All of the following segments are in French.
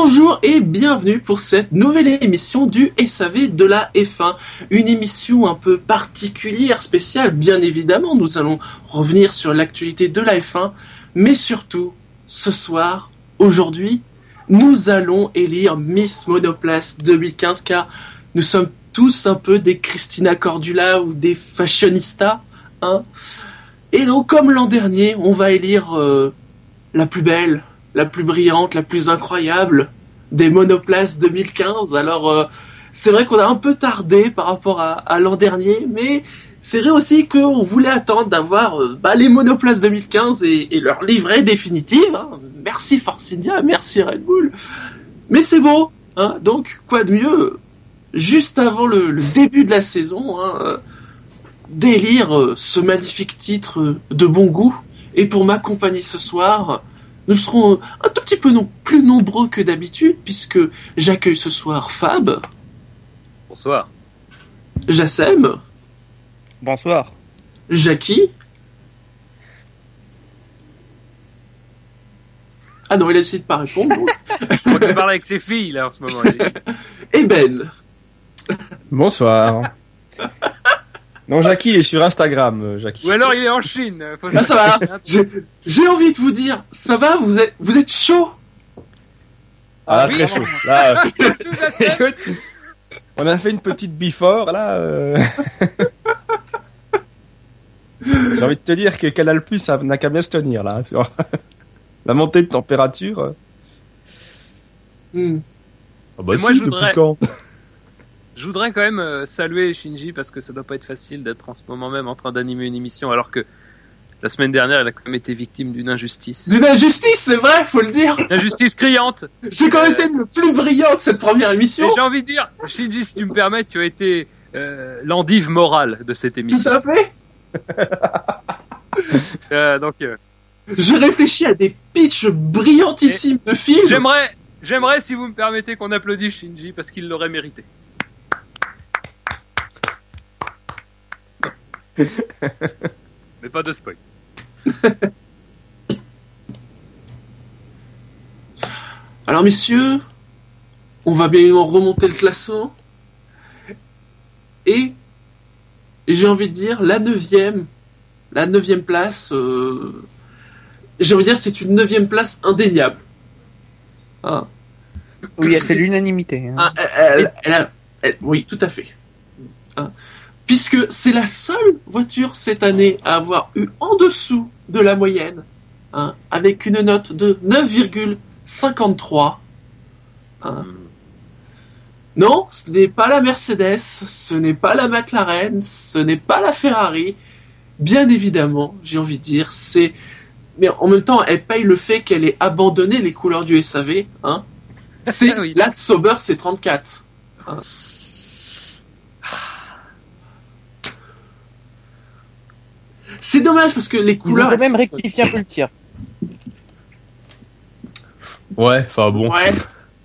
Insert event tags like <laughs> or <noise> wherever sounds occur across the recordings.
Bonjour et bienvenue pour cette nouvelle émission du SAV de la F1. Une émission un peu particulière, spéciale, bien évidemment. Nous allons revenir sur l'actualité de la F1, mais surtout, ce soir, aujourd'hui, nous allons élire Miss Monoplace 2015 car nous sommes tous un peu des Christina Cordula ou des fashionistas, hein. Et donc, comme l'an dernier, on va élire euh, la plus belle, la plus brillante, la plus incroyable des monoplaces 2015. Alors euh, c'est vrai qu'on a un peu tardé par rapport à, l'an dernier, mais c'est vrai aussi qu'on voulait attendre d'avoir euh, bah, les monoplaces 2015 et, leur livret définitive. Hein. Merci Force merci Red Bull. Mais c'est bon, hein. donc quoi de mieux juste avant le, début de la saison, hein, euh, d'élire ce magnifique titre de bon goût. Et pour m'accompagner ce soir, nous serons un tout petit peu non, plus nombreux que d'habitude, puisque j'accueille ce soir Fab. Bonsoir. Jassem. Bonsoir. Jackie. Ah non, il a essayé de pas répondre. On va parler avec ses filles, là, en ce moment. <laughs> Et Ben. Bonsoir. Non, Jackie est sur Instagram, euh, Jackie. Ou alors il est en Chine. ah, ça va. J'ai envie de vous dire, ça va, vous êtes, vous êtes chaud? Ah, là, très chaud. <laughs> Là, euh, <laughs> on a fait une petite before, là. Euh. <laughs> J'ai envie de te dire que Canal Plus n'a qu'à bien se tenir, là. Sur la montée de température. Hmm. Ah bah moi, je voudrais... quand? Je voudrais quand même euh, saluer Shinji parce que ça doit pas être facile d'être en ce moment même en train d'animer une émission alors que la semaine dernière, elle a quand même été victime d'une injustice. D'une injustice, c'est vrai, faut le dire. Une injustice criante. J'ai quand même été le plus brillant de cette première émission. J'ai envie de dire, Shinji, si tu me permets, tu as été euh, l'endive morale de cette émission. Tout à fait. <laughs> euh, donc. Euh... Je réfléchis à des pitchs brillantissimes de films. J'aimerais, j'aimerais, si vous me permettez, qu'on applaudisse Shinji parce qu'il l'aurait mérité. <laughs> Mais pas de spoil. <laughs> Alors messieurs, on va bien remonter le classement. Et j'ai envie de dire, la neuvième, la neuvième place, euh, j'ai envie de dire, c'est une neuvième place indéniable. Hein. Oui, elle fait l'unanimité. Hein. Ah, oui, tout à fait. Hein puisque c'est la seule voiture cette année à avoir eu en dessous de la moyenne, hein, avec une note de 9,53. Hein. Non, ce n'est pas la Mercedes, ce n'est pas la McLaren, ce n'est pas la Ferrari. Bien évidemment, j'ai envie de dire, c'est... Mais en même temps, elle paye le fait qu'elle ait abandonné les couleurs du SAV. Hein. <laughs> C'est la Sauber C34. Hein. C'est dommage parce que les couleurs. Ils même rectifié un peu le tir. Ouais, enfin bon. Ouais.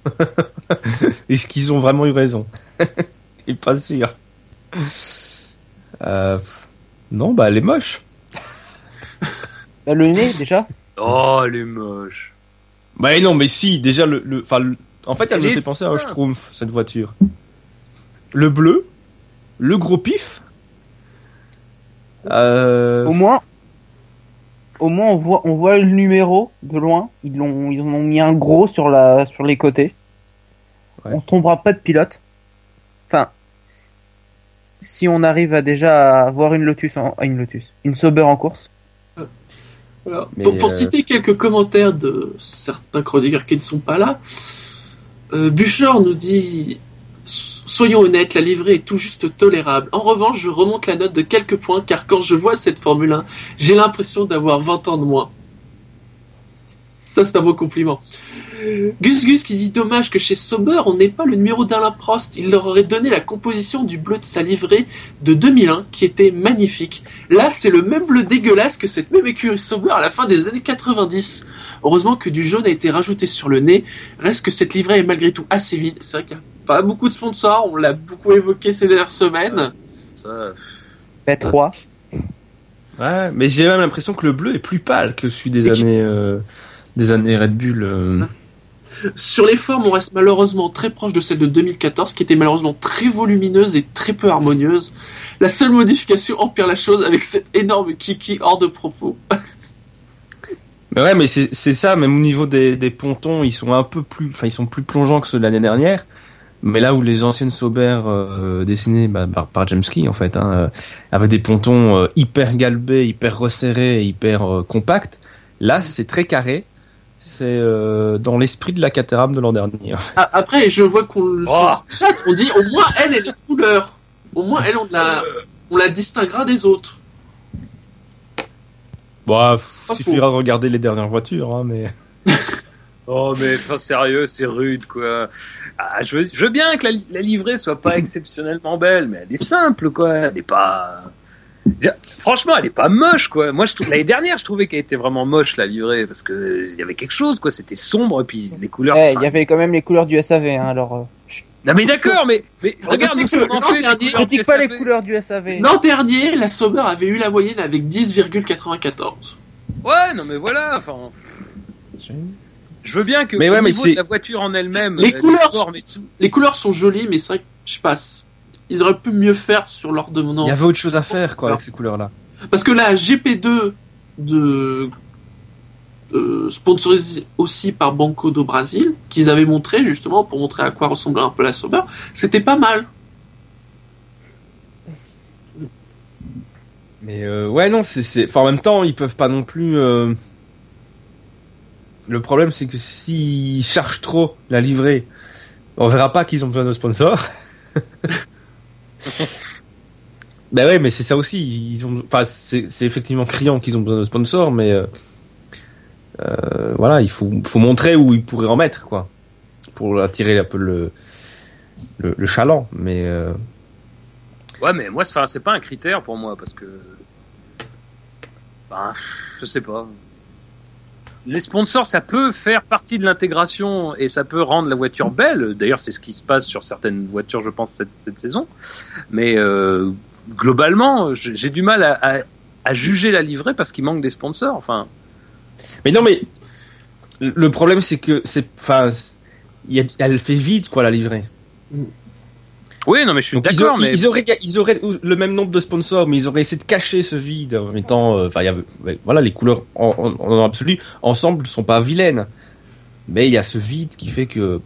<laughs> Est-ce qu'ils ont vraiment eu raison? <laughs> Il pas sûr. Euh... Non, bah elle est moche. <laughs> Bah, le nez déjà Oh, elle est moche. Bah non, mais si, déjà le, le, en fait, elle, me fait penser à un Schtroumpf cette voiture. Le bleu, le gros pif. Au moins, au moins on voit, on voit le numéro de loin. Ils l'ont, ils ont mis un gros sur la, sur les côtés. On tombera pas de pilote. Enfin, si on arrive à déjà avoir une Lotus, en, une Lotus, une Sauber en course. pour, euh, citer quelques commentaires de certains chroniqueurs qui ne sont pas là, euh, nous dit Soyons honnêtes, la livrée est tout juste tolérable. En revanche, je remonte la note de quelques points car quand je vois cette Formule 1, j'ai l'impression d'avoir 20 ans de moins. Ça, c'est un beau compliment. Gus Gus qui dit dommage que chez Sauber on n'ait pas le numéro d'Alain Prost. Il leur aurait donné la composition du bleu de sa livrée de 2001 qui était magnifique. Là c'est le même bleu dégueulasse que cette même écurie Sauber à la fin des années 90. Heureusement que du jaune a été rajouté sur le nez. Reste que cette livrée est malgré tout assez vide. C'est vrai qu'il pas beaucoup de sponsors, on l'a beaucoup évoqué ces dernières semaines. Ça... P3. Ouais, mais j'ai même l'impression que le bleu est plus pâle que celui des années euh, des années Red Bull. Euh. Sur les formes, on reste malheureusement très proche de celle de 2014, qui était malheureusement très volumineuse et très peu harmonieuse. La seule modification empire la chose avec cette énorme kiki hors de propos. Mais ouais, mais c'est ça, même au niveau des, des, pontons, ils sont un peu plus, enfin, ils sont plus plongeants que ceux de l'année dernière. Mais là où les anciennes Sauber euh, dessinées bah, par, James Key, en fait, hein, euh, avaient des pontons euh, hyper galbés, hyper resserrés, hyper euh, compacts, là c'est très carré. C'est dans l'esprit de la Caterham de l'an dernier. <laughs> Ah, après, je vois qu'on oh. chat, on dit au moins elle, elle est couleur. Au moins elle, on la, on la distinguera des autres. Bah, il suffira de regarder les dernières voitures, hein, mais. <laughs> oh, mais pas sérieux, c'est rude, quoi. Ah, je, veux, je, veux, bien que la, livrée soit pas <laughs> exceptionnellement belle, mais elle est simple, quoi. Elle est pas. Franchement, elle est pas moche, quoi. Moi, l'année dernière, je trouvais qu'elle était vraiment moche la livrée parce que il y avait quelque chose, quoi. C'était sombre, et puis les couleurs. Eh, il y avait quand même les couleurs du SAV, hein, alors. Euh, non mais d'accord, mais, mais regarde, nous sommes dernier, critique pas les couleurs du SAV. L'an dernier, la Sauber avait eu la moyenne avec 10,94. Ouais, non mais voilà, enfin. Je veux bien que mais ouais, mais niveau de la voiture en elle-même, les couleurs, les couleurs sont jolies, mais c'est vrai que je passe. Ils auraient pu mieux faire sur leur demandant. Il y avait autre chose à faire quoi avec ces couleurs-là. Parce que la GP2 de euh, sponsorisé aussi par Banco do Brasil, qu'ils avaient montré justement pour montrer à quoi ressemblait un peu la Sauber, c'était pas mal. Mais euh, ouais non, c'est, Enfin, en même temps, ils peuvent pas non plus. Euh, le problème, c'est que s'ils chargent trop la livrée, on verra pas qu'ils ont besoin de sponsors. <laughs> ben ouais, mais c'est ça aussi. Ils ont, enfin, c'est, effectivement criant qu'ils ont besoin de sponsors, mais euh, voilà, il faut, faut montrer où il pourrait en mettre, quoi, pour attirer un peu le, le, chaland. Mais euh, ouais, mais moi, c'est pas un critère pour moi parce que, ben, je sais pas. Les sponsors, ça peut faire partie de l'intégration et ça peut rendre la voiture belle. D'ailleurs, c'est ce qui se passe sur certaines voitures, je pense, cette, saison. Mais euh, globalement, j'ai du mal à, juger la livrée parce qu'il manque des sponsors. Enfin, mais non, mais le problème c'est que c'est, enfin, elle fait vide quoi la livrée. Oui, non, mais je suis d'accord. Mais ils auraient, ils auraient le même nombre de sponsors, mais ils auraient essayé de cacher ce vide en mettant, euh, enfin, voilà, les couleurs en, en, absolu ensemble sont pas vilaines, mais il y a ce vide qui fait que.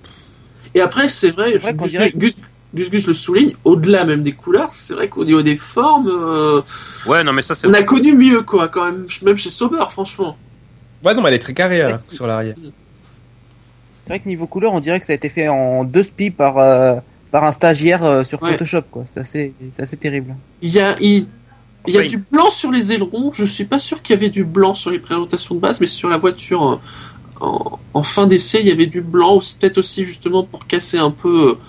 Et après, c'est vrai, vrai Gus, dirait... Gus, Gus, le souligne, au-delà même des couleurs, c'est vrai qu'au niveau des formes, euh, ouais, non, mais ça, on a connu mieux, quoi, quand même, même chez Sauber, franchement. Ouais, non, mais elle est très carrée hein, sur l'arrière. C'est vrai que niveau couleur, on dirait que ça a été fait en deux spi par, euh, par un stagiaire euh, sur Photoshop, quoi. C'est assez, assez terrible. Il y a, il, y a du blanc sur les ailerons. Je suis pas sûr qu'il y avait du blanc sur les présentations de base, mais sur la voiture, euh, en, en fin d'essai, il y avait du blanc. Peut-être aussi justement pour casser un peu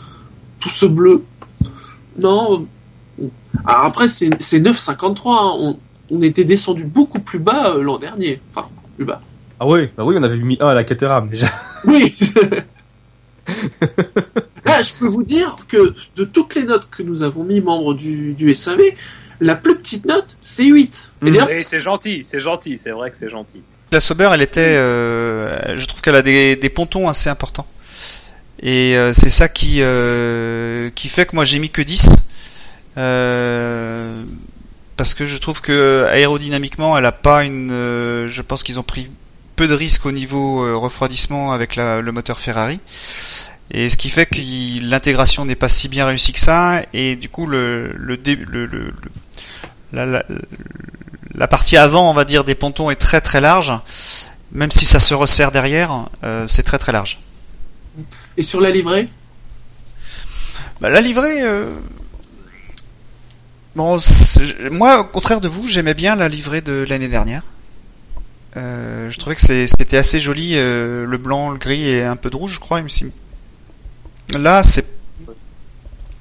tout ce bleu. Non. Alors après, c'est 9,53. Hein. On, on était descendu beaucoup plus bas l'an dernier. Enfin, ah oui, bah oui, on avait mis un à la Caterham déjà. Oui. <laughs> Là, je peux vous dire que de toutes les notes que nous avons mis membres du, du SAV, la plus petite note, c'est 8. Et c'est gentil, c'est gentil, c'est vrai que c'est gentil. La Sauber, elle était, euh, je trouve qu'elle a des, des, pontons assez importants. Et euh, c'est ça qui, euh, qui fait que moi j'ai mis que 10. Euh, parce que je trouve que aérodynamiquement, elle a pas une. Euh, je pense qu'ils ont pris peu de risques au niveau euh, refroidissement avec le moteur Ferrari. Et ce qui fait que l'intégration n'est pas si bien réussie que ça, et du coup le, le, le, la, la, partie avant, on va dire, des pontons est très très large, même si ça se resserre derrière, euh, c'est très très large. Et sur la livrée? Bah, La livrée, Bon, moi, au contraire de vous, j'aimais bien la livrée de l'année dernière. Euh, je trouvais que c'était assez joli, euh, le blanc, le gris et un peu de rouge, je crois. Là, c'est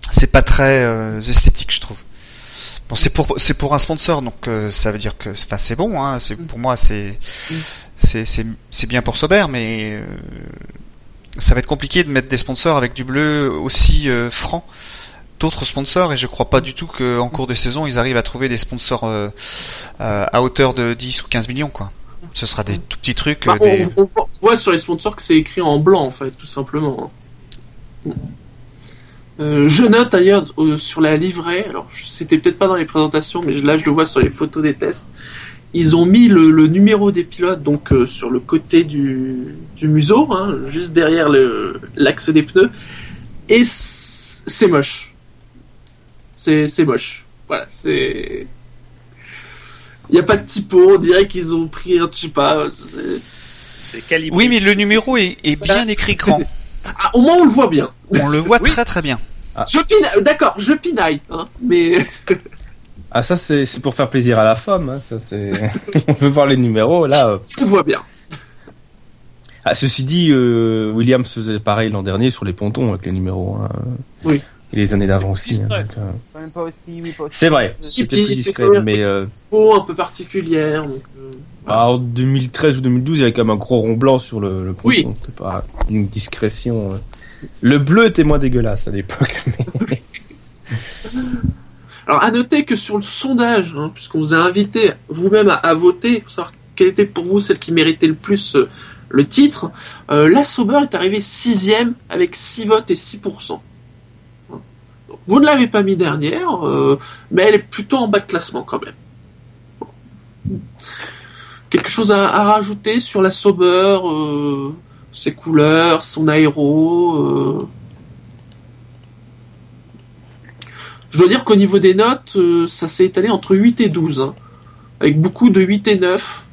c'est pas très euh, esthétique, je trouve. Bon, c'est pour c'est pour un sponsor, donc ça veut dire que, enfin, c'est bon. Hein, c'est pour moi, c'est c'est c'est bien pour Sober, mais ça va être compliqué de mettre des sponsors avec du bleu aussi franc d'autres sponsors et je crois pas du tout qu'en cours de saison ils arrivent à trouver des sponsors euh, euh, à hauteur de 10 ou 15 millions quoi. Ce sera des tout petits trucs. Bah, des... on, voit sur les sponsors que c'est écrit en blanc, en fait, tout simplement. Euh, je note d'ailleurs sur la livrée, alors c'était peut-être pas dans les présentations, mais là je le vois sur les photos des tests. Ils ont mis le, numéro des pilotes donc euh, sur le côté du, du museau, hein, juste derrière l'axe des pneus, et c'est moche. C'est moche. Voilà, c'est. Il n'y a pas de typo, on dirait qu'ils ont pris, je sais pas. Oui, mais le numéro est, bien écrit grand. Ah, au moins on le voit bien. On le voit <laughs> très très bien. Ah. Je pinaille, d'accord, je pinaille, hein, mais. <laughs> ah ça c'est pour faire plaisir à la femme, hein, ça c'est. <laughs> on veut voir les numéros là. Euh. Je vois bien. Ah, ceci dit, euh, Williams faisait pareil l'an dernier sur les pontons avec les numéros. Hein. Oui. Et les années d'avant aussi. Hein, euh. C'est vrai. C'était plus discret, mais euh... un peu particulière. Donc, euh, ah, en 2013 ou 2012, il y avait quand même un gros rond blanc sur le, le. Oui. C'était pas une discrétion. Euh. Le bleu était moins dégueulasse à l'époque. <laughs> <laughs> Alors, à noter que sur le sondage, hein, puisqu'on vous a invité vous-même à, voter pour savoir quelle était pour vous celle qui méritait le plus euh, le titre, euh, la Sauber est arrivée sixième avec 6 votes et 6%. vous ne l'avez pas mis dernière, euh, mais elle est plutôt en bas de classement quand même. Quelque chose à, rajouter sur la Sauber, euh, ses couleurs, son aéro Je dois dire qu'au niveau des notes, ça s'est étalé entre 8 et 12, hein, avec beaucoup de 8 et 9.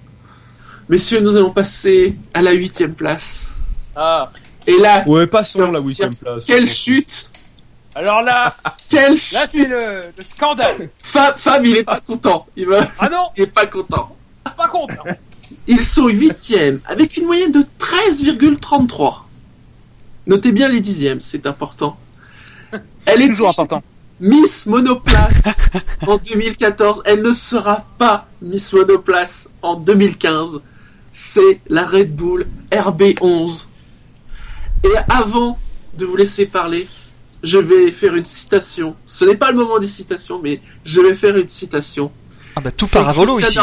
Messieurs, nous allons passer à la huitième place. Ah. Et là. Ouais, passons la huitième place. Quelle chute Alors là. <laughs> Quelle chute Là, c'est le, scandale. Fab, il est pas content. Il va. Ah non <laughs> Il est pas content. Pas content. Ils sont huitièmes, avec une moyenne de 13,33. Notez bien les dixièmes, c'est important. Elle est toujours important. Miss Monoplace en 2014. Elle ne sera pas Miss Monoplace en 2015 c'est la Red Bull RB11. Et avant de vous laisser parler, je vais faire une citation. Ce n'est pas le moment des citations, mais je vais faire une citation. Ah bah tout paravolo ici.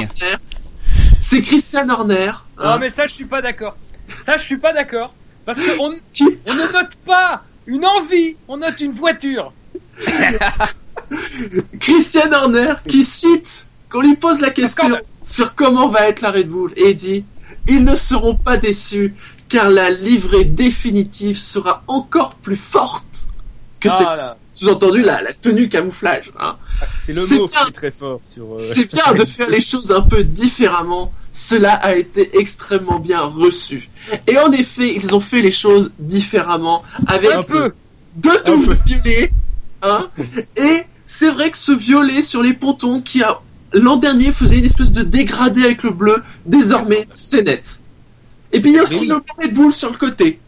C'est Christian Horner. Non hein. mais ça je suis pas d'accord. Ça je suis pas d'accord. Parce qu'on on ne note pas une envie, on note une voiture. <laughs> Christian Horner qui cite, qu'on lui pose la question sur comment va être la Red Bull, et dit ils ne seront pas déçus car la livrée définitive sera encore plus forte que ah Sous-entendu la, la tenue camouflage. Hein. Ah, c'est le mot qui est très fort sur. Euh, c'est bien de faire les choses un peu différemment. Cela a été extrêmement bien reçu. Et en effet, ils ont fait les choses différemment avec un peu. deux touches violet. Hein, et c'est vrai que ce violet sur les pontons qui a l'an dernier faisait une espèce de dégradé avec le bleu. Désormais, c'est net. Et puis il y a aussi le Red Bull sur le côté.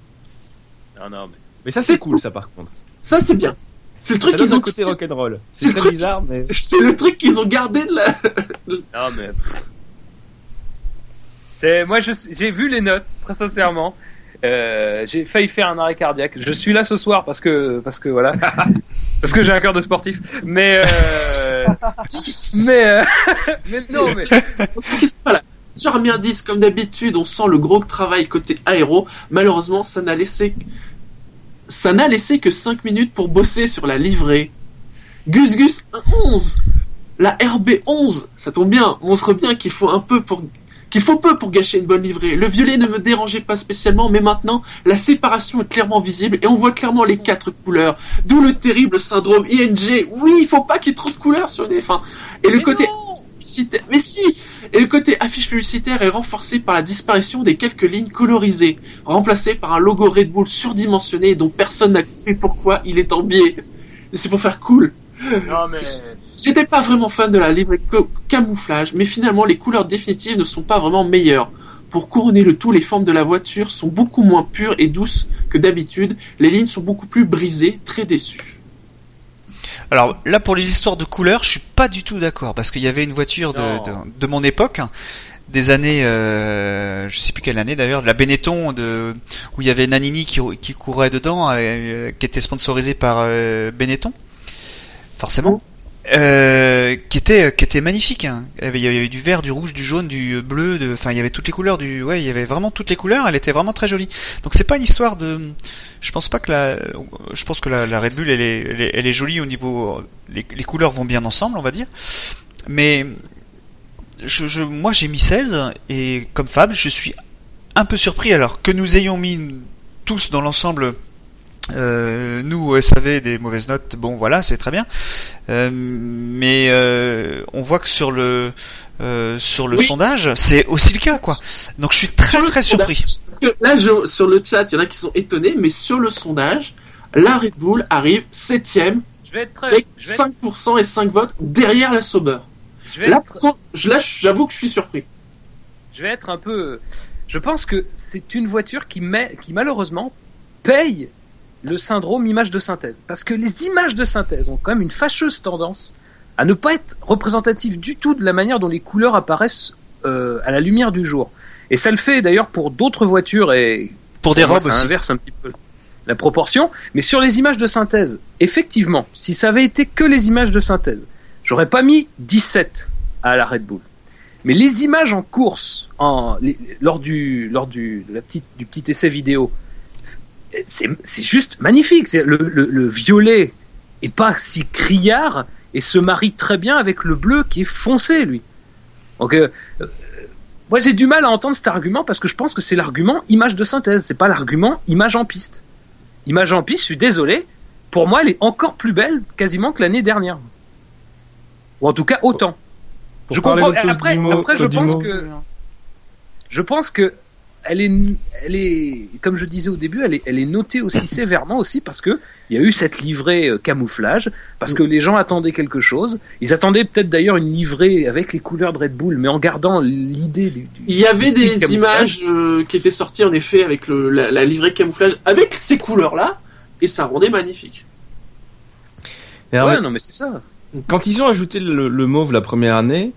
Non, non, mais, mais ça c'est cool, ça par contre. Ça c'est bien. C'est le truc qu'ils ont. côté rock'n'roll. C'est le truc bizarre, mais. C'est le truc qu'ils ont gardé de la. non mais. C'est moi j'ai vu les notes très sincèrement. Euh, j'ai failli faire un arrêt cardiaque. Je suis là ce soir parce que parce que voilà <laughs> parce que j'ai un cœur de sportif. Mais euh, mais euh, <laughs> mais non mais voilà. Sur un 10 comme d'habitude, on sent le gros travail côté aéro. Malheureusement, ça n'a laissé ça n'a laissé que 5 minutes pour bosser sur la livrée. Gus Gus 11 la RB11, ça tombe bien, montre bien qu'il faut un peu pour qu'il faut peu pour gâcher une bonne livrée. Le violet ne me dérangeait pas spécialement, mais maintenant, la séparation est clairement visible et on voit clairement les quatre couleurs. D'où le terrible syndrome ING. Oui, il faut pas qu'il y ait trop de couleurs sur les fins. Et le côté mais si Et le côté affiche publicitaire est renforcé par la disparition des quelques lignes colorisées, remplacées par un logo Red Bull surdimensionné dont personne n'a compris pourquoi il est en biais. C'est pour faire cool. Non mais J'étais pas vraiment fan de la livrée camouflage, mais finalement les couleurs définitives ne sont pas vraiment meilleures. Pour couronner le tout, les formes de la voiture sont beaucoup moins pures et douces que d'habitude. Les lignes sont beaucoup plus brisées, très déçues. Alors là, pour les histoires de couleurs, je suis pas du tout d'accord parce qu'il y avait une voiture de, mon époque, des années, euh, je sais plus quelle année d'ailleurs, la Benetton de où il y avait Nanini qui, qui courait dedans, euh, qui était sponsorisé par euh, Benetton, forcément. Euh, qui était qui était magnifique. Hein. Il, y avait, du vert, du rouge, du jaune, du bleu, de, enfin il y avait toutes les couleurs du, ouais, il y avait vraiment toutes les couleurs. Elle était vraiment très jolie. Donc c'est pas une histoire de, je pense pas que la, je pense que la, la Red Bull elle est, elle est, jolie au niveau, les, les, couleurs vont bien ensemble, on va dire. Mais je moi j'ai mis 16 et comme Fab, je suis un peu surpris alors que nous ayons mis tous dans l'ensemble euh, nous, SAV, des mauvaises notes, bon voilà, c'est très bien. Euh, mais euh, on voit que sur le euh, sur le sondage, c'est aussi le cas, quoi. Donc je suis très très surpris. Là, je, sur le chat, il y en a qui sont étonnés, mais sur le sondage, la Red Bull arrive septième avec 5% et 5 votes derrière la Sauber. là, j'avoue que je suis surpris. Je vais être un peu. Je pense que c'est une voiture qui, met, qui malheureusement paye le syndrome image de synthèse. Parce que les images de synthèse ont quand même une fâcheuse tendance à ne pas être représentatives du tout de la manière dont les couleurs apparaissent euh, à la lumière du jour. Et ça le fait d'ailleurs pour d'autres voitures et pour des robes aussi. inverse un petit peu la proportion. Mais sur les images de synthèse, effectivement, si ça avait été que les images de synthèse, j'aurais pas mis 17 à la Red Bull. Mais les images en course, en, lors du lors du la petite du petit essai vidéo, c'est juste magnifique. Le, le, le, violet est pas si criard et se marie très bien avec le bleu qui est foncé, lui. Donc, euh, euh, moi j'ai du mal à entendre cet argument parce que je pense que c'est l'argument image de synthèse, c'est pas l'argument image en piste. Image en piste, je suis désolé, pour moi elle est encore plus belle quasiment que l'année dernière. Ou en tout cas autant. je comprends. Après, après je pense que je pense que elle est, elle est, comme je disais au début, elle est, elle est notée aussi <coughs> sévèrement aussi parce que il y a eu cette livrée euh, camouflage, parce que les gens attendaient quelque chose. Ils attendaient peut-être d'ailleurs une livrée avec les couleurs de Red Bull, mais en gardant l'idée du, Il y avait des images euh, qui étaient sorties en effet avec le, la, livrée camouflage avec ces couleurs-là, et ça rendait magnifique. ouais, non mais c'est ça. Quand ils ont ajouté le, mauve la première année,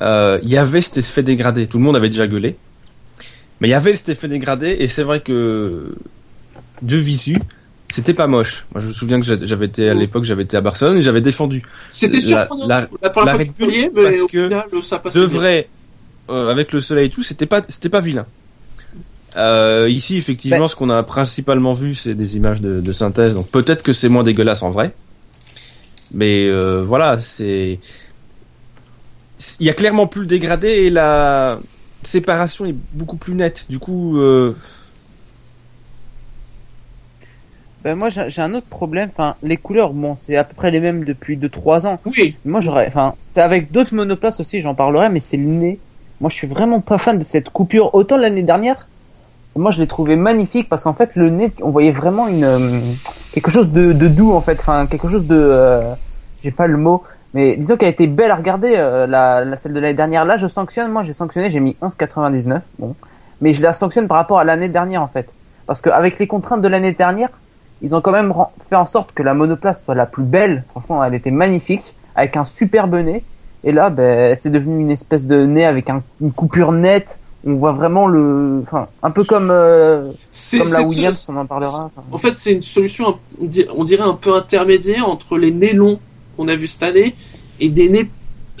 euh, il y avait cet effet dégradé. Tout le monde avait déjà gueulé. Mais il y avait cet effet dégradé et c'est vrai que de visu, c'était pas moche. Moi, je me souviens que j'avais été à l'époque, j'avais été à Barcelone et j'avais défendu. C'était surprenant. La, la, la, la mais parce au que final, ça passait de vrai, euh, avec le soleil et tout, c'était pas, c'était pas vilain. Euh, ici, effectivement, ce qu'on a principalement vu, c'est des images de, de synthèse. Donc peut-être que c'est moins dégueulasse en vrai. Mais euh, voilà, c'est, il y a clairement plus le dégradé et la séparation est beaucoup plus nette. Du coup. Euh... Ben moi j'ai un autre problème. Enfin, les couleurs, bon, c'est à peu près les mêmes depuis 2-3 ans. Oui. Moi j'aurais. Enfin, c'était avec d'autres monoplaces aussi, j'en parlerai, mais c'est le nez. Moi je suis vraiment pas fan de cette coupure. Autant l'année dernière, moi je l'ai trouvé magnifique parce qu'en fait le nez, on voyait vraiment une euh, quelque chose de, de, doux en fait. Enfin, quelque chose de. Euh, j'ai pas le mot. Mais disons qu'elle a été belle à regarder, euh, la, la, celle de l'année dernière. Là, je sanctionne, moi j'ai sanctionné, j'ai mis 11,99. Bon. Mais je la sanctionne par rapport à l'année dernière en fait. Parce qu'avec les contraintes de l'année dernière, ils ont quand même fait en sorte que la monoplace soit la plus belle. Franchement, elle était magnifique, avec un superbe nez. Et là, ben, c'est devenu une espèce de nez avec une coupure nette. On voit vraiment le, enfin, un peu comme, euh, comme la Williams, on en parlera. En fait, c'est une solution, on dirait un peu intermédiaire entre les nez longs qu'on a vu cette année et des nez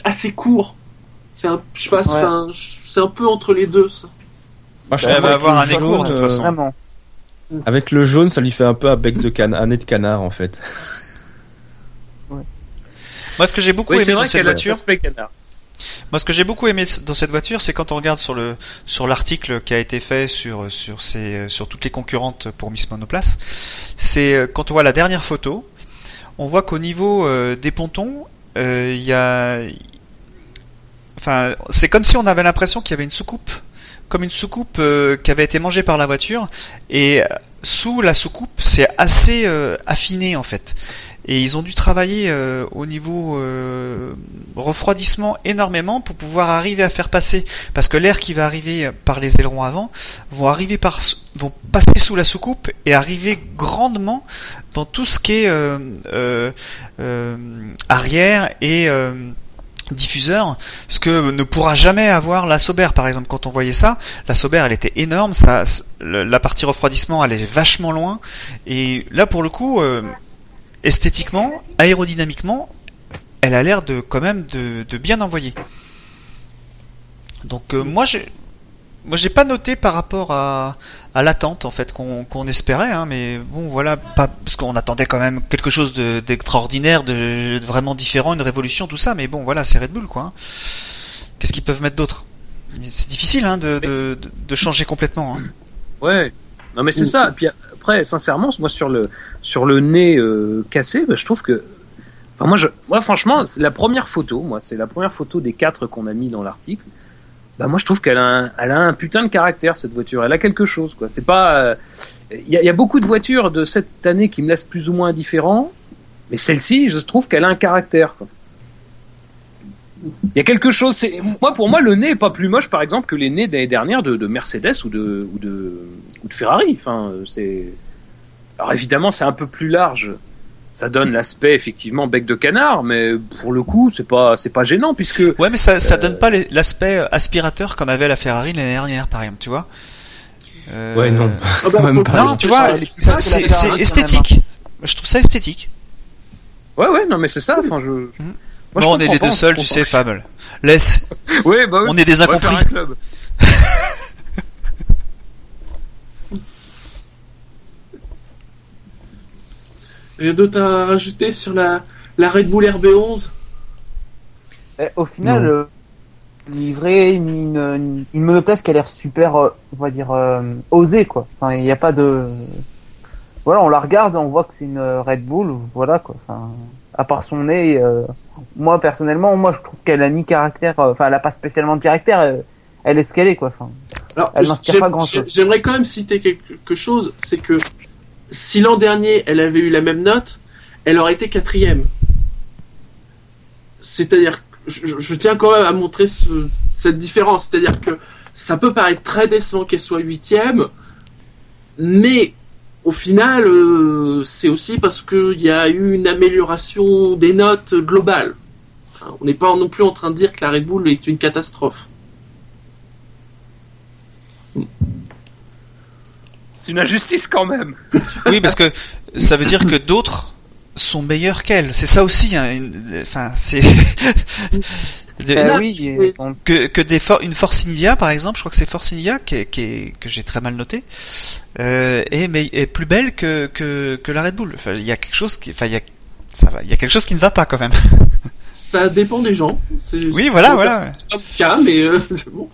assez courts. C'est un, je sais c'est un peu entre les deux, ça. Moi, je Elle va avoir un nez court, de toute façon. Vraiment. Avec le jaune, ça lui fait un peu un bec de canard, un nez de canard, en fait. <laughs> Moi, ce que j'ai beaucoup aimé dans cette voiture. Moi, ce que j'ai beaucoup aimé dans cette voiture, c'est quand on regarde sur le sur l'article qui a été fait sur sur ces sur toutes les concurrentes pour Miss Monoplace, c'est euh, quand on voit la dernière photo, on voit qu'au niveau euh, des pontons, euh, il y a, enfin, c'est comme si on avait l'impression qu'il y avait une soucoupe, comme une soucoupe euh, qui avait été mangée par la voiture, et sous la soucoupe, c'est assez affiné en fait. Et ils ont dû travailler euh, au niveau euh, refroidissement énormément pour pouvoir arriver à faire passer, parce que l'air qui va arriver par les ailerons avant vont arriver par, vont passer sous la soucoupe et arriver grandement dans tout ce qui est euh, arrière et diffuseur, ce que ne pourra jamais avoir la Sauber par exemple. Quand on voyait ça, la Sauber elle était énorme, ça, la partie refroidissement elle est vachement loin, et là pour le coup esthétiquement, aérodynamiquement, elle a l'air de quand même de, de bien envoyer. Donc moi j'ai moi j'ai pas noté par rapport à, à l'attente en fait qu'on espérait, hein, mais bon voilà, pas parce qu'on attendait quand même quelque chose d'extraordinaire, de, vraiment différent, une révolution, tout ça, mais bon voilà, c'est Red Bull quoi. Hein. Qu'est-ce qu'ils peuvent mettre d'autre? C'est difficile hein, de, de, de, changer complètement. Hein. Ouais, non mais c'est ça. Puis après, sincèrement, moi sur le sur le nez euh, cassé, bah, je trouve que Enfin, moi, je, moi, franchement, la première photo, moi, c'est la première photo des quatre qu'on a mis dans l'article bah moi je trouve qu'elle a, un, elle a un putain de caractère cette voiture. Elle a quelque chose quoi. C'est pas, il euh, a, y, a, beaucoup de voitures de cette année qui me laissent plus ou moins indifférent, mais celle-ci, je trouve qu'elle a un caractère. Il y a quelque chose. C'est moi pour moi le nez est pas plus moche par exemple que les nez d'année dernière de, de, Mercedes ou de ou de ou de Ferrari. Enfin c'est alors évidemment c'est un peu plus large ça donne l'aspect effectivement bec de canard, mais pour le coup, c'est pas c'est pas gênant puisque. Ouais, mais ça ça euh, donne pas l'aspect aspirateur comme avait la Ferrari l'année dernière, par exemple, tu vois. Euh... Ouais, non. Ah bah, <laughs> non, tu vois, c'est esthétique. Je trouve ça esthétique. Ouais, ouais, non, mais c'est ça. Enfin, je. Moi, bon, on est les deux seuls, tu sais, Fable. Laisse. <laughs> bah oui. On est des incompris. Il y a d'autres à rajouter sur la, la Red Bull RB11 eh, Au final, euh, livré une, une, monoplace qui a l'air super, euh, on va dire, euh, osée, quoi. Enfin, il n'y a pas de. Voilà, on la regarde, on voit que c'est une Red Bull, voilà, quoi. Enfin, à part son nez, moi, personnellement, moi, je trouve qu'elle a ni caractère, enfin, elle a pas spécialement de caractère, elle, est ce qu'elle est, quoi. Enfin, Alors, elle pas grand chose. J'aimerais quand même citer quelque chose, c'est que si l'an dernier elle avait eu la même note, elle aurait été quatrième. C'est-à-dire, je, je, tiens quand même à montrer cette différence. C'est-à-dire que ça peut paraître très décevant qu'elle soit huitième, mais au final, euh, c'est aussi parce qu'il y a eu une amélioration des notes globales. On n'est pas non plus en train de dire que la Red Bull est une catastrophe. C'est une injustice quand même. <laughs> oui, parce que ça veut dire que d'autres sont meilleurs qu'elle. C'est ça aussi. Hein, enfin, c'est <laughs> ben oui, que que des une Force India par exemple. Je crois que c'est Force India qui, qui que j'ai très mal noté. Euh, est, mais est plus belle que que que la Red Bull. Enfin, il y a quelque chose qui, enfin, il y a ça va, il y a quelque chose qui ne va pas quand même. <laughs> Ça dépend des gens. Oui, voilà, voilà. C'est pas le cas, mais euh, <laughs> bon.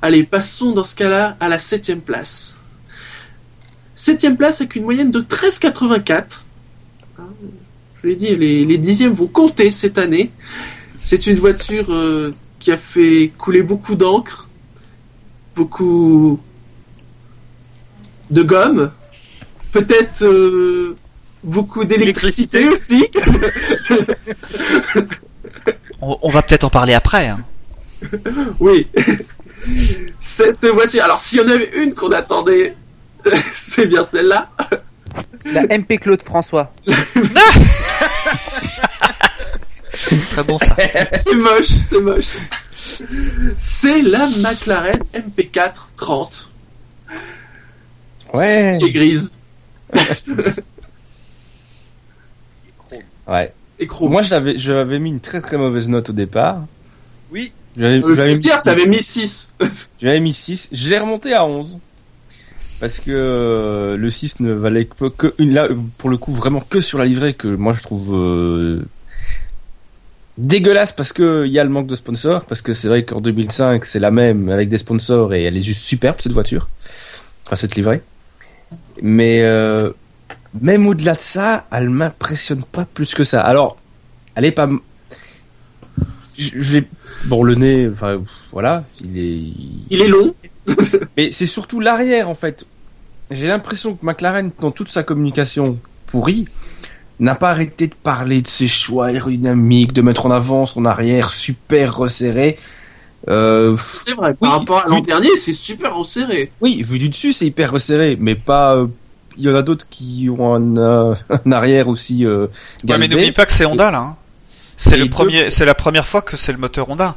Allez, passons dans ce cas-là à la septième place. Septième place avec une moyenne de 13,84. Je l'ai dit, les, dixièmes vont compter cette année. C'est une voiture euh, qui a fait couler beaucoup d'encre, beaucoup de gomme, peut-être euh, beaucoup d'électricité aussi. <laughs> on, va peut-être en parler après. Hein. oui. Cette voiture, alors s'il y en avait une qu'on attendait, <laughs> c'est bien celle-là. La MP Claude François. <laughs> <laughs> Très bon ça. <laughs> C'est moche, c'est moche. C'est la McLaren MP4 30. Ouais. Qui est grise. ouais. Et Moi, je l'avais mis une très très mauvaise note au départ. Oui. J'avais euh, mis, t'avais mis 6. J'avais mis 6. Je l'ai remonté à 11. Parce que euh, le 6 ne valait que, une, là, pour le coup, vraiment que sur la livrée que moi je trouve euh, dégueulasse parce que il y a le manque de sponsors. Parce que c'est vrai qu'en 2005, c'est la même avec des sponsors et elle est juste superbe cette voiture. Enfin, cette livrée. Mais même au-delà de ça, elle m'impressionne pas plus que ça. Alors, elle est pas. Je vais Bon, le nez, enfin, voilà, il est. Il est long. <laughs> Mais c'est surtout l'arrière, en fait. J'ai l'impression que McLaren, dans toute sa communication pourrie, n'a pas arrêté de parler de ses choix aérodynamiques, de mettre en avant son arrière super resserré. Euh, c'est vrai, par rapport à l'an dernier, c'est super resserré. Oui, vu du dessus, c'est hyper resserré, mais pas. Euh, il y en a d'autres qui ont un, euh, <laughs> arrière aussi. Euh, ouais, mais n'oublie pas que c'est Honda là. Hein. C'est le premier, c'est la première fois que c'est le moteur Honda.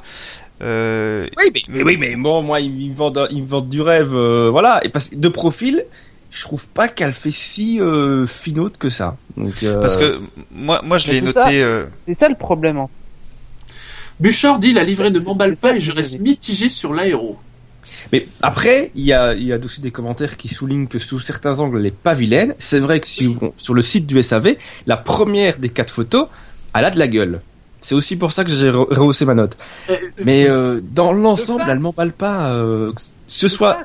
Euh... Oui, mais, oui, mais bon, moi, ils me vendent, ils me vendent du rêve, euh, voilà. Et parce de profil, je trouve pas qu'elle fait si euh, finaude que ça. Donc, euh, Parce que moi, moi je l'ai noté. Euh, c'est ça le problème. Hein. Bouchard dit la livrée ne m'emballe pas et je reste mitigé sur l'aéro. Mais après, il y a, il y a aussi des commentaires qui soulignent que sous certains angles, elle est pas vilaine. C'est vrai que si, sur le site du SAV, la première des quatre photos, elle a de la gueule. C'est aussi pour ça que j'ai rehaussé ma note. Euh, Mais euh, dans l'ensemble, elle m'emballe pas. Euh, ce soit.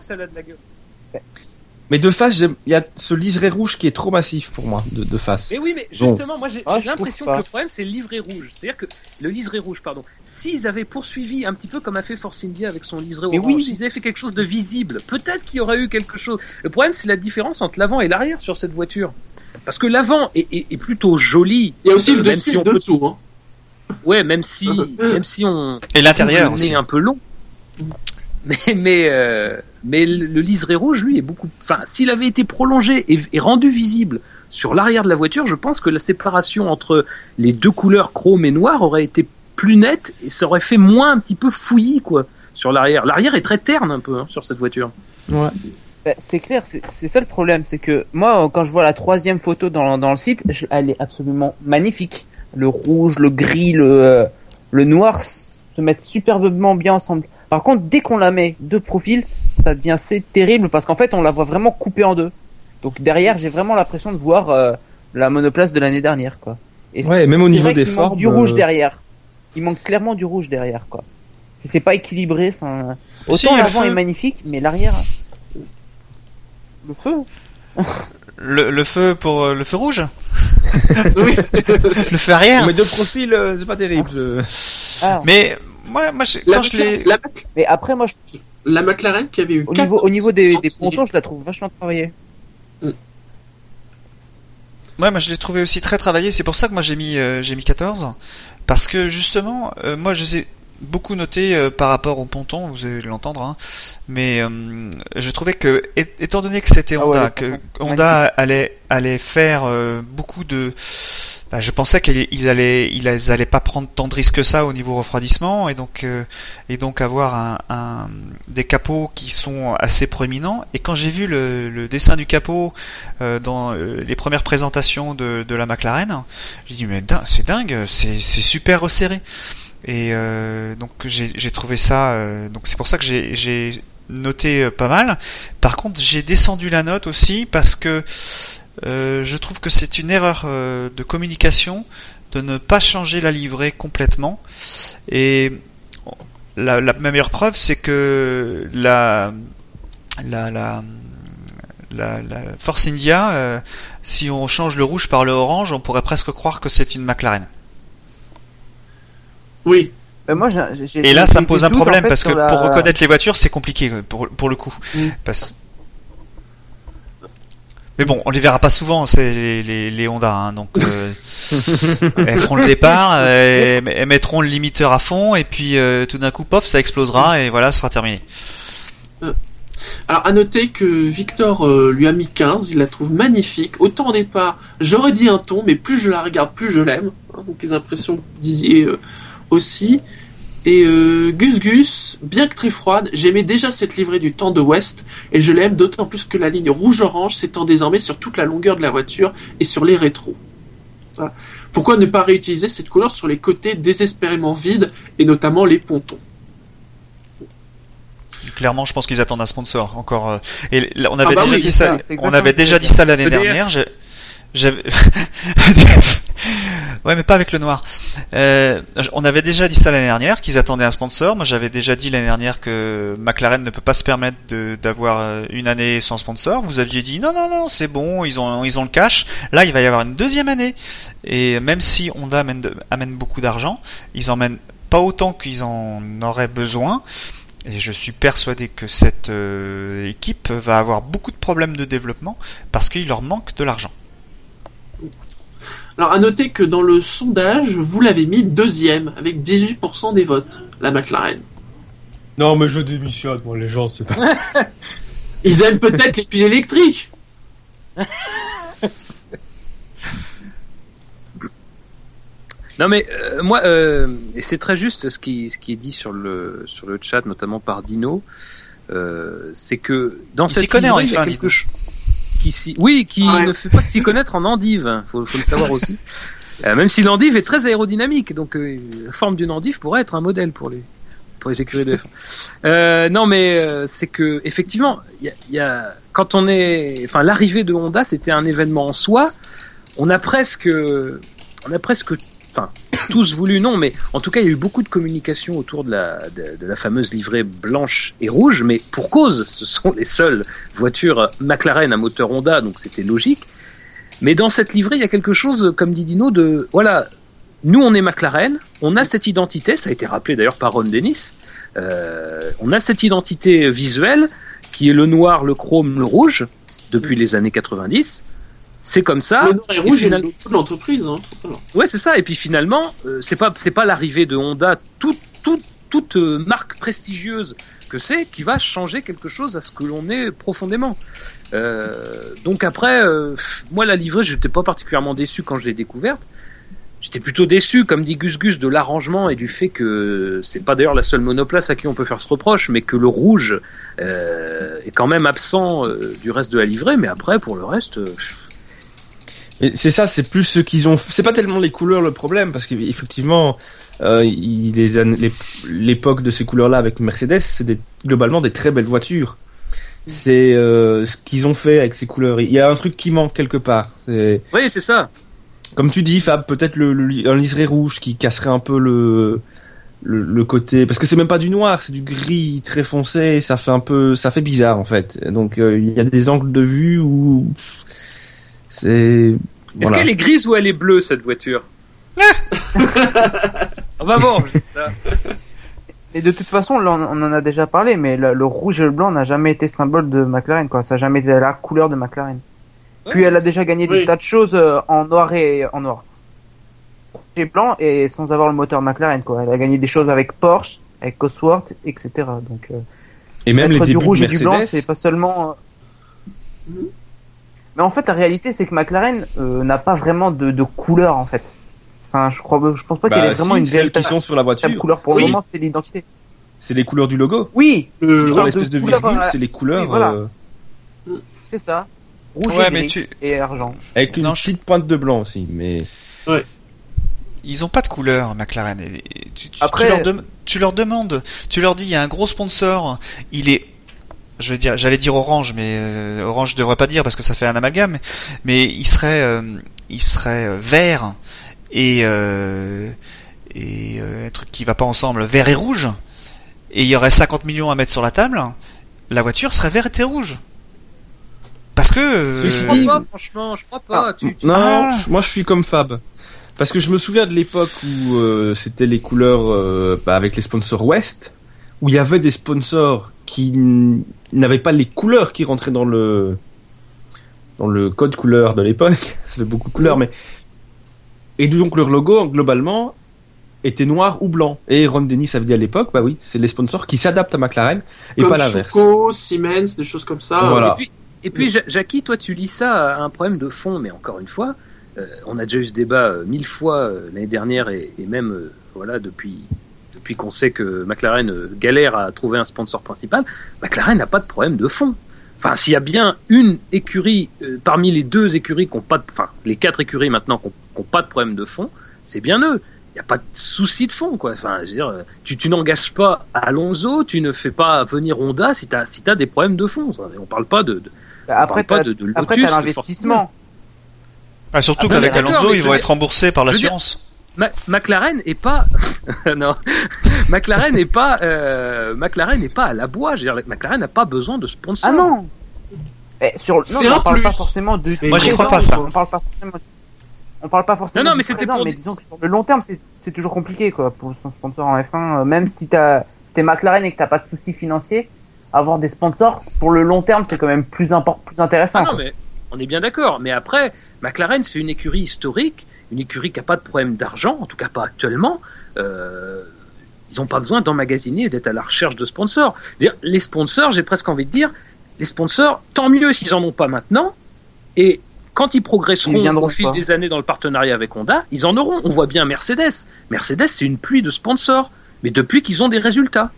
Mais de face, il y a ce liseré rouge qui est trop massif pour moi, de, de face. Mais oui, mais justement, moi j'ai ah, l'impression que le problème c'est le liseré rouge. C'est-à-dire que le liseré rouge, pardon. S'ils avaient poursuivi un petit peu comme a fait Force India avec son liseré rouge, oui. s'ils avaient fait quelque chose de visible, peut-être qu'il y aurait eu quelque chose. Le problème c'est la différence entre l'avant et l'arrière sur cette voiture. Parce que l'avant est, est, plutôt joli. Il y a aussi le dessus, si dessous. Hein. Ouais, même si, <laughs> même si on. Et l'intérieur aussi. est un peu long. Mais, mais, euh, mais le liseré rouge, lui, est beaucoup. Enfin, s'il avait été prolongé et, rendu visible sur l'arrière de la voiture, je pense que la séparation entre les deux couleurs chrome et noir aurait été plus nette et ça aurait fait moins un petit peu fouillis, quoi, sur l'arrière. L'arrière est très terne un peu hein, sur cette voiture. Ouais. Bah, c'est clair, c'est ça le problème, c'est que moi, quand je vois la troisième photo dans, dans le site, elle est absolument magnifique le rouge, le gris, le, euh, le noir se mettent superbement bien ensemble. Par contre, dès qu'on la met de profil, ça devient assez terrible parce qu'en fait, on la voit vraiment coupée en deux. Donc derrière, j'ai vraiment l'impression de voir euh, la monoplace de l'année dernière, quoi. Et ouais, même au niveau des formes. du rouge euh, derrière. Il manque clairement du rouge derrière, quoi. C'est pas équilibré. Enfin, autant l'avant est magnifique, mais l'arrière, le feu. <laughs> le, le, feu pour le feu rouge <laughs> oui. le feu arrière. Mais de profil, euh, c'est pas terrible. Ah. Mais moi, moi, quand je l'ai. Mais après, moi, je... la McLaren qui avait eu. Au niveau, au niveau des, des pontons, je la trouve vachement travaillée. Mm. Ouais, moi je l'ai trouvé aussi très travaillé. C'est pour ça que moi j'ai mis euh, j'ai mis 14 parce que justement, euh, moi je sais beaucoup noté euh, par rapport au ponton, vous allez l'entendre, hein, mais euh, je trouvais que, étant donné que c'était ah Honda, que Honda allait, allait faire euh, beaucoup de... Bah, je pensais qu'ils allaient, ils allaient pas prendre tant de risques que ça au niveau refroidissement et donc et donc avoir un, un, des capots qui sont assez proéminents. Et quand j'ai vu le, le, dessin du capot dans les premières présentations de, de la McLaren, j'ai dit mais c'est dingue, c'est super resserré. Et euh, donc j'ai trouvé ça. Euh, donc c'est pour ça que j'ai noté euh, pas mal. Par contre, j'ai descendu la note aussi parce que je trouve que c'est une erreur de communication de ne pas changer la livrée complètement. Et la, la meilleure preuve, c'est que la, la, la, la, Force India, si on change le rouge par le orange, on pourrait presque croire que c'est une McLaren. Oui. Euh, et là, ça me pose un problème parce que pour reconnaître les voitures, c'est compliqué euh, pour, pour le coup. Mm. Parce... Mais bon, on les verra pas souvent, c'est les, les, Honda, hein, donc euh, <laughs> elles feront le départ, elles, mettront le limiteur à fond, et puis tout d'un coup, pof, ça explosera, et voilà, ce sera terminé. Alors à noter que Victor lui a mis 15, il la trouve magnifique. Autant au départ, j'aurais dit un ton, mais plus je la regarde, plus je l'aime. Hein, donc les impressions que vous disiez aussi. Et euh, Gus Gus, bien que très froide, j'aimais déjà cette livrée du temps de West et je l'aime d'autant plus que la ligne rouge-orange s'étend désormais sur toute la longueur de la voiture et sur les rétros. Pourquoi ne pas réutiliser cette couleur sur les côtés désespérément vides et notamment les pontons? Clairement, je pense qu'ils attendent un sponsor encore. Et on avait ah bah déjà dit ça. On avait déjà dit ça l'année dernière. J'avais <laughs> Ouais, mais pas avec le noir. Euh, on avait déjà dit ça l'année dernière, qu'ils attendaient un sponsor. Moi, j'avais déjà dit l'année dernière que McLaren ne peut pas se permettre d'avoir euh, une année sans sponsor. Vous aviez dit non, non, non, c'est bon, ils ont, ils ont le cash. Là, il va y avoir une deuxième année. Et même si Honda amène, beaucoup d'argent, ils emmènent pas autant qu'ils en auraient besoin. Et je suis persuadé que cette euh, équipe va avoir beaucoup de problèmes de développement parce qu'il leur manque de l'argent. Alors à noter que dans le sondage, vous l'avez mis deuxième avec 18% des votes, la McLaren. Non mais je démissionne, moi les gens c'est pas. <laughs> Ils aiment peut-être les piles électriques. Non mais euh, moi, euh, et c'est très juste ce qui, ce qui est dit sur le, sur le chat, notamment par Dino, euh, c'est que dans il cette connaît en F1, qui oui, qui ne fait pas s'y connaître en endive. Faut, faut le savoir aussi. <laughs> Euh, même si l'endive est très aérodynamique, donc euh, la forme d'une endive pourrait être un modèle pour les pour les écuries de F1. Euh, non, mais euh, c'est que effectivement, il y a, quand on est, enfin, l'arrivée de Honda, c'était un événement en soi. On a presque, on a presque enfin tous voulu non, mais en tout cas il y a eu beaucoup de communication autour de la, fameuse livrée blanche et rouge, mais pour cause, ce sont les seules voitures McLaren à moteur Honda, donc c'était logique. Mais dans cette livrée, il y a quelque chose, comme dit Dino, de voilà, nous on est McLaren, on a cette identité, ça a été rappelé d'ailleurs par Ron Dennis, euh, on a cette identité visuelle qui est le noir, le chrome, le rouge depuis les années 90. C'est comme ça. Le noir et rouge, final... de l'entreprise. Hein. Ouais, c'est ça. Et puis finalement, euh, c'est pas c'est pas l'arrivée de Honda, toute toute toute euh, marque prestigieuse que c'est, qui va changer quelque chose à ce que l'on est profondément. Euh, donc après, euh, moi la livrée, je n'étais pas particulièrement déçu quand je l'ai découverte. J'étais plutôt déçu, comme dit Gus Gus, de l'arrangement et du fait que c'est pas d'ailleurs la seule monoplace à qui on peut faire ce reproche, mais que le rouge euh, est quand même absent du reste de la livrée. Mais après, pour le reste, c'est ça, c'est plus ce qu'ils ont. C'est pas tellement les couleurs le problème, parce qu'effectivement, euh, l'époque de ces couleurs-là avec Mercedes, c'est globalement des très belles voitures. C'est euh, ce qu'ils ont fait avec ces couleurs. Il y a un truc qui manque quelque part. Oui, c'est ça. Comme tu dis, Fab, peut-être le, un liseré rouge qui casserait un peu le le, côté parce que c'est même pas du noir, c'est du gris très foncé. Ça fait un peu, ça fait bizarre en fait. Donc euh, il y a des angles de vue où c'est. Est-ce qu'elle est grise ou elle est bleue cette voiture On va voir. Ça. Et de toute façon, on en a déjà parlé, mais le, rouge et le blanc n'a jamais été symbole de McLaren, quoi. Ça n'a jamais été la couleur de McLaren. Puis elle a déjà gagné des tas de choses euh, en noir et en noir. Et blanc et sans avoir le moteur McLaren, quoi. Elle a gagné des choses avec Porsche, avec Cosworth, etc. Donc. Euh, et même les du rouge et du blanc, c'est pas seulement. Euh, mais en fait, la réalité, c'est que McLaren euh, n'a pas vraiment de, de, couleur, en fait. Enfin, je crois, je pense pas qu'il y ait bah, vraiment une celles qui sont sur la voiture. couleur pour le moment, c'est l'identité. C'est les couleurs du logo. Oui. Euh, tu vois l'espèce de, virgule, euh, c'est les couleurs. Euh, c'est ça. Rouge et, et argent. Avec une petite pointe de blanc aussi, mais. Ouais. Ils ont pas de couleur, McLaren. tu, Après... tu, leur tu leur demandes, tu leur dis, il y a un gros sponsor, il est je vais dire, j'allais dire orange, mais euh, orange je devrais pas dire parce que ça fait un amalgame, mais il serait, euh, il serait euh, vert et et un truc qui va pas ensemble, vert et rouge, et il y aurait 50 millions à mettre sur la table, la voiture serait verte et rouge. Parce que. Je crois pas, franchement, je crois pas. Ah, non, ah. moi je suis comme Fab. Parce que je me souviens de l'époque où c'était les couleurs bah, avec les sponsors West, où il y avait des sponsors qui n'avaient pas les couleurs qui rentraient dans le dans le code couleur de l'époque. <laughs> Ça fait beaucoup de couleurs, mais et donc leur logo globalement était noir ou blanc. Et Ron Dennis avait dit à l'époque, bah oui, c'est les sponsors qui s'adaptent à McLaren et pas l'inverse. Siemens, des choses comme ça. Voilà. Et puis, Jackie, toi tu lis ça à un problème de fond, mais encore une fois, euh, on a déjà eu ce débat euh, mille fois euh, l'année dernière et, et même voilà depuis depuis qu'on sait que McLaren euh, galère à trouver un sponsor principal, McLaren n'a pas de problème de fond. Enfin, s'il y a bien une écurie euh, parmi les deux écuries qui ont pas, de, enfin les quatre écuries maintenant qui n'ont pas de problème de fond, c'est bien eux. Il n'y a pas de souci de fond, quoi. Enfin, je veux dire, euh, tu, tu n'engages pas Alonso, tu ne fais pas venir Honda si tu as, si as des problèmes de fond. On parle pas de, de après, pas de, de après, l'investissement. Ah, surtout ah, qu'avec Alonso, ils vont être remboursés par l'assurance. McLaren est pas <laughs> non McLaren n'est pas euh, McLaren n'est pas à la bois. Je veux dire, McLaren n'a pas besoin de sponsor. Ah non. Eh, sur non, on parle pas forcément de. Moi, j'y crois pas ça. On parle pas forcément. On parle pas forcément. Non, non, mais c'était pour. Mais disons que sur le long terme, c'est toujours compliqué quoi pour son sponsor en F1. Euh, même si t'as t'es McLaren et que t'as pas de soucis financiers, avoir des sponsors pour le long terme, c'est quand même plus important, plus intéressant. Ah non, mais on est bien d'accord. Mais après, McLaren, c'est une écurie historique une écurie qui n'a pas de problème d'argent, en tout cas pas actuellement, euh, ils n'ont pas besoin d'emmagasiner et d'être à la recherche de sponsors. Les sponsors, j'ai presque envie de dire, les sponsors, tant mieux s'ils en ont pas maintenant, et quand ils progresseront au fil des années dans le partenariat avec Honda, ils en auront. On voit bien Mercedes. Mercedes, c'est une pluie de sponsors, mais depuis qu'ils ont des résultats.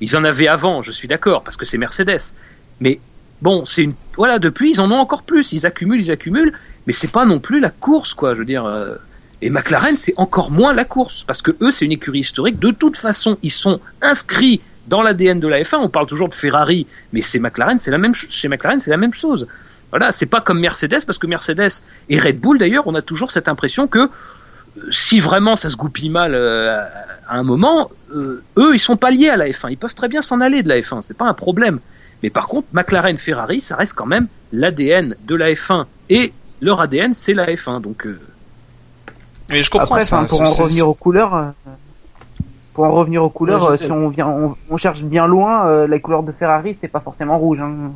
Ils en avaient avant, je suis d'accord, parce que c'est Mercedes. Mais Bon, c'est une voilà, depuis ils en ont encore plus, ils accumulent, ils accumulent, mais c'est pas non plus la course quoi, je veux dire euh, et McLaren c'est encore moins la course parce que eux c'est une écurie historique, de toute façon, ils sont inscrits dans l'ADN de la F1, on parle toujours de Ferrari, mais c'est McLaren, c'est la même chez McLaren, c'est la même chose. Voilà, c'est pas comme Mercedes parce que Mercedes et Red Bull d'ailleurs, on a toujours cette impression que si vraiment ça se goupille mal euh, à un moment, euh, eux, ils sont pas liés à la F1. Ils peuvent très bien s'en aller de la F1. C'est pas un problème. Mais par contre, McLaren, Ferrari, ça reste quand même l'ADN de la F1. Et leur ADN, c'est la F1. Donc. Euh... Mais je comprends ça. pour en revenir aux couleurs. Euh, pour en revenir aux couleurs, si on vient, on, cherche bien loin, la couleur de Ferrari, c'est pas forcément rouge. Hein.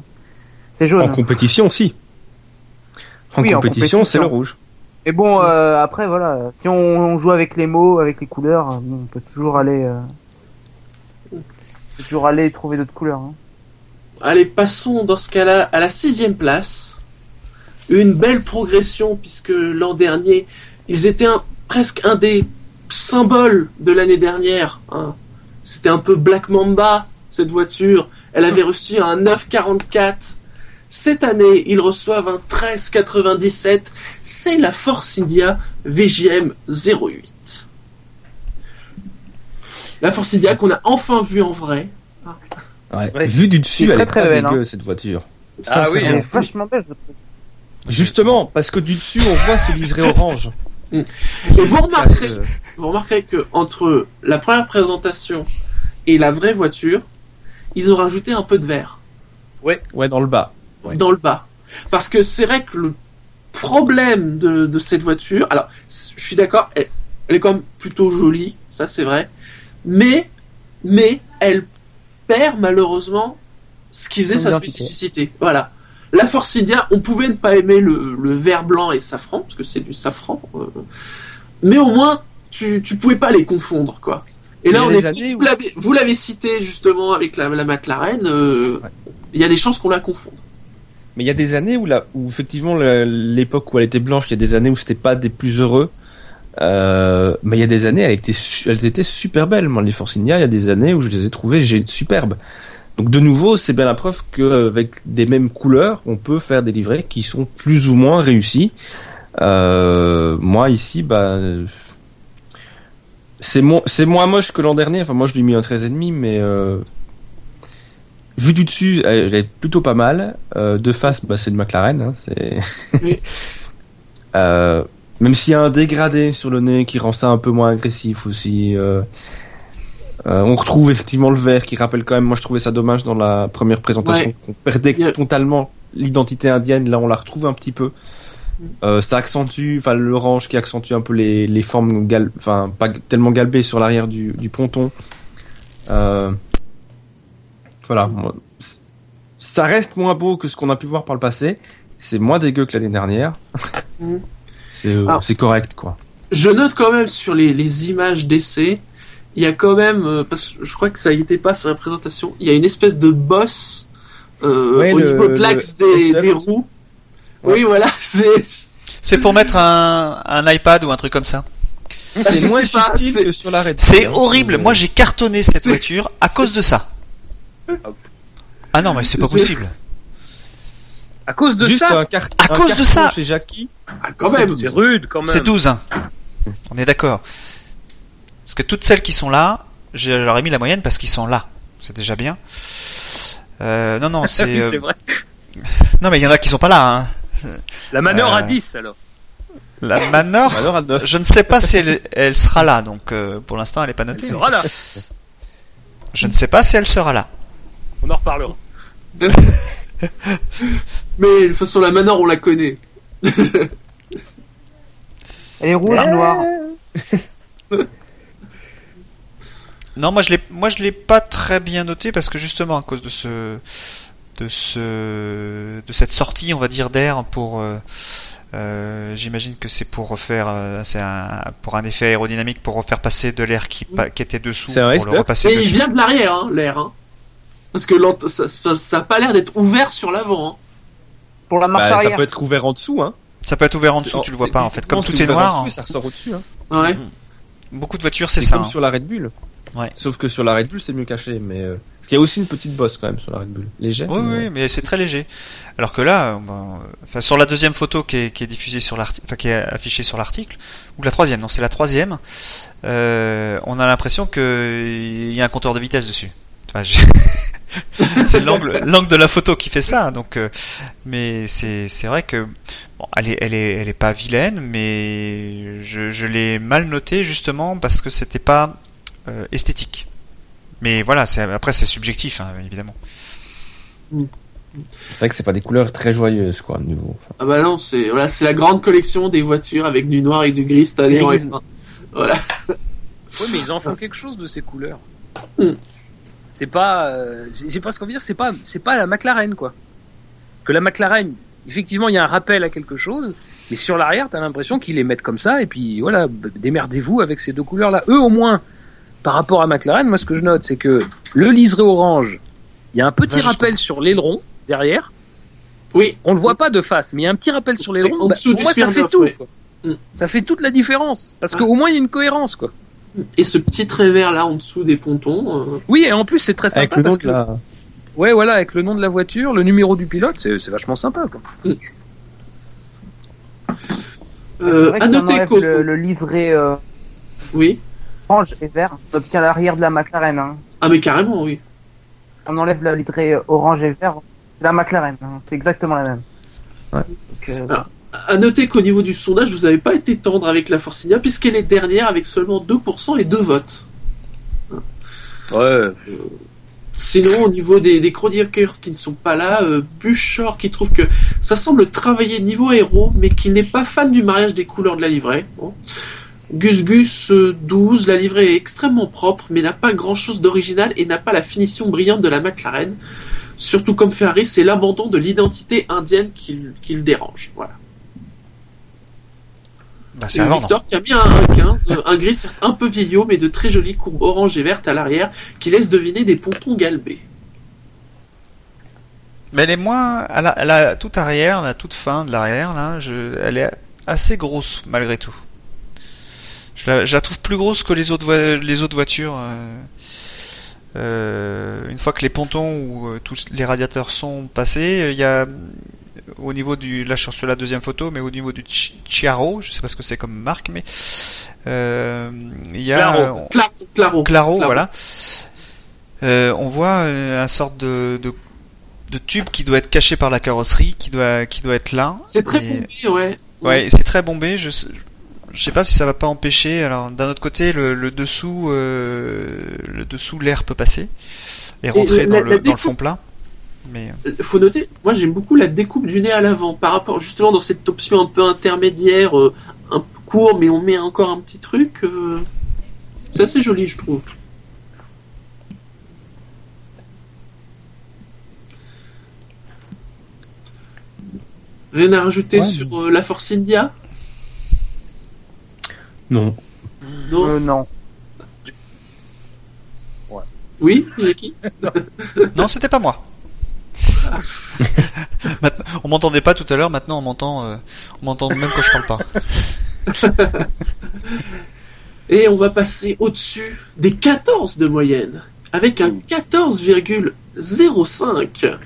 C'est jaune. En compétition, si. En, compétition, c'est le rouge. Et bon, euh, après, voilà, si on, joue avec les mots, avec les couleurs, on peut toujours aller, euh, toujours aller trouver d'autres couleurs. Hein. Allez, passons dans ce cas-là à la sixième place. Une belle progression puisque l'an dernier, ils étaient presque un des symboles de l'année dernière. Hein. C'était un peu Black Mamba cette voiture. Elle avait <laughs> reçu un 944 cette année, ils reçoivent un 1397. C'est la Force India VGM 08. La Force India qu'on a enfin vue en vrai. Ouais. Vue du dessus, elle est très belle, hein. cette voiture. ah oui, elle est vachement belle. Justement, parce que du dessus, on voit ce liseré orange. <laughs> Et vous remarquerez, vous remarquerez que entre la première présentation et la vraie voiture, ils ont rajouté un peu de vert. Ouais, ouais, dans le bas dans le bas. Parce que c'est vrai que le problème de, cette voiture, alors je suis d'accord, elle, est quand même plutôt jolie, ça c'est vrai, mais, mais elle perd malheureusement ce qui faisait sa spécificité. Voilà. La Force India, on pouvait ne pas aimer le, vert blanc et safran, parce que c'est du safran, euh, mais au moins tu, tu pouvais pas les confondre, quoi. Et là, on est, vous l'avez cité justement avec la, la McLaren, euh, il y a des chances qu'on la confonde. Mais il y a des années où, effectivement l'époque où elle était blanche, il y a des années où c'était pas des plus heureux. Euh, mais il y a des années, elles étaient, elles étaient super belles. Moi, les Forcinia, il y a des années où je les ai trouvées superbes. Donc de nouveau, c'est bien la preuve qu'avec des mêmes couleurs, on peut faire des livrets qui sont plus ou moins réussis. Euh, moi ici, bah, c'est moins moche que l'an dernier. Enfin, moi je lui ai mis un 13,5, mais euh, Vu du dessus, elle est plutôt pas mal. Euh, de face, bah, c'est de McLaren. Hein, c'est... <laughs> euh, même s'il y a un dégradé sur le nez qui rend ça un peu moins agressif aussi. Euh, on retrouve effectivement le vert qui rappelle quand même. Moi, je trouvais ça dommage dans la première présentation qu'on perdait totalement l'identité indienne. Là, on la retrouve un petit peu. Mm. Euh, ça accentue, enfin l'orange qui accentue un peu les, les formes, gal, enfin pas tellement galbées sur l'arrière du, du ponton. Euh, voilà. Ça reste moins beau que ce qu'on a pu voir par le passé. C'est moins dégueu que l'année dernière. Mm. <laughs> C'est correct, quoi. Je note quand même sur les, images d'essai, il y a quand même, euh, parce que je crois que ça n'était pas sur la présentation, il y a une espèce de boss euh, au niveau de l'axe des, roues. Oui, voilà, <laughs> c'est. C'est pour mettre un, un iPad ou un truc comme ça. C'est moins que sur la C'est horrible. Moi, j'ai cartonné cette voiture à cause de ça. Ah non, mais c'est pas possible. À cause de ça À cause de ça Chez Jackie. Ah, quand même C'est rude quand même. C'est 12. Hein. On est d'accord. Parce que toutes celles qui sont là, je leur ai mis la moyenne parce qu'ils sont là. C'est déjà bien. Euh, non, non, <laughs> c'est. Euh, vrai. Non, mais il y en a qui sont pas là. Hein. La Manor à 10 alors. La Manor, je ne sais pas si elle, sera là, donc euh, pour l'instant elle est pas notée. Elle sera là. Je ne sais pas si elle sera là. On en reparlera. <laughs> Mais de toute façon, la Manor, on la connaît. Elle est rouge, eh. noire. <laughs> non, moi je l'ai, moi je l'ai pas très bien noté parce que justement à cause de ce, de ce, de cette sortie, on va dire d'air pour. Euh, euh, j'imagine que c'est pour refaire, euh, c'est un, pour un effet aérodynamique pour refaire passer de l'air qui, qui était dessous. C'est pour le repasser Et il vient de l'arrière, hein, l'air. Hein. Parce que ça, ça, a pas l'air d'être ouvert sur l'avant. Hein. Pour la marche bah, arrière. Ça peut être ouvert en dessous, hein. Ça peut être ouvert en dessous, tu le vois pas en fait. Comme tout est noir. ça ressort au-dessus. Hein. Ouais. Beaucoup de voitures, c'est ça. Comme sur la Red Bull. Ouais. Sauf que sur la Red Bull, c'est mieux caché, mais euh... parce qu'il y a aussi une petite bosse quand même sur la Red Bull, légère. Oui, oui, mais c'est très léger. Alors que là, ben, enfin sur la deuxième photo qui est, qui est diffusée sur l'article, enfin qui est affichée sur l'article, ou la troisième, non, c'est la troisième. Euh, on a l'impression qu'il y a un compteur de vitesse dessus. Enfin, <laughs> c'est l'angle, l'angle de la photo qui fait ça. Donc, euh, mais c'est, c'est vrai que bon, elle est, elle est, elle est pas vilaine, mais je, je l'ai mal noté justement parce que c'était pas euh, esthétique. Mais voilà, c'est, après c'est subjectif, hein, évidemment. C'est vrai que c'est pas des couleurs très joyeuses, quoi, nouveau. Ah bah non, c'est voilà, c'est la grande collection des voitures avec du noir et du gris cette année. Voilà. Oui, mais ils en font quelque chose de ces couleurs. Mm. C'est pas, euh, j'ai pas ce qu'on veut dire, c'est pas, c'est pas la McLaren quoi. Parce que la McLaren, effectivement, il y a un rappel à quelque chose, mais sur l'arrière, t'as l'impression qu'ils les mettent comme ça, et puis voilà, démerdez-vous avec ces deux couleurs-là. Eux, au moins, par rapport à McLaren, moi, ce que je note, c'est que le liseré orange, il y a un petit rappel sur l'aileron derrière. Oui. On le voit pas de face, mais il y a un petit rappel sur l'aileron. Bah, pour moi, ça fait tout. Quoi. Mm. Ça fait toute la différence, parce qu'au moins il y a une cohérence, quoi. Et ce petit trait vert là en dessous des pontons. Euh, oui, et en plus c'est très sympa. Avec le nom de la... Ouais, voilà, avec le nom de la voiture, le numéro du pilote, c'est vachement sympa. Quoi. Euh, à noter que le, le, livret euh, oui. Orange et vert, on obtient l'arrière de la McLaren. Hein. Ah mais carrément, oui. On enlève le livret orange et vert, c'est la McLaren, hein. c'est exactement la même. Ouais. Donc, euh, Alors, à noter qu'au niveau du sondage, vous n'avez pas été tendre avec la Forcinia, puisqu'elle est dernière avec seulement 2% et 2 votes. Ouais. Sinon, au niveau des, des chroniqueurs qui ne sont pas là, euh, Buchor qui trouve que ça semble travailler niveau héros, mais qu'il n'est pas fan du mariage des couleurs de la livrée. Bon. Gus Gus 12, la livrée est extrêmement propre, mais n'a pas grand chose d'original et n'a pas la finition brillante de la McLaren. Surtout comme Ferrari, c'est l'abandon de l'identité indienne qui, qui le dérange. Voilà. Bah, et Victor qui a mis un 15, un gris certes un peu vieillot, mais de très jolies courbes orange et vertes à l'arrière qui laissent deviner des pontons galbés. Mais elle est moins, à la, à la toute arrière, la toute fin de l'arrière, là, je, elle est assez grosse malgré tout. Je la, je la trouve plus grosse que les autres, les autres voitures. Euh, euh, une fois que les pontons ou euh, tous les radiateurs sont passés, il y a au niveau du là sur la deuxième photo, mais au niveau du Chiaro, je sais pas ce que c'est comme marque, mais euh, il y a Claro, Claro, Claro, voilà. Euh, on voit un sorte de, de, de tube qui doit être caché par la carrosserie, qui doit qui doit être là. C'est très bombé, ouais. Ouais, c'est très bombé. Je je sais pas si ça va pas empêcher. Alors d'un autre côté, le, le dessous, euh, le dessous, l'air peut passer et rentrer et dans, le, dans le fond plat. Mais... Euh, faut noter, moi j'aime beaucoup la découpe du nez à l'avant par rapport justement dans cette option un peu intermédiaire, euh, un peu court mais on met encore un petit truc. Euh... C'est assez joli je trouve. Rien à rajouter ouais, sur euh, la Force India? Non. Non. Euh, non. Ouais. Oui, Jackie <laughs> Non, c'était pas moi. <laughs> on m'entendait pas tout à l'heure, maintenant on m'entend, euh, on m'entend même quand je parle pas. <laughs> Et on va passer au-dessus des 14 de moyenne, avec un 14,05.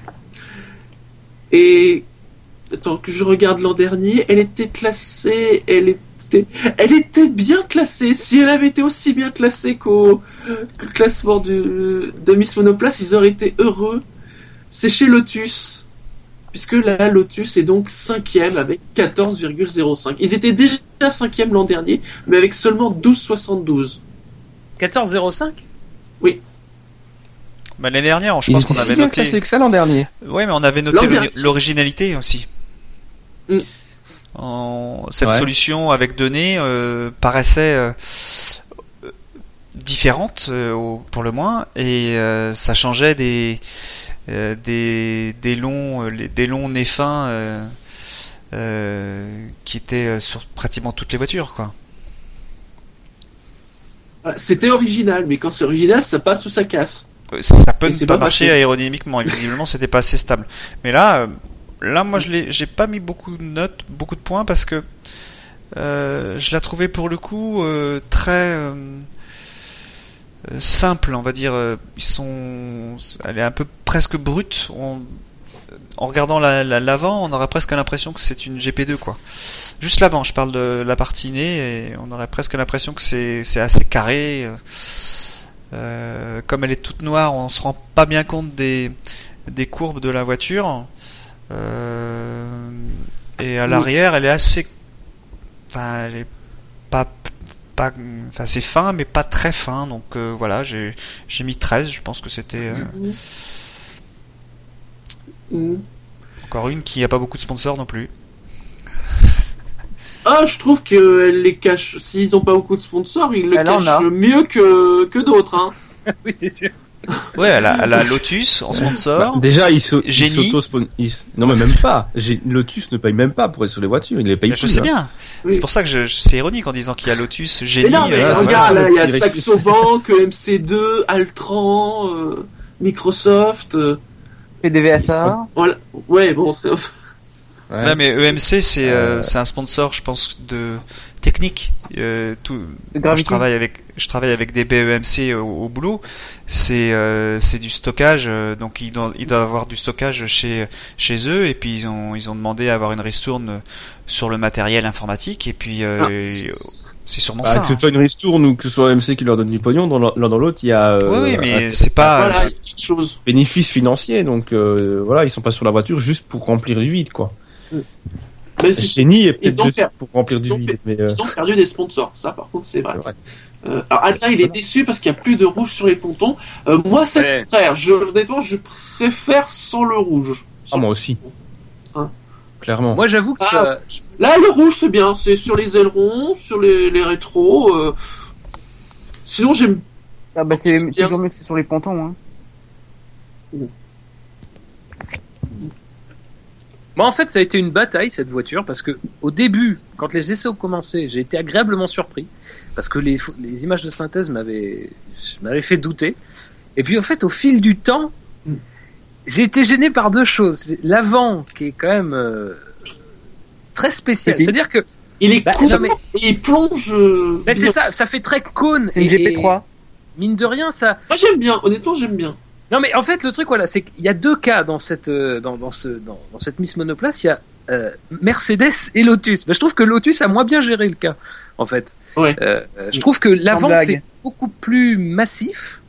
Et attends que je regarde l'an dernier, elle était classée, elle était, elle était bien classée. Si elle avait été aussi bien classée qu'au classement de, de Miss Monoplace, ils auraient été heureux c'est chez Lotus, puisque la Lotus est donc cinquième avec 14,05. Ils étaient déjà cinquième l'an dernier, mais avec seulement 12,72. 14,05 Oui. Bah, L'année dernière, je pense qu'on avait noté. C'est que ça l'an dernier. Oui, mais on avait noté l'originalité aussi. Mm. En... Cette ouais. solution avec données euh, paraissait euh, différente euh, pour le moins, et euh, ça changeait des euh, des, des longs euh, des longs nez fins euh, euh, qui étaient sur pratiquement toutes les voitures quoi. C'était original, mais quand c'est original, ça passe ou ça casse. Ça peut ne pas, pas marcher aérodynamiquement, et visiblement c'était pas assez stable. Mais là, là moi je j'ai pas mis beaucoup de notes, beaucoup de points parce que euh, je la trouvais pour le coup euh, très simple, on va dire. Ils sont, elle est un peu presque brute. On, en regardant l'avant, on aurait presque l'impression que c'est une GP2 quoi. Juste l'avant, je parle de la partie nez, et on aurait presque l'impression que c'est assez carré. Euh, comme elle est toute noire, on se rend pas bien compte des courbes de la voiture. Euh, et à l'arrière, elle est assez, enfin, elle est pas, pas, enfin, c'est fin, mais pas très fin. Donc euh, voilà, j'ai, j'ai mis 13. Je pense que c'était. Mm. Encore une qui a pas beaucoup de sponsors non plus. Ah, je trouve qu'elle les cache. S'ils ont pas beaucoup de sponsors, ils le cachent mieux que, que d'autres. Hein. <laughs> oui, c'est sûr. Ouais, elle a, elle a, Lotus en sponsor. Bah, déjà, ils s'auto Non, mais même pas. Lotus ne paye même pas pour être sur les voitures. Il les paye Je sais hein. bien. C'est pour ça que je, c'est ironique en disant qu'il y a Lotus, Génie. Mais non, mais euh, regarde, là, il y a Saxo Bank, MC2, Altran, euh, Microsoft. Euh, PDVSA. Voilà. Ouais, bon, c'est. Ouais. mais EMC c'est euh, c'est un sponsor, je pense, de technique. Euh, tout, je travaille avec je travaille avec des BEMC au, boulot. C'est euh, c'est du stockage, euh, donc ils doivent ils doivent avoir du stockage chez chez eux et puis ils ont ils ont demandé à avoir une ristourne sur le matériel informatique et puis euh, ah, c'est sûrement bah, ça. Que ce hein. soit une ristourne ou que ce soit EMC qui leur donne du pognon, dans l'un dans l'autre, il y a. oui, oui, mais c'est pas. Voilà, chose. Bénéfice financier, donc voilà, ils sont pas sur la voiture juste pour remplir du vide, quoi. Mais génie est peut-être pour remplir du vide. Mais euh... Ils ont perdu des sponsors, ça par contre c'est vrai. Euh, alors Adrien il est déçu parce qu'il n'y a plus de rouge sur les pontons. Euh, moi c'est le contraire. Je, honnêtement je préfère sans le rouge. Ah moi aussi. Hein Clairement. Moi j'avoue que ah, là le rouge c'est bien, c'est sur les ailerons, sur les, les rétros. Euh... Sinon j'aime. Ah bah c'est toujours mieux que sur les pontons. Hein. Moi, en fait, ça a été une bataille cette voiture parce que au début, quand les essais ont commencé, j'ai été agréablement surpris parce que les, les images de synthèse m'avaient m'avaient fait douter. Et puis, en fait, au fil du temps, j'ai été gêné par deux choses. L'avant, qui est quand même euh, très spécial. C'est-à-dire que il est bah, il plonge. Euh, c'est ça, ça fait très cône. C'est une GP3. mine de rien, ça. Moi, j'aime bien. Honnêtement, j'aime bien. Non, mais en fait, le truc, voilà, c'est qu'il y a deux cas dans cette, euh, dans, dans, ce, dans, dans cette Miss Monoplace. Il y a euh, Mercedes et Lotus. Mais je trouve que Lotus a moins bien géré le cas, en fait. Ouais. Euh, je trouve que l'avant fait beaucoup plus massif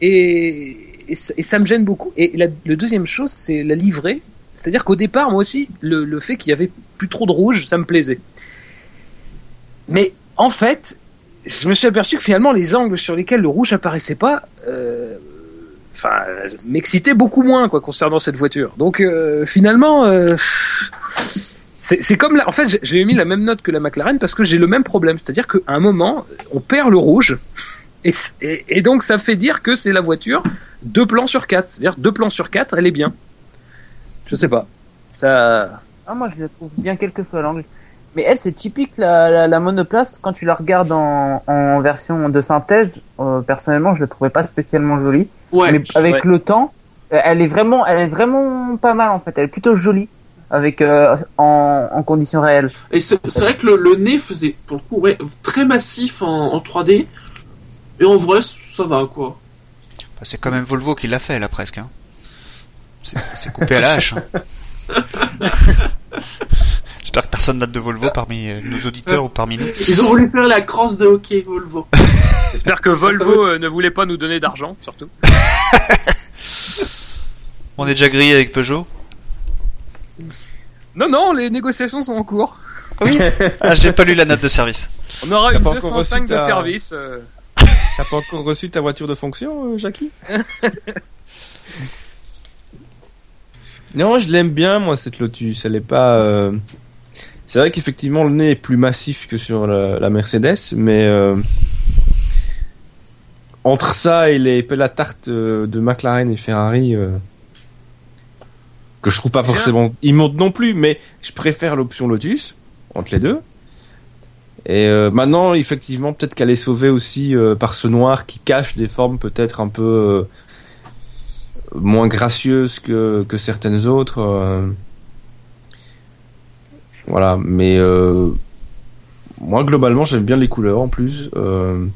et, et, ça me gêne beaucoup. Et la, le deuxième chose, c'est la livrée. C'est-à-dire qu'au départ, moi aussi, le, le fait qu'il y avait plus trop de rouge, ça me plaisait. Mais en fait, je me suis aperçu que finalement, les angles sur lesquels le rouge apparaissait pas, euh, enfin m'excitait beaucoup moins quoi concernant cette voiture. Donc euh, finalement euh, c'est comme là, en fait j'ai mis la même note que la McLaren parce que j'ai le même problème, c'est-à-dire qu'à un moment on perd le rouge et, donc ça fait dire que c'est la voiture deux plans sur quatre, c'est-à-dire deux plans sur quatre, elle est bien. Je sais pas. Ça. Ah moi je la trouve bien quel que soit l'angle. Mais elle, c'est typique la, la, monoplace. Quand tu la regardes en, version de synthèse, euh, personnellement, je la trouvais pas spécialement jolie. Ouais, mais avec le temps, euh, elle est vraiment, elle est vraiment pas mal en fait. Elle est plutôt jolie avec euh, en, en, conditions réelles. Et c'est vrai que le, le, nez faisait pour le coup ouais, très massif en, en 3D. Et en vrai, ça va quoi. Bah, c'est quand même Volvo qui l'a fait là presque. Hein. C'est coupé à la hache. Hein. <laughs> J'espère que personne n'a de Volvo parmi euh, nos auditeurs ou parmi nous. Ils ont voulu faire la crosse de hockey Volvo. J'espère que Volvo euh, ne voulait pas nous donner d'argent, surtout. <laughs> On est déjà grillé avec Peugeot Non, non, les négociations sont en cours. Oui. ah, j'ai pas lu la note de service. On aura une 205 de service. Euh. <laughs> T'as pas encore reçu ta voiture de fonction, Jackie <laughs> Non, je l'aime bien, moi, cette Lotus. Elle est pas. C'est vrai qu'effectivement le nez est plus massif que sur la, Mercedes, mais euh, entre ça et les la tarte euh, de McLaren et Ferrari, euh, que je trouve pas forcément immonde non plus, mais je préfère l'option Lotus entre les deux. Et maintenant, effectivement, peut-être qu'elle est sauvée aussi par ce noir qui cache des formes peut-être un peu moins gracieuses que, que certaines autres. Voilà, mais euh, moi globalement j'aime bien les couleurs en plus. Euh,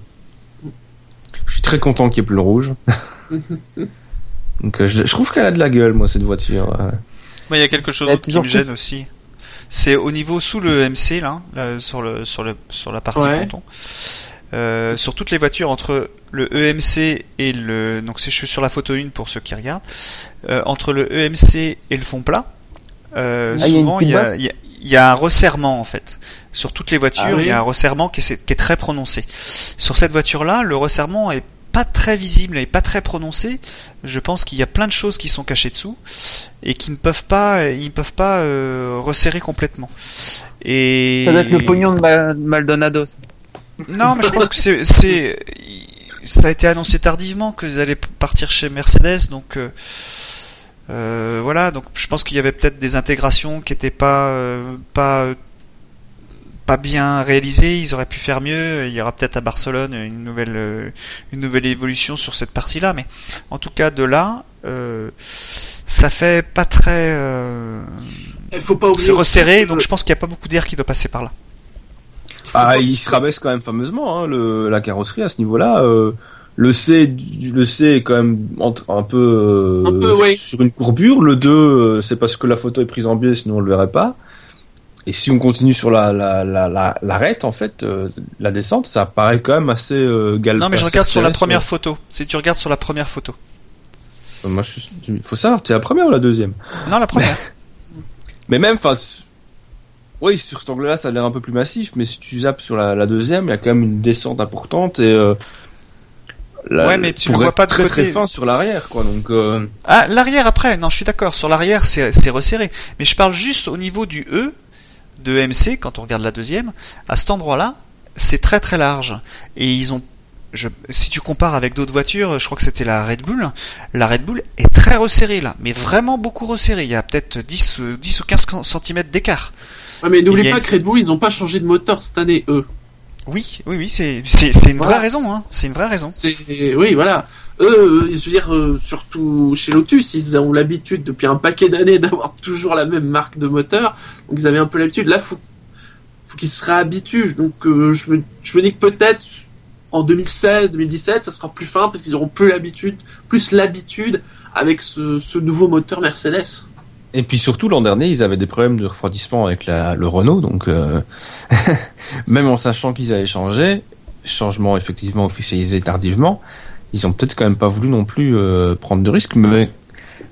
très content qu'il n'y ait plus le rouge. <laughs> Donc je, trouve qu'elle a de la gueule, moi, cette voiture. il y a quelque chose qui me gêne aussi. C'est au niveau sous le MC là, sur le sur le sur la partie ponton. Euh, sur toutes les voitures entre le EMC et le donc c'est sur la photo 1 pour ceux qui regardent euh, entre le EMC et le fond plat euh, ah, souvent il y, a, y, y, a, un resserrement en fait sur toutes les voitures ah il y a un resserrement qui est, qui est très prononcé sur cette voiture là le resserrement est pas très visible et pas très prononcé. Je pense qu'il y a plein de choses qui sont cachées dessous et qui ne peuvent pas, ils peuvent pas euh, resserrer complètement. Et ça doit être le pognon de Maldonado. Non, mais je pense que c'est, c'est, ça a été annoncé tardivement qu'ils allaient partir chez Mercedes, donc. Euh, euh, voilà, donc je pense qu'il y avait peut-être des intégrations qui n'étaient pas pas pas bien réalisé, ils auraient pu faire mieux. Il y aura peut-être à Barcelone une nouvelle, euh, une nouvelle évolution sur cette partie-là, mais en tout cas de là, euh, ça fait pas très. Euh, faut pas C'est resserré, donc je pense qu'il n'y a pas beaucoup d'air qui doit passer par là. Ah, il se rabaisse quand même fameusement, hein, le, la carrosserie à ce niveau-là. Euh, le C, le C est quand même entre, un peu, un peu sur une courbure. Le 2, c'est parce que la photo est prise en biais, sinon on le verrait pas. Et si on continue sur la la la l'arête en fait, euh, la descente, ça paraît quand même assez euh, Non mais je regarde sur la première photo. Si tu regardes sur la première photo. Euh, moi, il faut savoir, tu es la première ou la deuxième? Non, la première. <laughs> Mais, même, enfin, oui, sur cet angle-là, ça a l'air un peu plus massif, mais si tu zappes sur la, deuxième, il y a quand même une descente importante et. Euh, ouais, mais tu ne vois pas de très côté. très fin sur l'arrière, quoi. Donc. Euh... Ah, l'arrière après. Non, je suis d'accord. Sur l'arrière, c'est resserré. Mais je parle juste au niveau du E de MC, quand on regarde la deuxième, à cet endroit-là, c'est très très large. Et ils ont je, si tu compares avec d'autres voitures, je crois que c'était la Red Bull, la Red Bull est très resserrée là, mais vraiment beaucoup resserrée. Il y a peut-être 10, 10 ou 15 cm d'écart. mais n'oublie pas que Red Bull, ils n'ont pas changé de moteur cette année, eux. Oui, oui, oui, c'est, c'est, une vraie raison, hein. C'est une vraie raison. Oui, voilà eux, je veux dire, euh, surtout chez Lotus, ils ont l'habitude depuis un paquet d'années <laughs> d'avoir toujours la même marque de moteur, donc ils avaient un peu l'habitude. Là, faut, faut qu'ils se réhabituent. Donc euh, je, me, je me dis que peut-être en 2016, 2017, ça sera plus fin parce qu'ils auront plus l'habitude, plus l'habitude avec ce, nouveau moteur Mercedes. Et puis surtout l'an dernier, ils avaient des problèmes de refroidissement avec le Renault, donc euh, <laughs> même en sachant qu'ils avaient changé, changement effectivement officialisé tardivement, ils ont peut-être quand même pas voulu non plus euh, prendre de risques, mais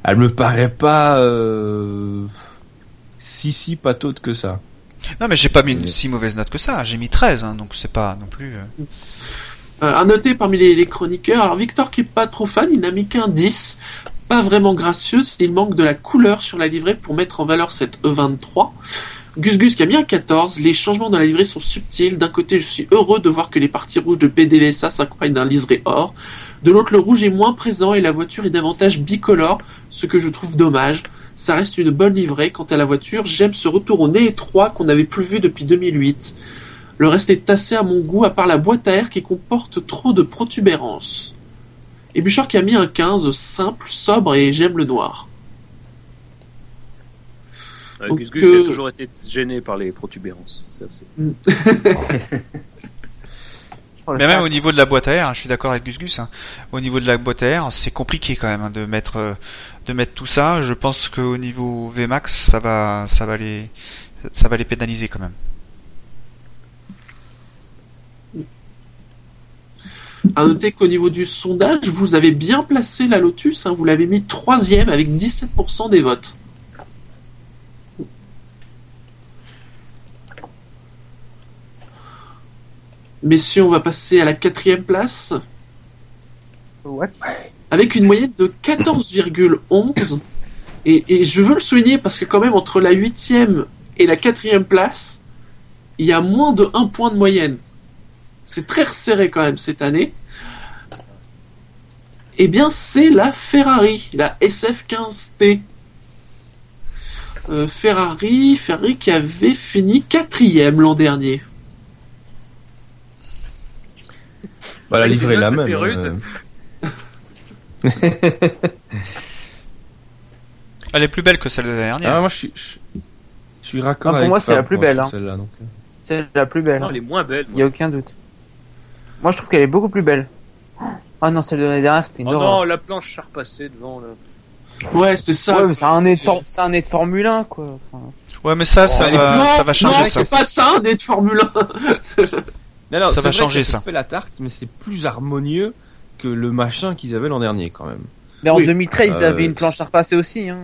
elle me paraît pas euh, si si pataude que ça. Non mais j'ai pas mis une si mauvaise note que ça, j'ai mis 13, hein, donc c'est pas non plus... Euh... euh à noter parmi les, chroniqueurs, alors Victor qui est pas trop fan, il n'a mis qu'un 10, pas vraiment gracieux, il manque de la couleur sur la livrée pour mettre en valeur cette E23. Gus Gus qui a mis un 14, les changements dans la livrée sont subtils, d'un côté je suis heureux de voir que les parties rouges de PDVSA s'accompagnent d'un liseré or, de l'autre, le rouge est moins présent et la voiture est davantage bicolore, ce que je trouve dommage. Ça reste une bonne livrée. Quant à la voiture, j'aime ce retour au nez étroit qu'on n'avait plus vu depuis 2008. Le reste est assez à mon goût, à part la boîte à air qui comporte trop de protubérances. Et Bouchard qui a mis un 15, simple, sobre et j'aime le noir. Gus Gus a toujours été gêné par les protubérances. <laughs> <laughs> Mais même au niveau de la boîte à air, hein, je suis d'accord avec Gus Gus. Hein. au niveau de la boîte à air, c'est compliqué quand même hein, de mettre euh, de mettre tout ça. Je pense qu'au niveau Vmax, ça va ça va les ça va les pénaliser quand même. À noter qu'au niveau du sondage, vous avez bien placé la Lotus. vous l'avez mis troisième avec 17% des votes. Messieurs, on va passer à la quatrième place. Avec une moyenne de 14,11. Et, je veux le souligner parce que quand même entre la huitième et la quatrième place, il y a moins de 1 point de moyenne. C'est très resserré quand même cette année. Eh bien, c'est la Ferrari, la SF15T. Euh, Ferrari, Ferrari qui avait fini quatrième l'an dernier. Voilà, livrée la même. Rude. Euh. <laughs> Elle est plus belle que celle de l'année dernière. Ah, moi, je suis, je, suis raccord non, pour moi, c'est la plus belle. Hein. Euh. C'est la plus belle. Non, elle est moins belle. Il n'y a aucun doute. Moi, je trouve qu'elle est beaucoup plus belle. Ah non, celle de l'année dernière, c'était une oh non, la planche charpassée devant là. Ouais, c'est ça. Ouais, mais c'est un nez de, nez de Formule 1, quoi. Ouais, mais ça, ça, va, ça va changer non, ça. c'est pas ça, un nez de Formule 1. <laughs> ça va changer ça. fait la tarte, mais c'est plus harmonieux que le machin qu'ils avaient l'an dernier, quand même. Mais en 2013, ils avaient une planche à repasser aussi, hein.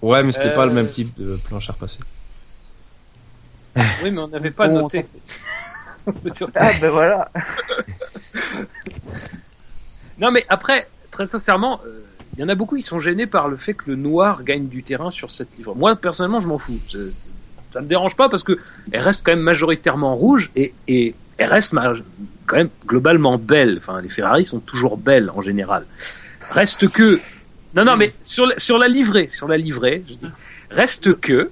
Ouais, mais c'était pas le même type de planche à repasser. Oui, mais on n'avait pas noté. <laughs> ah ben voilà. non mais après, très sincèrement, il euh, y en a beaucoup, ils sont gênés par le fait que le noir gagne du terrain sur cette livre. Moi personnellement, je m'en fous. Ça me dérange pas parce que elle reste quand même majoritairement rouge et, elle reste quand même globalement belle. Enfin, les Ferrari sont toujours belles en général. Reste que non non mais sur la, livrée, sur la livrée, je dis, reste que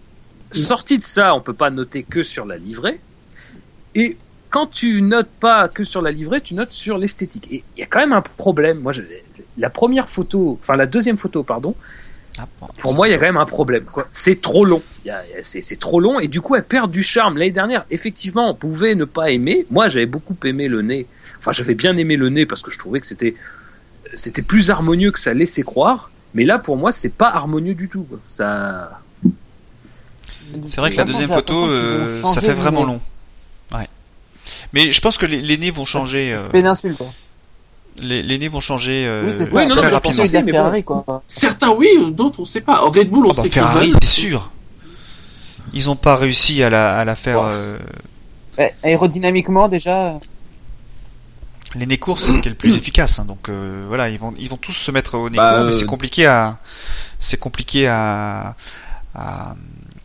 sorti de ça, on peut pas noter que sur la livrée. Et quand tu notes pas que sur la livrée, tu notes sur l'esthétique. Et il y a quand même un problème. Moi, la première photo, enfin la deuxième photo, pardon. Ah, pour moi, il y a quand même un problème. C'est trop long. C'est trop long et du coup, elle perd du charme. L'année dernière, effectivement, on pouvait ne pas aimer. Moi, j'avais beaucoup aimé le nez. Enfin, j'avais bien aimé le nez parce que je trouvais que c'était c'était plus harmonieux que ça laissait croire. Mais là, pour moi, c'est pas harmonieux du tout. Ça. C'est vrai que la deuxième photo, euh, ça fait vraiment long. Ouais. Mais je pense que les, les nez vont changer. Euh... Péninsule, quoi. Les, les nez vont changer euh, oui, très non, rapidement. Ferrari, quoi. Certains oui, d'autres on sait pas. En Red Bull, on oh, bah, sait Ferrari, c'est sûr. Ils ont pas réussi à la, à la faire. Euh... aérodynamiquement déjà. Les nez courts, c'est ce qui est le plus efficace. Hein, donc euh, voilà, ils vont, ils vont tous se mettre au nez bah, court, mais c'est euh, compliqué à, c'est compliqué à, à,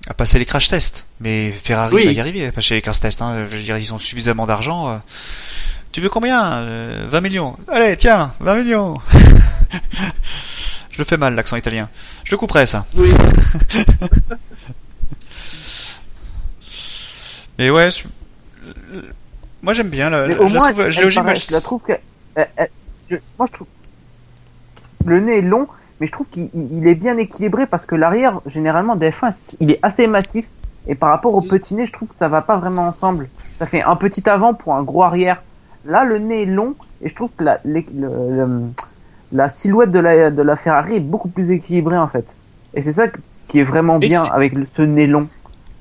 à passer les crash tests. Mais Ferrari va y arriver à passer les crash tests. Hein. Je veux dire, ils ont suffisamment d'argent. Euh. Tu veux combien 20 euh, millions? Allez, tiens, 20 millions. <laughs> je le fais mal, l'accent italien. Je le couperai, ça. Oui. <laughs> Mais ouais, moi j'aime bien. La, je, la trouve, je, la trouve que, moi je trouve le nez est long, mais je trouve qu'il est bien équilibré parce que l'arrière, généralement, des F1, il est assez massif. Et par rapport au petit nez, je trouve que ça va pas vraiment ensemble. Ça fait un petit avant pour un gros arrière. Là, le nez est long et je trouve que la, la silhouette de la, de la Ferrari est beaucoup plus équilibrée en fait. Et c'est ça qui est vraiment bien avec ce nez long.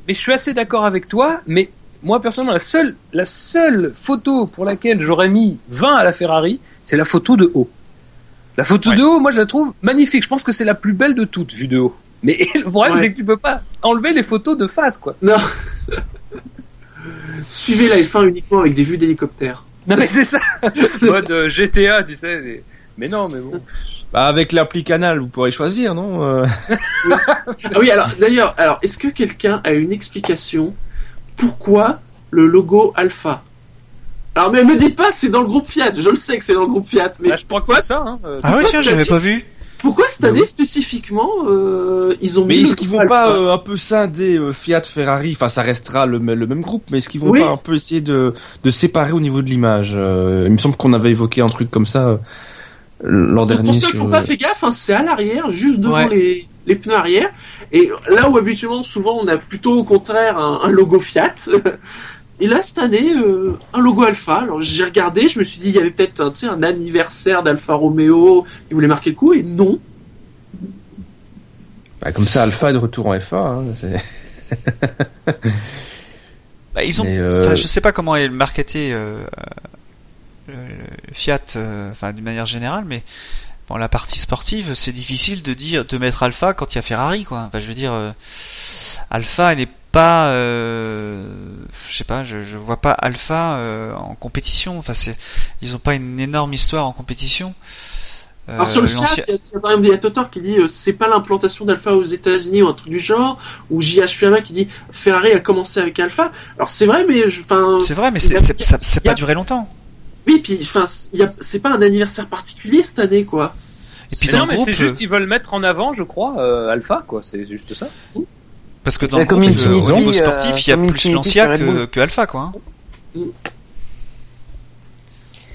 Mais je suis assez d'accord avec toi, mais moi personnellement, la seule, la seule photo pour laquelle j'aurais mis 20 à la Ferrari, c'est la photo de haut. La photo de haut, moi je la trouve magnifique. Je pense que c'est la plus belle de toutes vue de haut. Mais <laughs> le problème c'est que tu peux pas enlever les photos de face quoi. Non. <laughs> Suivez la F1 uniquement avec des vues d'hélicoptère. Non mais c'est ça. <laughs> Mode euh, GTA, tu sais. Mais non, mais bon. Bah avec l'appli Canal, vous pourrez choisir, non euh? Oui. <laughs> Ah oui, alors d'ailleurs, alors est-ce que quelqu'un a une explication pourquoi le logo Alpha? Alors, mais me dites pas, c'est dans le groupe Fiat. Je le sais que c'est dans le groupe Fiat, mais bah, je crois que c'est ça. Hein, euh, ah ouais, tiens, j'avais pas vu. Pourquoi cette année spécifiquement euh, ils ont mais est-ce qu'ils vont pas euh, un peu scinder euh, Fiat Ferrari? Enfin ça restera le, le même groupe mais est-ce qu'ils vont pas un peu essayer de, de séparer au niveau de l'image il me semble qu'on avait évoqué un truc comme ça l'an dernier pour ceux qui n'ont pas fait gaffe hein, c'est à l'arrière juste devant les, les pneus arrière. Et là où habituellement souvent on a plutôt au contraire un, un logo Fiat <laughs> Et là, cette année, euh, un logo Alpha. Alors j'ai regardé, je me suis dit, il y avait peut-être un, un anniversaire d'Alpha Romeo, ils voulaient marquer le coup, et non. Bah, comme ça, Alpha est de retour en FA. Hein, <laughs> bah, ils ont, euh... je sais pas comment est marketé euh, Fiat, euh, enfin d'une manière générale, mais bon, la partie sportive, c'est difficile de dire de mettre Alpha quand il y a Ferrari, quoi. Enfin, je veux dire, Alpha n'est pas, euh, je sais pas, je, je vois pas Alpha euh, en compétition. Enfin, c'est, ils ont pas une énorme histoire en compétition. Euh, Alors sur le chat, il y, a, par exemple Totor qui dit c'est pas l'implantation d'Alpha aux États-Unis ou un truc du genre, ou JH Fiamma qui dit Ferrari a commencé avec Alpha. Alors c'est vrai, mais enfin. C'est vrai, mais c'est, ça, c'est pas duré longtemps. Oui, puis enfin, c'est pas un anniversaire particulier cette année, quoi. Et puis non, mais c'est juste qu'ils veulent mettre en avant, je crois, Alpha, quoi. C'est juste ça. Parce que dans le groupe, au niveau sportif, il y a plus Lancia que, que Alpha, quoi. Hein.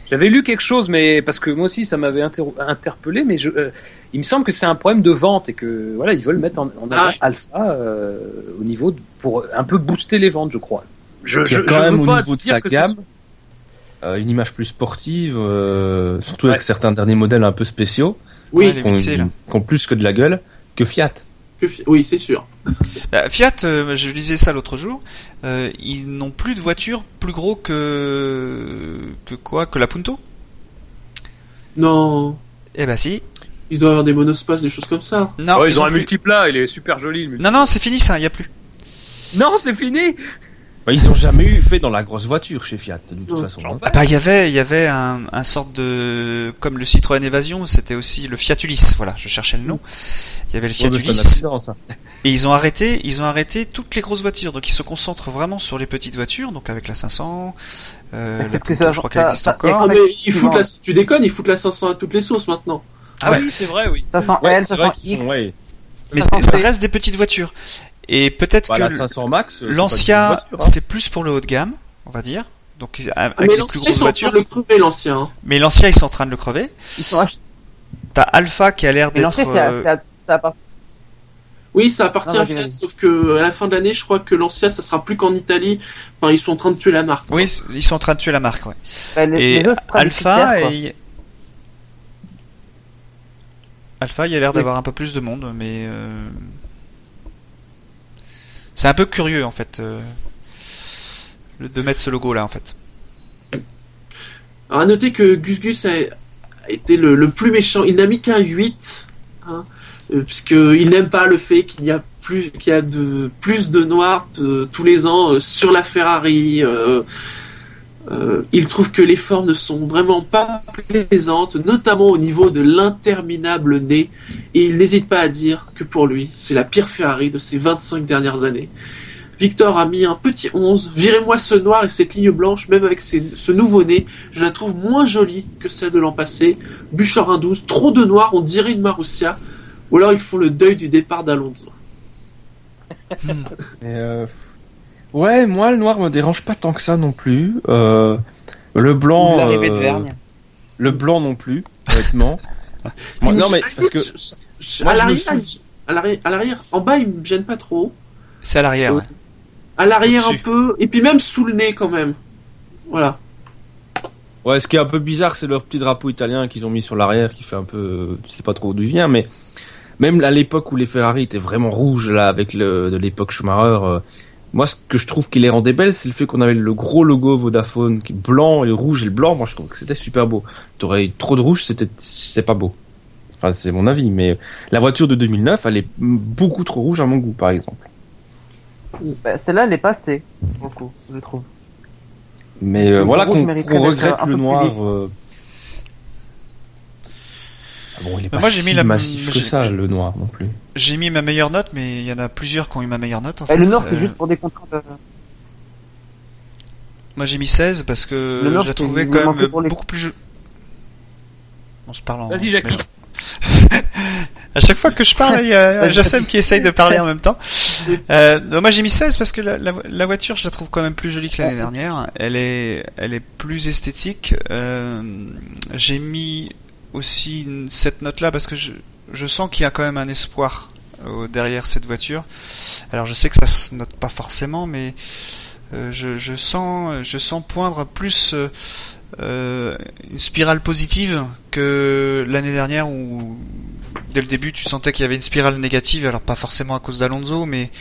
J'avais lu quelque chose, mais parce que moi aussi ça m'avait interpellé, mais je, euh, il me semble que c'est un problème de vente et que voilà ils veulent mettre en, en ah. Alpha euh, au niveau de, pour un peu booster les ventes, je crois. Je, je, quand même au niveau de sa gamme. une image plus sportive, surtout avec certains derniers modèles un peu spéciaux. Oui, qui ont, plus que de la gueule que Fiat. Oui, c'est sûr. Bah, <laughs> Fiat, je lisais ça l'autre jour, ils n'ont plus de voitures plus gros que que quoi que la Punto? Non. Eh ben si. Ils doivent avoir des monospaces, des choses comme ça. Non, ils, ont, un multiplat, il est super joli. non, non, c'est fini ça, il y a plus. Non, c'est fini. Bah, ils ont jamais eu fait dans la grosse voiture chez Fiat, de toute façon. Hein. Ah bah, il y avait, il y avait un, un sorte de, comme le Citroën Évasion, c'était aussi le Fiat Ulysse. Voilà, je cherchais le nom. Il y avait le Fiat Ulysse. Et ils ont arrêté, ils ont arrêté toutes les grosses voitures. Donc ils se concentrent vraiment sur les petites voitures, donc avec la 500. Euh, la je crois qu'elle existe encore. Ah, mais ils foutent la, tu déconnes, ils foutent la 500 à toutes les sauces maintenant. Ah, oui, c'est vrai, oui. 500 L, 500 X. Mais ça reste des petites voitures. Et peut-être que 500 max, l'ancien, hein. c'est plus pour le haut de gamme, on va dire. Donc avec mais l'ancien, ils sont en train de le crever, l'ancien. Hein. Mais l'ancien, ils sont en train de le crever. Ils sont T'as Alpha qui a l'air d'être. L'ancien, c'est à... Oui, ça appartient à Fiat, sauf que à la fin de l'année, je crois que l'ancien, ça sera plus qu'en Italie. Enfin, ils sont en train de tuer la marque. Oui, ils sont en train de tuer la marque, ouais. Bah, et Alpha, et... Alpha, il y a l'air d'avoir un peu plus de monde, mais euh, c'est un peu curieux en fait euh, de mettre ce logo là en fait. Alors à noter que Gus Gus a été le, plus méchant. Il n'a mis qu'un 8, hein, euh, puisqu'il n'aime pas le fait qu'il y a plus qu'il y a de plus de noirs tous les ans sur la Ferrari. Euh, il trouve que les formes ne sont vraiment pas plaisantes, notamment au niveau de l'interminable nez, et il n'hésite pas à dire que pour lui, c'est la pire Ferrari de ces 25 dernières années. Victor a mis un petit 11. Virez-moi ce noir et cette ligne blanche, même avec ce nouveau nez, je la trouve moins jolie que celle de l'an passé. Buchorin 12, trop de noir, on dirait une Marussia. Ou alors ils font le deuil du départ d'Alonso. <laughs> euh, Ouais, moi le noir me dérange pas tant que ça non plus. Euh, le blanc. Euh, le blanc non plus, honnêtement. <laughs> non mais parce que à l'arrière, à l'arrière, en bas il me gêne pas trop. C'est à l'arrière. Ouais. À l'arrière un peu, et puis même sous le nez quand même. Voilà. Ouais, ce qui est un peu bizarre, c'est leur petit drapeau italien qu'ils ont mis sur l'arrière, qui fait un peu, je sais pas trop d'où il vient, mais même à l'époque où les Ferrari étaient vraiment rouges là, avec le de l'époque Schumacher. Euh, moi, ce que je trouve qui les rendait belles, c'est le fait qu'on avait le gros logo Vodafone, qui est blanc, et le rouge et le blanc. Moi, je trouve que c'était super beau. T'aurais eu trop de rouge, c'était, c'est pas beau. Enfin, c'est mon avis, mais la voiture de 2009, elle est beaucoup trop rouge à mon goût, par exemple. Bah, celle-là, elle est passée, beaucoup, je trouve. Mais euh, voilà qu'on regrette le noir. Bon, il est pas moi, j'ai mis la massif que ça, le noir non plus. J'ai mis ma meilleure note, mais il y en a plusieurs qui ont eu ma meilleure note. En fait. le noir, c'est euh, juste pour des contraintes. Moi, j'ai mis 16 parce que je la trouvais quand même beaucoup plus. On se parle en. Vas-y, Jacques. <laughs> à chaque fois que je parle, il y a Jassem qui essaye de parler en même temps. Euh, moi j'ai mis 16 parce que la, la, voiture je la trouve quand même plus jolie que l'année dernière. Elle est, elle est plus esthétique. Euh, j'ai mis aussi cette note-là parce que je, je sens qu'il y a quand même un espoir euh, derrière cette voiture. Alors je sais que ça se note pas forcément, mais euh, je, je, sens, je sens poindre plus euh, une spirale positive que l'année dernière où dès le début tu sentais qu'il y avait une spirale négative. Alors pas forcément à cause d'Alonso, mais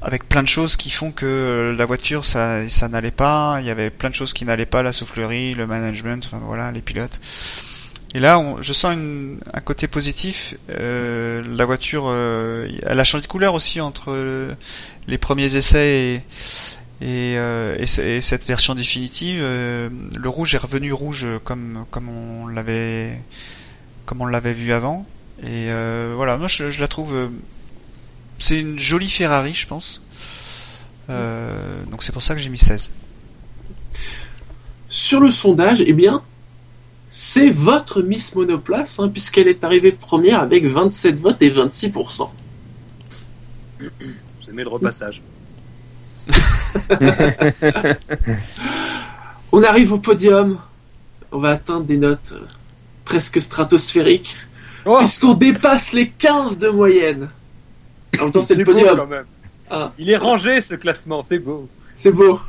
avec plein de choses qui font que la voiture ça ça n'allait pas. Il y avait plein de choses qui n'allaient pas, la soufflerie, le management, enfin voilà, les pilotes. Et là, je sens un côté positif. Euh, la voiture, euh, elle a changé de couleur aussi entre les premiers essais et, euh, cette version définitive. le rouge est revenu rouge comme comme on l'avait comme on l'avait vu avant. Et voilà, moi je, je la trouve. c'est une jolie Ferrari, je pense. donc c'est pour ça que j'ai mis 16. Sur le sondage, eh bien, c'est votre Miss Monoplace, hein, puisqu'elle est arrivée première avec 27 votes et 26%. Vous aimez le repassage. <laughs> On arrive au podium. On va atteindre des notes euh, presque stratosphériques. Oh. Puisqu'on dépasse les 15 de moyenne. En même temps, c'est le podium. Ah. Il est rangé ce classement, c'est beau. C'est beau.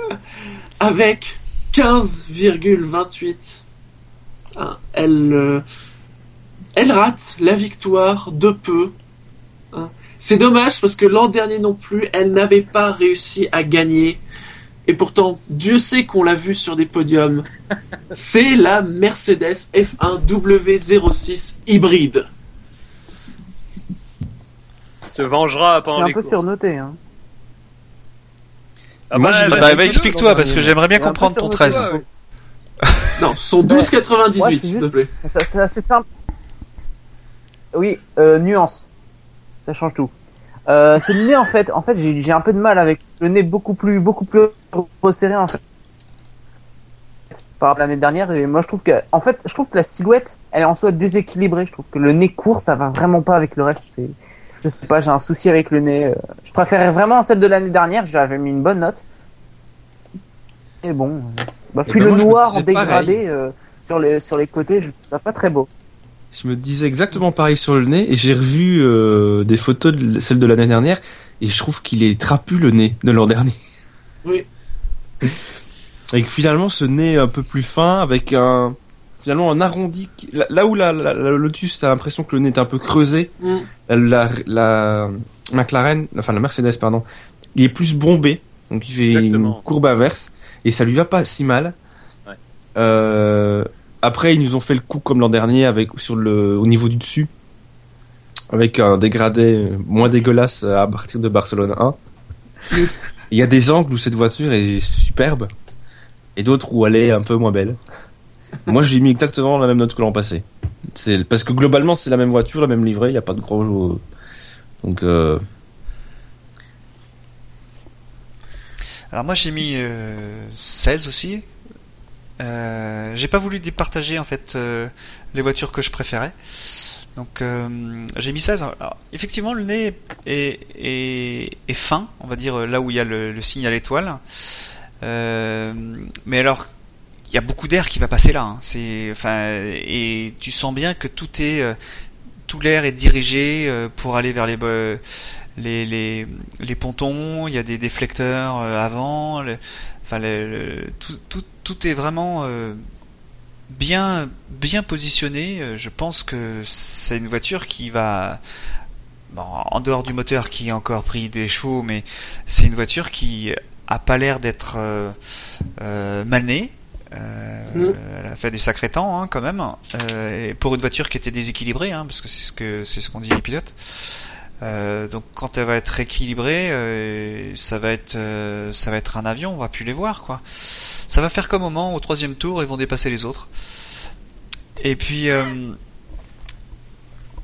<laughs> Avec 15,28. Hein, elle, euh, elle rate la victoire de peu. Hein. C'est dommage parce que l'an dernier non plus, elle n'avait pas réussi à gagner. Et pourtant, Dieu sait qu'on l'a vu sur des podiums. <laughs> C'est la Mercedes F1 W06 hybride. Se vengera pendant les courses. C'est un peu surnoté, hein. Ah bah, bah, bah, explique-toi, parce que j'aimerais bien comprendre ton 13. Non, son 12,98, s'il te plaît. C'est assez simple. Oui, euh, nuance. Ça change tout. Euh, c'est le nez en fait. En fait, j'ai un peu de mal avec le nez beaucoup plus beaucoup plus resserré en fait par l'année dernière. Et moi, je trouve que, en fait, je trouve que la silhouette, elle est en soi déséquilibrée. Je trouve que le nez court, ça va vraiment pas avec le reste. C'est, je sais pas, j'ai un souci avec le nez. Euh. Je préférais vraiment celle de l'année dernière. J'avais mis une bonne note. Et bon, euh, bah, puis ben le noir en dégradé sur les sur les côtés, je trouve ça pas très beau. Je me disais exactement pareil sur le nez et j'ai revu euh, des photos de celle de l'année dernière et je trouve qu'il est trapu le nez de l'an dernier. Oui. <laughs> Et finalement ce nez un peu plus fin avec un finalement un arrondi là où la, la, Lotus t'as l'impression que le nez est un peu creusé mm. la, la McLaren enfin la Mercedes pardon il est plus bombé donc il fait une courbe inverse et ça lui va pas si mal. Ouais. Euh, après, ils nous ont fait le coup comme l'an dernier avec sur le au niveau du dessus, avec un dégradé moins dégueulasse à partir de Barcelone 1. <laughs> Il y a des angles où cette voiture est superbe et d'autres où elle est un peu moins belle. Moi, j'ai mis exactement la même note que l'an passé. C'est parce que globalement, c'est la même voiture, la même livrée. Il n'y a pas de gros. Donc. Euh... Alors moi j'ai mis 16 euh, aussi euh, j'ai pas voulu départager en fait euh, les voitures que je préférais. Donc euh, j'ai mis 16. effectivement, le nez est, fin, on va dire là où il y a le, signe à l'étoile. mais alors, il y a beaucoup d'air qui va passer là. Hein. Enfin, et tu sens bien que tout est, tout l'air est dirigé pour aller vers les, les, les, les pontons. Il y a des déflecteurs avant. enfin, tout, tout, tout est vraiment euh, bien bien positionné. Euh, je pense que c'est une voiture qui va en dehors du moteur qui a encore pris des chevaux, mais c'est une voiture qui a pas l'air d'être euh, euh mal née. Mm. Elle a fait des sacrés temps hein, quand même. et pour une voiture qui était déséquilibrée, hein, parce que c'est ce que c'est ce qu'on dit les pilotes. Donc quand elle va être équilibrée, ça va être ça va être un avion, on va plus les voir quoi. Ça va faire comme moment au troisième tour, ils vont dépasser les autres. Et puis, euh,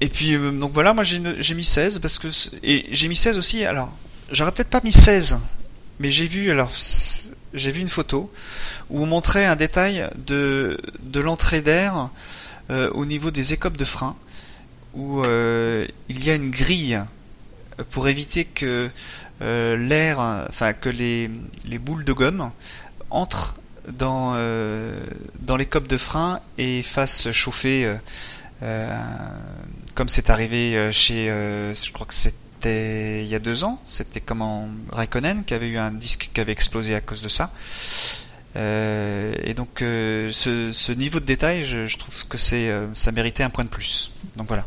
et puis euh, donc voilà, moi j'ai mis 16 parce que et j'ai mis 16 aussi. Alors, j'aurais peut-être pas mis 16, mais j'ai vu alors j'ai vu une photo où on montrait un détail de de l'entrée d'air euh, au niveau des écopes de frein où il y a une grille pour éviter que l'air, enfin que les, les boules de gomme entrent dans, euh, dans les copes de frein et fasse chauffer, euh, euh, comme c'est arrivé chez, je crois que c'était il y a deux ans, c'était comment Raikkonen qui avait eu un disque qui avait explosé à cause de ça. et donc ce, ce, niveau de détail, je, je trouve que c'est ça méritait un point de plus. Donc voilà.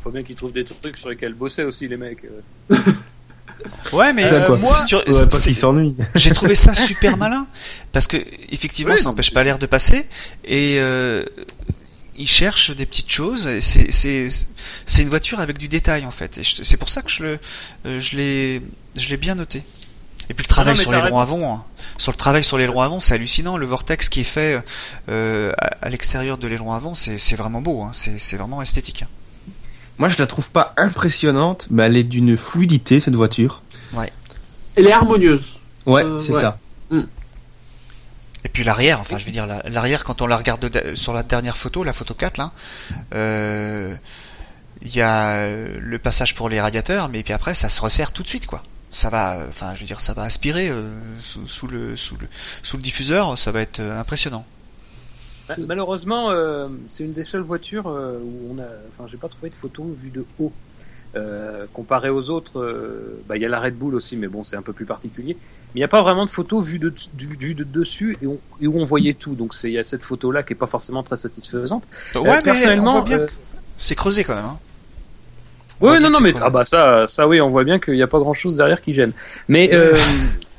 Il faut bien qu'ils trouvent des trucs sur lesquels bossaient aussi les mecs. <laughs> Ouais, mais euh, moi, <laughs> j'ai trouvé ça super <laughs> malin parce que effectivement, ça n'empêche pas l'air de passer et euh, ils cherchent des petites choses. C'est c'est c'est une voiture avec du détail en fait. Et c'est pour ça que je le euh, je l'ai je l'ai bien noté. Et puis le travail sur les ronds avant, hein. sur le travail sur l'aileron avant, c'est hallucinant. Le vortex qui est fait euh, à, l'extérieur de l'aileron avant, c'est vraiment beau. Hein. C'est vraiment esthétique. Hein. Moi, je la trouve pas impressionnante, mais elle est d'une fluidité cette voiture. Ouais. Elle est harmonieuse. Ouais, euh, c'est ça. Mm. Et puis l'arrière, enfin je veux dire l'arrière quand on la regarde sur la dernière photo, la photo 4 là, euh, il y a le passage pour les radiateurs, mais puis après ça se resserre tout de suite quoi. Ça va, enfin je veux dire ça va aspirer euh, sous, le, sous, le, sous le diffuseur, ça va être impressionnant. Bah, malheureusement, euh, c'est une des seules voitures euh, où on a, enfin, j'ai pas trouvé de photo vue de haut. Euh, comparé aux autres, bah, il y a la Red Bull aussi, mais bon, c'est un peu plus particulier. il n'y a pas vraiment de photo vue de, du, de dessus et, où on voyait tout. Donc il y a cette photo là qui est pas forcément très satisfaisante. Ouais, mais personnellement, bien c'est creusé quand même. Hein. Oui, non, non, mais ah bah ça, ça oui, on voit bien qu'il n'y a pas grand chose derrière qui gêne. Mais euh, <laughs>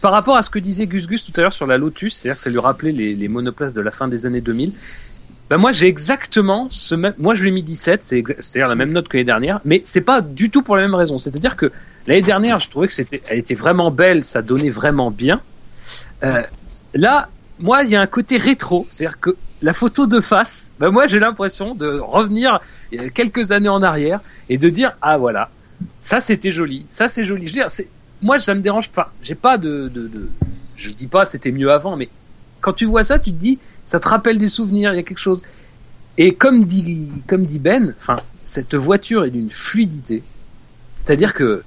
par rapport à ce que disait Gus Gus tout à l'heure sur la Lotus, c'est-à-dire que ça lui rappelait les, monoplaces de la fin des années 2000. Ben moi j'ai exactement ce même. Moi je lui ai mis 17, c'est-à-dire la même note que l'année dernière, mais c'est pas du tout pour la même raison. C'est-à-dire que l'année dernière, je trouvais que c'était, elle était vraiment belle, ça donnait vraiment bien. Euh, là, moi, il y a un côté rétro, c'est-à-dire que la photo de face, ben moi j'ai l'impression de revenir quelques années en arrière et de dire ah voilà, ça c'était joli, ça c'est joli. Je veux dire, moi ça me dérange pas. J'ai pas de, de, de, je dis pas c'était mieux avant, mais quand tu vois ça, tu te dis ça te rappelle des souvenirs, il y a quelque chose. Et comme dit, comme dit Ben, enfin, cette voiture est d'une fluidité. C'est-à-dire que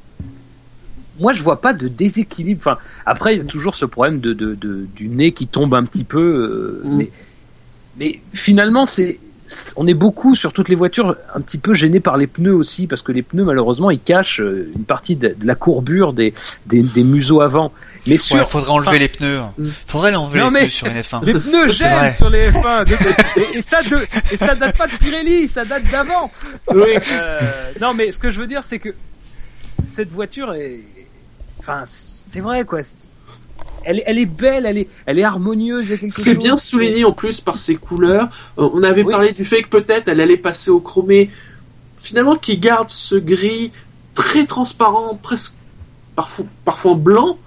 moi, je vois pas de déséquilibre. Enfin, après, il y a toujours ce problème de, de, de du nez qui tombe un petit peu. Euh, mm. mais, mais finalement, c'est on est beaucoup sur toutes les voitures un petit peu gênés par les pneus aussi parce que les pneus malheureusement ils cachent euh, une partie de, la courbure des, des, des museaux avant. Mais sur, ouais, faudrait enlever les pneus. Mm. Faudrait enlever les pneus sur une F1. Les pneus gênent sur les F1. et, ça de, et ça date pas de Pirelli, ça date d'avant. Oui. Euh, non mais ce que je veux dire c'est que cette voiture est, enfin c'est vrai quoi elle, elle, est belle, elle est, elle est harmonieuse. C'est bien souligné en plus par ses couleurs. Euh, on avait parlé du fait que peut-être elle allait passer au chromé. Finalement, qui garde ce gris très transparent, presque parfois, parfois blanc,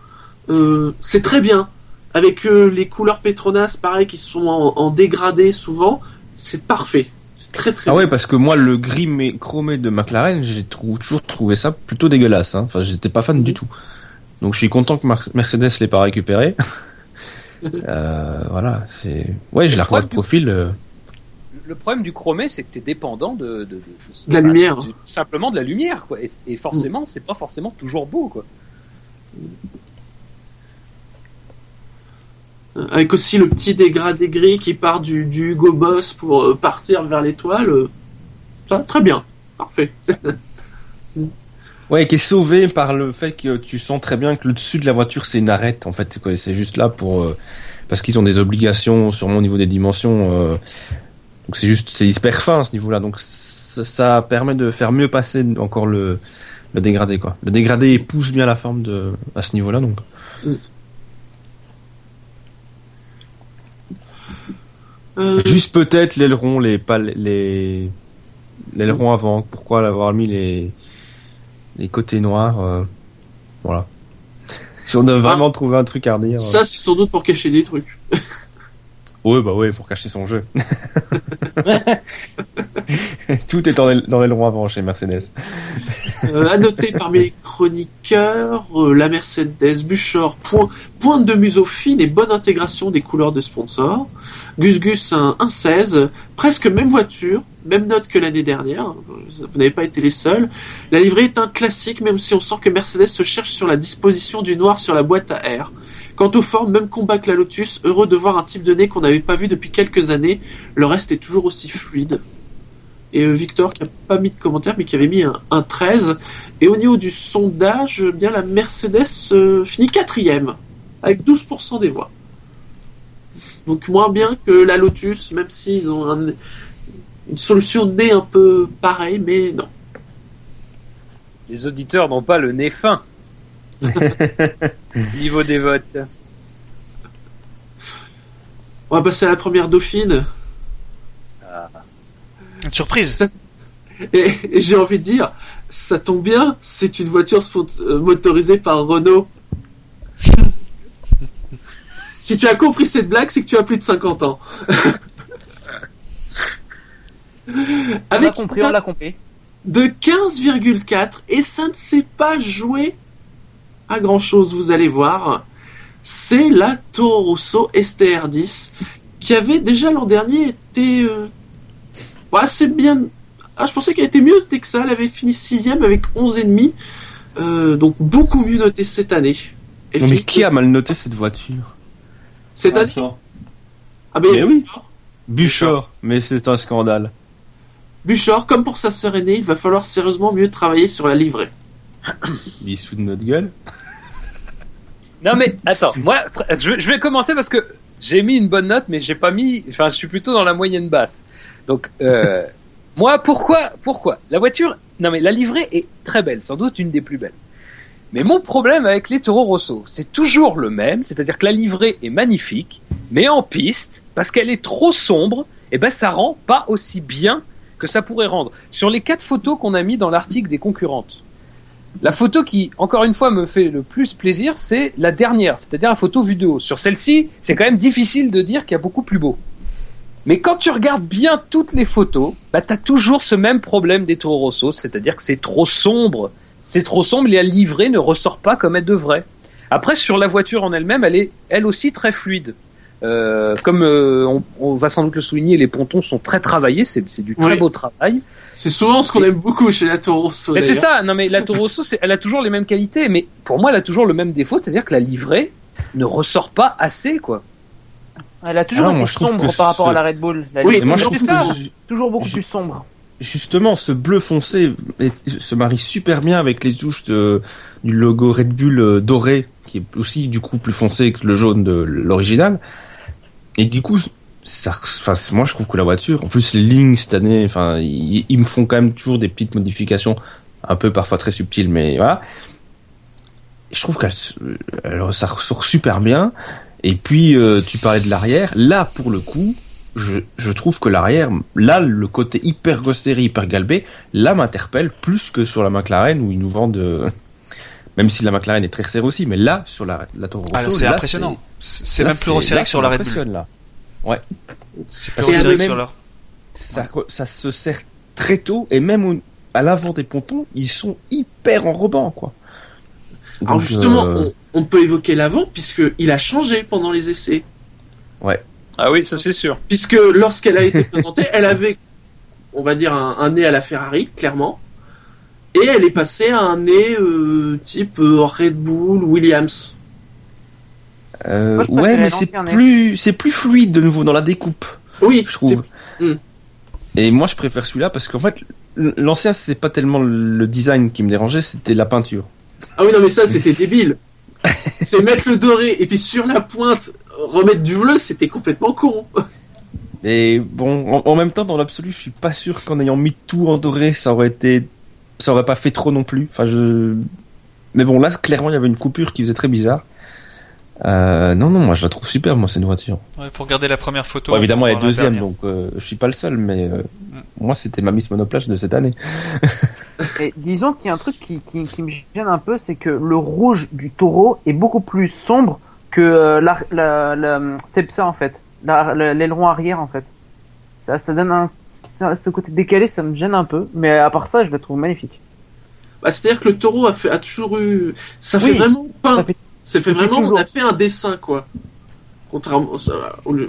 euh, c'est très bien. Avec euh, les couleurs Petronas, pareil, qui sont en, dégradé souvent, c'est parfait. C'est très très. Ah ouais, parce que moi, le gris mais chromé de McLaren, j'ai toujours trouvé ça plutôt dégueulasse. Hein. Enfin, j'étais pas fan du tout. Donc je suis content que Mercedes l'ait pas récupéré. <laughs> euh, voilà, c'est. Ouais, j'ai la revois de profil. Euh. Le problème du chromé, c'est que tu es dépendant de, de, de, la lumière. simplement de la lumière, quoi. Et, forcément, c'est pas forcément toujours beau, quoi. Avec aussi le petit dégradé gris qui part du, du Hugo Boss pour euh, partir vers l'étoile. Ça, très bien. Parfait. <laughs> Ouais, qui est sauvé par le fait que tu sens très bien que le dessus de la voiture c'est une arête en fait. C'est juste là pour euh, parce qu'ils ont des obligations sur mon niveau des dimensions. Euh, donc c'est juste c'est hyper fin à ce niveau-là. Donc ça, permet de faire mieux passer encore le le dégradé quoi. Le dégradé pousse bien la forme de à ce niveau-là donc. Euh, juste peut-être l'aileron, les pas les l'aileron avant. Pourquoi avoir mis les les côtés noirs. Euh, voilà. Si on doit vraiment ah. trouver un truc à redire. Ça, euh. c'est sans doute pour cacher des trucs. <laughs> oui, bah oui, pour cacher son jeu. <laughs> Tout est dans les, dans avant chez Mercedes. euh, à noter parmi les chroniqueurs, euh, la Mercedes Buchor, point, pointe de museau fine et bonne intégration des couleurs de sponsors. Gus Gus un, 16, presque même voiture, même note que l'année dernière. Vous n'avez pas été les seuls. La livrée est un classique, même si on sent que Mercedes se cherche sur la disposition du noir sur la boîte à air. Quant aux formes, même combat que la Lotus, heureux de voir un type de nez qu'on n'avait pas vu depuis quelques années. Le reste est toujours aussi fluide. Et euh, Victor, qui n'a pas mis de commentaire, mais qui avait mis un, 13. Et au niveau du sondage, eh bien la Mercedes euh, finit quatrième, avec 12% des voix. Donc moins bien que la Lotus, même s'ils ont une solution de nez un peu pareille, mais non. Les auditeurs n'ont pas le nez fin. <laughs> Niveau des votes. On va passer à la première Dauphine. Ah. Une surprise. Et, j'ai envie de dire, ça tombe bien, c'est une voiture euh, motorisée par Renault. <laughs> si tu as compris cette blague, c'est que tu as plus de 50 ans. <laughs> Avec compris, on l'a compris. De 15,4 et ça ne s'est pas joué à grand chose, vous allez voir. C'est la Toro Rosso STR10 qui avait déjà l'an dernier été euh, assez bien. Ah, je pensais qu'elle était mieux notée que ça. Elle avait fini sixième avec 11 et demi, euh, donc beaucoup mieux notée cette année. mais qui a mal noté cette voiture? Cette année? Ah ben oui. Buchor, mais c'est un scandale. Buchor, comme pour sa sœur aînée, il va falloir sérieusement mieux travailler sur la livrée. <coughs> Il de notre gueule <laughs> Non mais attends, moi je vais commencer parce que j'ai mis une bonne note, mais j'ai pas mis. Enfin, je suis plutôt dans la moyenne basse. Donc, euh, <laughs> moi, pourquoi, pourquoi? La voiture, non mais la livrée est très belle, sans doute une des plus belles. Mais mon problème avec les Toro Rosso, c'est toujours le même, c'est-à-dire que la livrée est magnifique, mais en piste, parce qu'elle est trop sombre, et eh ben ça rend pas aussi bien que ça pourrait rendre. Sur les quatre photos qu'on a mis dans l'article des concurrentes, la photo qui, encore une fois, me fait le plus plaisir, c'est la dernière, c'est-à-dire la photo vue de haut. Sur celle-ci, c'est quand même difficile de dire qu'il y a beaucoup plus beau. Mais quand tu regardes bien toutes les photos, bah, tu as toujours ce même problème des Toro Rosso, c'est-à-dire que c'est trop sombre. C'est trop sombre et la livrée ne ressort pas comme elle devrait. Après, sur la voiture en elle-même, elle est elle aussi très fluide. Euh, comme euh, on, va sans doute le souligner, les pontons sont très travaillés, c'est du très beau travail. C'est souvent ce qu'on aime beaucoup chez la Toro Rosso. Mais c'est ça, non mais la Toro Rosso, elle a toujours les mêmes qualités, mais pour moi, elle a toujours le même défaut, c'est-à-dire que la livrée ne ressort pas assez, quoi. Elle a toujours été sombre par rapport à la Red Bull. oui, moi, c'est ça. Toujours beaucoup plus sombre. Justement, ce bleu foncé se marie super bien avec les touches de, du logo Red Bull euh, doré, qui est aussi du coup plus foncé que le jaune de l'original. Et du coup, ça, enfin, moi je trouve que la voiture, en plus les lignes cette année, enfin, ils, me font quand même toujours des petites modifications, un peu parfois très subtiles, mais voilà. Je trouve que ça ressort super bien. Et puis euh, tu parlais de l'arrière. Là, pour le coup, je, je trouve que l'arrière, là, le côté hyper ghostéry, hyper galbé, là m'interpelle plus que sur la McLaren où ils nous vendent. Euh, <laughs> même si la McLaren est très serrée aussi, mais là, sur la, la Toro Rosso, c'est impressionnant. C'est même plus resserré que sur la Red Bull. Là. Ouais. C'est plus resserré sur leur. Ça, ça se sert très tôt et même à l'avant des pontons, ils sont hyper enrobants, quoi. Alors justement, euh, on, peut évoquer l'avant puisque il a changé pendant les essais. Ouais. Ah oui, ça c'est sûr. Puisque lorsqu'elle a été présentée, <laughs> elle avait, on va dire, un, nez à la Ferrari, clairement. Et elle est passée à un nez euh, type euh, Red Bull, Williams. Euh, ouais, mais c'est plus, c'est plus fluide de nouveau dans la découpe. Oui, je trouve. Hmm. Et moi, je préfère celui-là parce qu'en fait, l'ancien, c'est pas tellement le design qui me dérangeait, c'était la peinture. Ah oui, non, mais ça, c'était débile. <laughs> c'est mettre le doré et puis sur la pointe remettre du bleu, c'était complètement con. <laughs> Et bon, en, même temps, dans l'absolu, je suis pas sûr qu'en ayant mis tout en doré, ça aurait été, ça aurait pas fait trop non plus. Enfin, je, mais bon, là, clairement, il y avait une coupure qui faisait très bizarre. Euh, non, non, moi je la trouve super, moi, cette voiture. Il faut regarder la première photo. évidemment, elle est deuxième, donc euh, je suis pas le seul, mais euh, mm. moi c'était ma Miss Monoplage de cette année. <laughs> Et disons qu'il y a un truc qui, qui, qui me gêne un peu, c'est que le rouge du taureau est beaucoup plus sombre que la, la, la c'est ça en fait, l'aileron arrière en fait. Ça, ça donne un, ce côté décalé, ça me gêne un peu, mais à part ça, je la trouve magnifique. Bah, c'est-à-dire que le taureau a, fait, a toujours eu, ça fait vraiment fait vraiment, on a fait un dessin, quoi. Contrairement,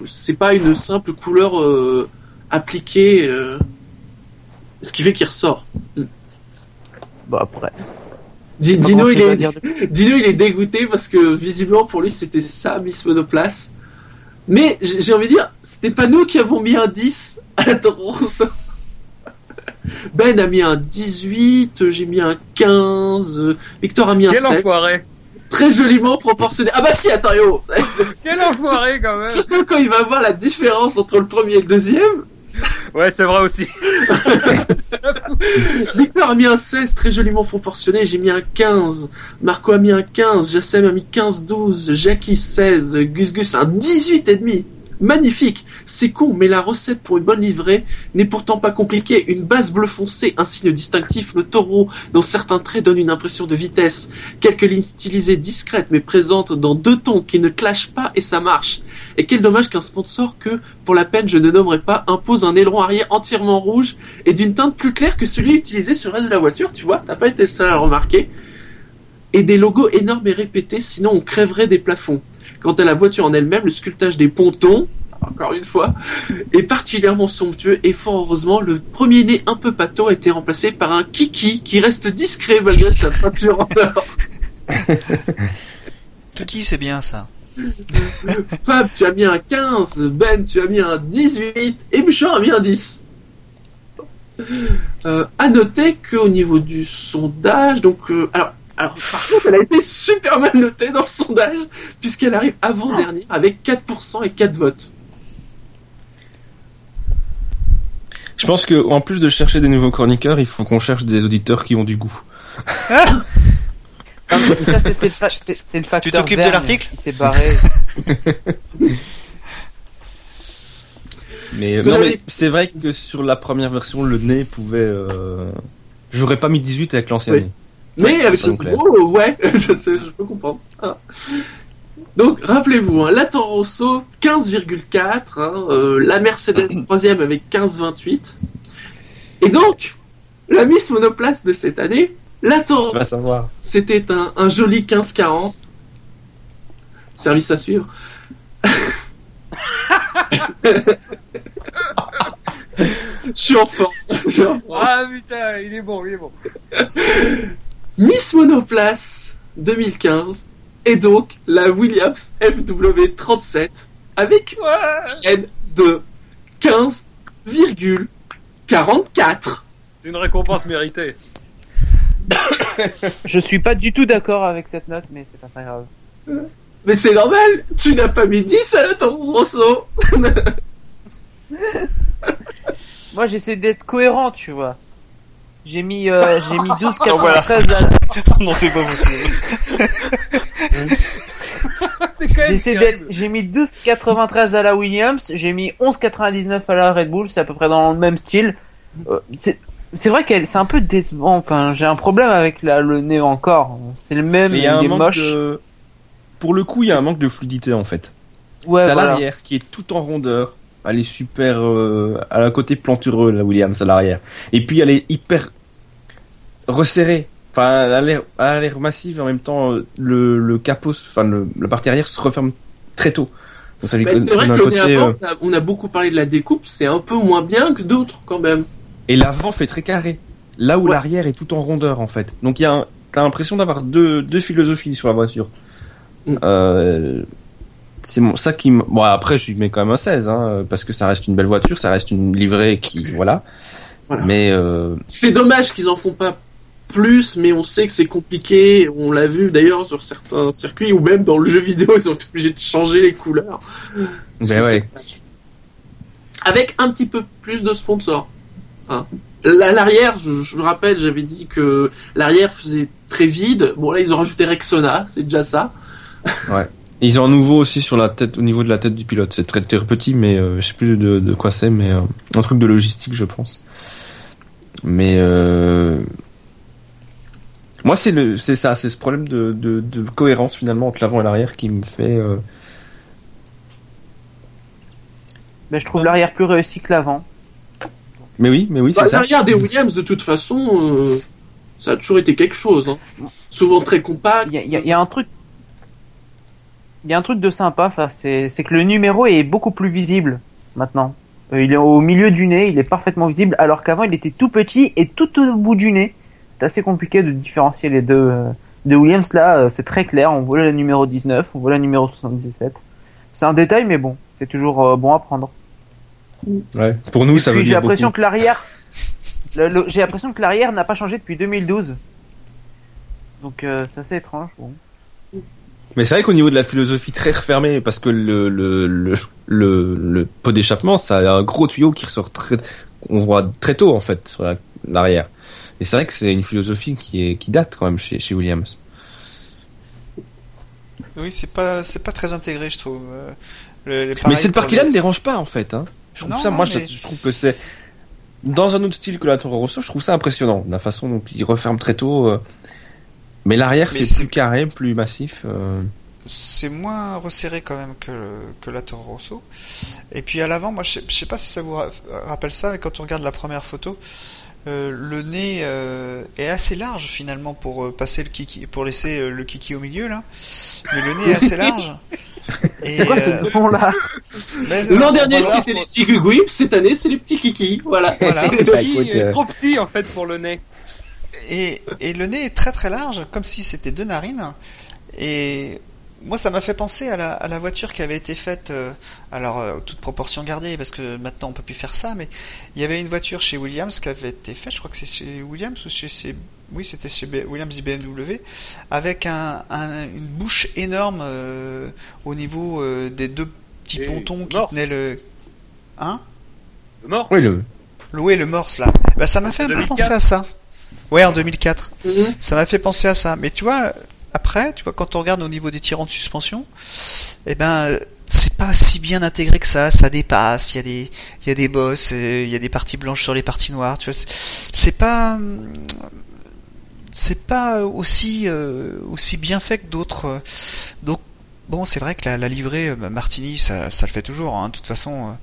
c'est pas une simple couleur euh, appliquée, euh, ce qui fait qu'il ressort. Hmm. Bah après. Dino, il est, <laughs> Dino, il est dégoûté parce que visiblement pour lui c'était ça Miss Monoplace. Mais j'ai envie de dire, c'était pas nous qui avons mis un 10 à la Rosso. <laughs> Ben a mis un 18, j'ai mis un 15, Victor a mis un Quel 16. enfoiré très joliment proportionné. Ah bah si, attends, yo <laughs> Quel enfoiré quand même Surtout quand il va voir la différence entre le premier et le deuxième. Ouais, c'est vrai aussi. <laughs> Victor a mis un 16 très joliment proportionné, j'ai mis un 15. Marco a mis un 15, Jassem a mis 15-12, Jackie 16, Gus Gus un 18 et demi magnifique. C'est con, mais la recette pour une bonne livrée n'est pourtant pas compliquée. Une base bleu foncé, un signe distinctif, le taureau, dont certains traits donnent une impression de vitesse. Quelques lignes stylisées discrètes mais présentes dans deux tons qui ne clashent pas et ça marche. Et quel dommage qu'un sponsor que, pour la peine, je ne nommerai pas, impose un aileron arrière entièrement rouge et d'une teinte plus claire que celui utilisé sur le reste de la voiture, tu vois, t'as pas été le seul à le remarquer. Et des logos énormes et répétés, sinon on crèverait des plafonds. Quant à la voiture en elle-même, le sculptage des pontons, encore une fois, est particulièrement somptueux et fort heureusement, le premier nez un peu pâteau a été remplacé par un kiki qui reste discret malgré sa peinture en or. <laughs> kiki, c'est bien ça. Fab, tu as mis un 15, Ben, tu as mis un 18 et Bouchard a mis un 10. Euh, à noter qu'au niveau du sondage, donc, euh, alors, Alors, par contre, elle a été super mal notée dans le sondage, puisqu'elle arrive avant-dernière avec 4% et 4 votes. Je pense que en plus de chercher des nouveaux chroniqueurs, il faut qu'on cherche des auditeurs qui ont du goût. ça, c'est le, facteur. Tu t'occupes de l'article Il s'est barré. <laughs> mais non, mais c'est vrai que sur la première version, le nez pouvait. Euh... J'aurais pas mis 18 avec l'ancien Mais avec ce gros, ouais, je, sais, je peux comprendre. Ah. Donc, rappelez-vous, hein, la Toro Rosso, 15,4, hein, euh, la Mercedes <clears throat> 3 avec 15,28. Et donc, la Miss Monoplace de cette année, la Toro c'était un, un joli 15,40. Service à suivre. <laughs> Je suis en forme. Ah putain, il est bon, il est bon. Miss Monoplace 2015 et donc la Williams FW37 avec une de 15,44. C'est une récompense méritée. <coughs> Je suis pas du tout d'accord avec cette note, mais c'est pas très grave. Mais c'est normal, tu n'as pas mis 10 à la Toro Rosso. <laughs> Moi j'essaie d'être cohérent, tu vois. J'ai mis, euh, j'ai mis 12,93 <laughs> à la... <laughs> non, c'est pas possible. <laughs> j'ai mis 12,93 à la Williams, j'ai mis 11,99 à la Red Bull, c'est à peu près dans le même style. Euh, c'est, c'est vrai qu'elle, c'est un peu décevant. Enfin, j'ai un problème avec la, le nez encore. C'est le même, il, est moche. Pour le coup, il y a un manque de fluidité en fait. Ouais, T'as l'arrière qui est tout en rondeur. Elle est super, euh, à la côté plantureux la Williams à l'arrière. Et puis elle est hyper resserré. Enfin, elle a l'air massive et en même temps, le, le capot, enfin, le, la partie arrière se referme très tôt. c'est vrai que côté, avant, euh, on a beaucoup parlé de la découpe, c'est un peu moins bien que d'autres quand même. Et l'avant fait très carré. Là où l'arrière est tout en rondeur en fait. Donc il y a t'as l'impression d'avoir deux, deux philosophies sur la voiture. Mm. Euh, c'est ça qui bon après je lui mets quand même un 16 hein, parce que ça reste une belle voiture, ça reste une livrée qui voilà. Mais euh... c'est dommage qu'ils en font pas plus, mais on sait que c'est compliqué. On l'a vu d'ailleurs sur certains circuits ou même dans le jeu vidéo, <laughs> ils ont été obligés de changer les couleurs. Ben ouais. Avec un petit peu plus de sponsors. Hein. L'arrière, je, me rappelle, j'avais dit que l'arrière faisait très vide. Bon là, ils ont rajouté Rexona, c'est déjà ça. <laughs> Ouais. Ils ont un nouveau aussi sur la tête, au niveau de la tête du pilote. C'est très, très petit, mais euh, je sais plus de, de quoi c'est, mais euh, un truc de logistique, je pense. Mais euh, moi, c'est le, c'est ça, c'est ce problème de, de, de, cohérence finalement entre l'avant et l'arrière qui me fait. Euh... Mais je trouve l'arrière plus réussi que l'avant. Mais oui, mais oui, c'est bah, ça. L'arrière des Williams, de toute façon, euh, ça a toujours été quelque chose. Hein. Souvent très compact. Il y, y, y a, un truc. Il y a un truc de sympa, c'est, c'est que le numéro est beaucoup plus visible maintenant. Euh, il est au milieu du nez, il est parfaitement visible, alors qu'avant il était tout petit et tout au bout du nez c'est assez compliqué de différencier les deux. Euh, de Williams, là, euh, c'est très clair. On voit la numéro 19, on voit la numéro 77. C'est un détail, mais bon, c'est toujours euh, bon à prendre. Ouais. Pour nous, ça veut dire J'ai l'impression que l'arrière, j'ai l'impression que l'arrière n'a pas changé depuis 2012. Donc c'est assez étrange. Bon. Mais c'est vrai qu'au niveau de la philosophie très refermée, parce que le le le le, le pot d'échappement, ça a un gros tuyau qui ressort très, on voit très tôt en fait sur l'arrière. Et c'est vrai que c'est une philosophie qui, est, qui date quand même chez, chez Williams. Oui, c'est pas, c'est pas très intégré, je trouve. Euh, mais cette partie-là ne dérange pas en fait. Hein. Je trouve ça, moi, je, trouve que c'est dans un autre style que la Toro Rosso, je trouve ça impressionnant, la façon dont il referme très tôt. Euh. Mais l'arrière fait plus carré, plus massif. Euh. C'est moins resserré quand même que, que la Toro Rosso. Et puis à l'avant, moi je sais, je sais pas si ça vous rappelle ça, mais quand on regarde la première photo, euh, le nez euh, est assez large finalement pour euh, passer le kiki, pour laisser le kiki au milieu là. Mais le nez est assez large. <laughs> Et quoi ce son là <laughs> L'an dernier c'était les Sigugwip, cette année c'est les petits kiki. Voilà. <laughs> C'est le trop petit en fait pour le nez. Et, et le nez est très très large, comme si c'était deux narines. Et moi, ça m'a fait penser à la, à la, voiture qui avait été faite, euh, alors euh, toute proportion gardée, parce que maintenant on peut plus faire ça, mais il y avait une voiture chez Williams qui avait été faite, je crois que c'est chez Williams ou chez, chez oui, c'était chez Williams BMW, avec un, un, une bouche énorme euh, au niveau des deux petits pontons qui tenaient le, hein? Le morse. Oui, le. Oui, le morse là. Bah, ça m'a fait un peu penser à ça. Ouais, en 2004. Mhm. Ça m'a fait penser à ça. Mais tu vois, après, tu vois, quand on regarde au niveau des tirants de suspension, eh ben, c'est pas si bien intégré que ça. Ça dépasse. Il y a des, il y a des bosses, euh, il y a des parties blanches sur les parties noires. Tu vois, c'est pas, c'est pas aussi, euh, aussi bien fait que d'autres. Donc, bon, c'est vrai que la, la livrée euh, Martini, ça, ça le fait toujours. Hein. De toute façon,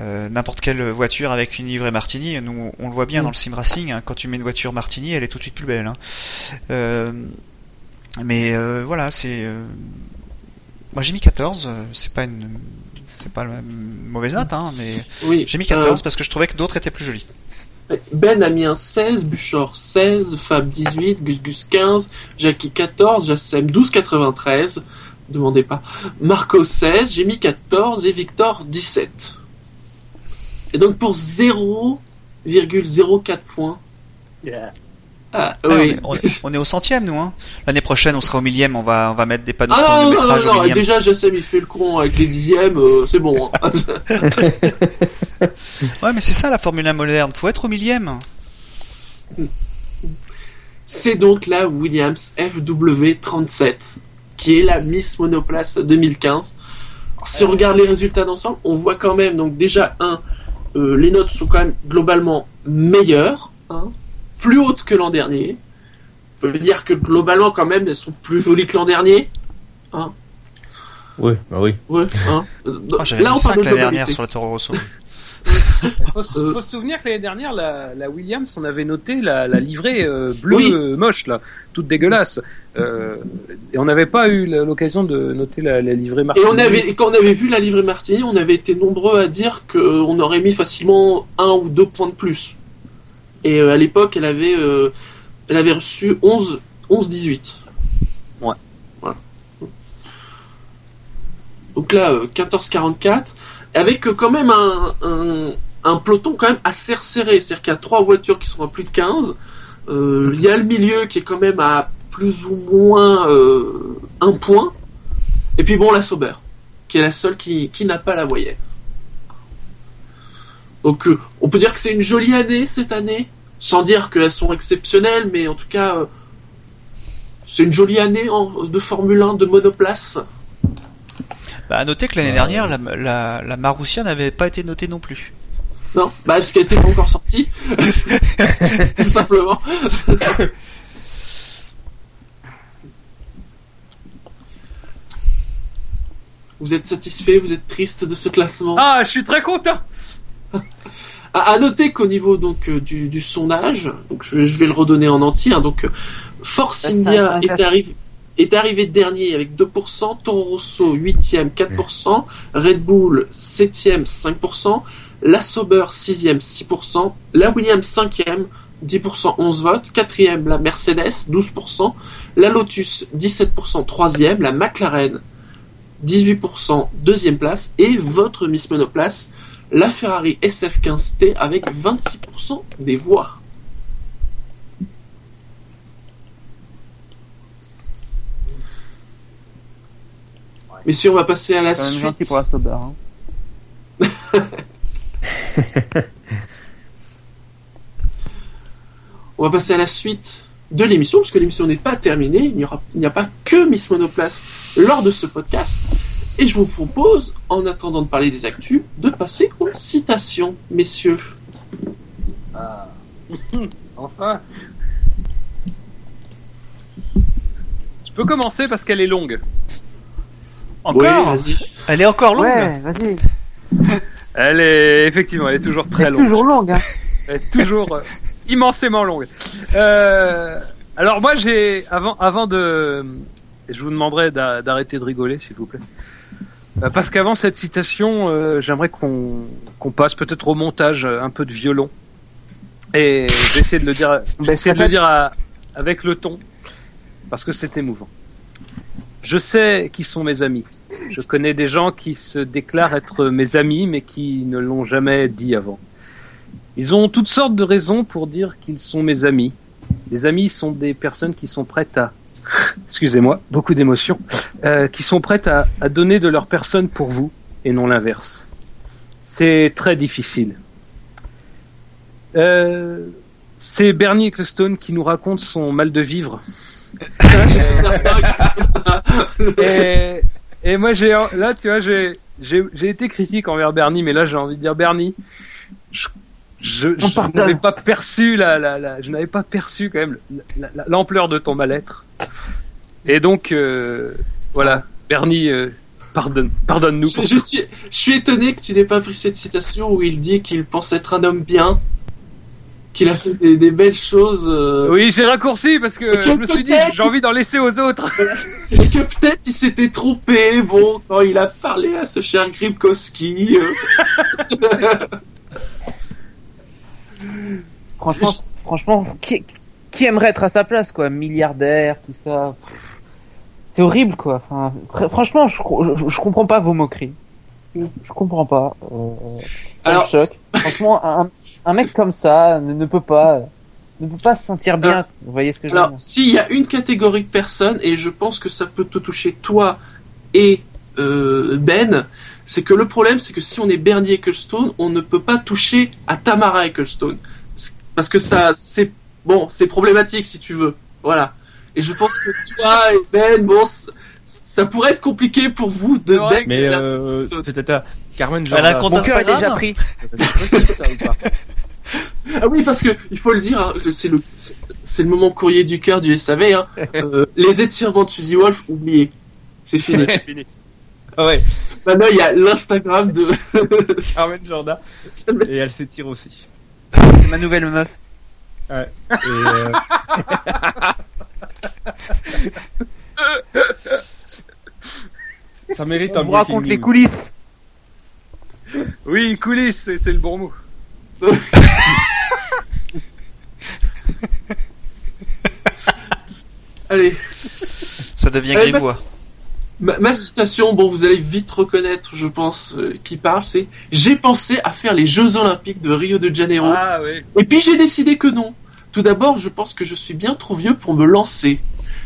n'importe quelle voiture avec une livrée Martini, nous, on le voit bien mm. dans le sim racing. Hein. quand tu mets une voiture Martini, elle est tout de suite plus belle. Hein. Mais euh, voilà, c'est. Euh, moi j'ai mis 14, euh, c'est pas une. C'est pas une mauvaise note, hein, mais oui, j'ai mis 14 parce que je trouvais que d'autres étaient plus jolis. Ben a mis un 16, Buchor 16, Fab 18, Gus Gus 15, Jackie 14, Jassem 12,93, demandez pas, Marco 16, j'ai mis 14 et Victor 17. Et donc pour 0,04 points, yeah. Ah, ah, on, est, au centième, nous. Hein. L'année prochaine, on sera au millième. On va, on va mettre des panneaux ah, de non, non, non, Déjà, Jassem, il fait le con avec les dixièmes. Euh, c'est bon. Hein. <laughs> ouais, mais c'est ça la Formule 1 moderne. Faut être au millième. C'est donc la Williams FW37 qui est la Miss Monoplace 2015. si on regarde les résultats d'ensemble, on voit quand même donc déjà un, euh, les notes sont quand même globalement meilleures. Hein, plus hautes que l'an dernier. On peut dire que globalement, quand même, elles sont plus jolies que l'an dernier. Hein oui, bah oui. Ouais, hein ah, Là, on parle de l'année dernière sur le Toro Rosso. Il faut, se souvenir que l'année dernière, la, Williams, on avait noté la, livrée euh, bleue euh, moche, là, toute dégueulasse. Euh, et on n'avait pas eu l'occasion de noter la, livrée Martini. Et, on avait, et quand on avait vu la livrée Martini, on avait été nombreux à dire qu'on aurait mis facilement un ou deux points de plus. Et euh, à l'époque, elle avait, euh, elle avait reçu 11, 11 18. Ouais. Voilà. Donc là, 14-44, euh, avec quand même un, un, un, peloton quand même assez resserré. C'est-à-dire qu'il y a trois voitures qui sont à plus de 15. Il y a le milieu qui est quand même à plus ou moins un point. Et puis bon, la Sauber, qui est la seule qui, qui n'a pas la moyenne. Donc euh, on peut dire que c'est une jolie année cette année, sans dire qu'elles sont exceptionnelles, mais en tout cas euh, c'est une jolie année de Formule 1 de monoplace. Bah, à noter que l'année dernière, la, la, la Marussia n'avait pas été notée non plus. Non, bah, parce qu'elle n'était pas encore sortie. <laughs> Tout simplement. vous êtes satisfait, vous êtes triste de ce classement? Ah, je suis très content à, noter qu'au niveau donc euh, du, sondage, donc je, vais le redonner en entier. Hein, donc Force India est arrivé est arrivé dernier avec 2%, Toro Rosso 8e 4%, Red Bull 7e 5%, la Sauber 6e 6%, la Williams 5e 10% 11 votes, 4e la Mercedes 12%, la Lotus 17% 3e, la McLaren 18% deuxième place et votre Miss Monoplace la Ferrari SF15T avec 26% des voix. Messieurs, on va passer à la suite. pour la hein. <laughs> on va passer à la suite de l'émission, parce que l'émission n'est pas terminée. Il n'y a pas que Miss Monoplace lors de ce podcast. Et je vous propose, en attendant de parler des actus, de passer aux citations, messieurs. Ah. enfin. Je peux commencer parce qu'elle est longue. Encore Elle est encore longue Ouais, vas-y. Elle est effectivement, elle est toujours très elle est longue. Toujours longue. Hein. Elle est toujours euh, immensément longue. Euh, alors moi j'ai avant avant de je vous demanderai d'arrêter de rigoler s'il vous plaît. Euh, parce qu'avant cette citation, euh, j'aimerais qu'on passe peut-être au montage un peu de violon. Et j'essaie de le dire, de le dire avec le ton, parce que c'est émouvant. Je sais qui sont mes amis. Je connais des gens qui se déclarent être mes amis, mais qui ne l'ont jamais dit avant. Ils ont toutes sortes de raisons pour dire qu'ils sont mes amis. Les amis sont des personnes qui sont prêtes à, <laughs> excusez-moi, beaucoup d'émotions, euh, qui sont prêtes à, à donner de leur personne pour vous et non l'inverse. C'est très difficile. Euh, c'est Bernie Ecclestone qui nous raconte son mal de vivre. <laughs> et, et moi j'ai là tu vois j'ai j'ai été critique envers Bernie mais là j'ai envie de dire Bernie je je, n'avais pas perçu la, la, la je n'avais pas perçu quand même l'ampleur de ton mal-être et donc euh, voilà Bernie euh, pardonne pardonne-nous je, je suis je suis étonné que tu n'aies pas pris cette citation où il dit qu'il pense être un homme bien qu'il a fait des, belles choses. Euh. Oui, j'ai raccourci parce que, je me suis dit j'ai envie d'en laisser aux autres. <laughs> Et que peut-être il s'était trompé, bon, quand il a parlé à ce cher Gribkowski. <laughs> Franchement, franchement, qui, qui, aimerait être à sa place, quoi, milliardaire, tout ça. C'est horrible, quoi. Enfin, franchement, je, je, comprends pas vos moqueries. Je comprends pas. Euh, ça me choque. Franchement, un, un mec comme ça ne, peut pas ne peut pas se sentir bien. vous voyez ce que je veux dire? S'il y a une catégorie de personnes, et je pense que ça peut te toucher toi et euh, Ben, c'est que le problème, c'est que si on est Bernie Ecclestone, on ne peut pas toucher à Tamara Ecclestone. Parce que ça, c'est bon, c'est problématique si tu veux. Voilà. Et je pense que toi et Ben, bon, ça pourrait être compliqué pour vous de Ben. Mais euh, Carmen, genre, Elle a mon cœur est déjà pris. ah oui, parce que il faut le dire, hein, c'est le c'est le moment courrier du cœur du SAV. Hein. <laughs> Euh, les étirements de Suzy Wolf, oubliez, c'est fini. Ah ouais. Maintenant, il y a l'Instagram de <laughs> Carmen Jordan et elle s'étire aussi. Ma nouvelle meuf. Ouais. Et euh... <laughs> Ça mérite On un vous raconte les coulisses. Oui, coulisses, c'est le bon mot. <laughs> Allez. Ça devient grivois. Ma, citation, bon, vous allez vite reconnaître, je pense, euh, qui parle, c'est J'ai pensé à faire les Jeux Olympiques de Rio de Janeiro. Ah, oui. Et puis j'ai décidé que non. Tout d'abord, je pense que je suis bien trop vieux pour me lancer.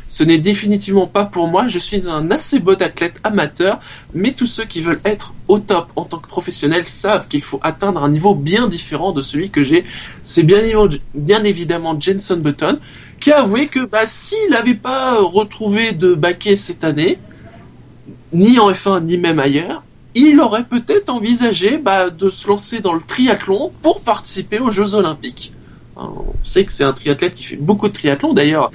Ce n'est définitivement pas pour moi, je suis un assez bon athlète amateur, mais tous ceux qui veulent être au top en tant que professionnel savent qu'il faut atteindre un niveau bien différent de celui que j'ai. C'est bien, bien évidemment Jenson Button, qui a avoué que bah, s'il n'avait pas retrouvé de baquet cette année, ni en F1 ni même ailleurs, il aurait peut-être envisagé bah, de se lancer dans le triathlon pour participer aux Jeux Olympiques. On sait que c'est un triathlète qui fait beaucoup de triathlon. D'ailleurs,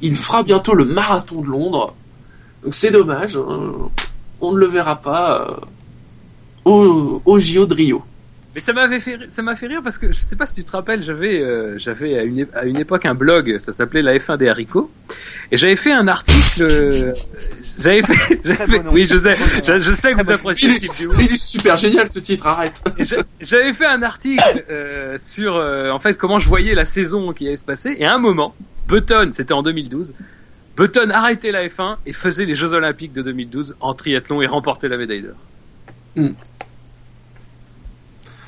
il fera bientôt le marathon de Londres. Donc c'est dommage, hein. on ne le verra pas euh, au, au JO de Rio. Mais ça m'avait ça m'a fait rire parce que je sais pas si tu te rappelles, j'avais, euh, j'avais à une, à une époque un blog, ça s'appelait la F1 des haricots, et j'avais fait un article, euh, j'avais fait, oui, je sais, je, sais que vous appréciez ce titre. Il est super génial ce titre, arrête. J'avais fait un article euh, sur, en fait, comment je voyais la saison qui allait se passer, et à un moment, Button, c'était en 2012, Button arrêtait la F1 et faisait les Jeux Olympiques de 2012 en triathlon et remportait la médaille d'or. Hmm.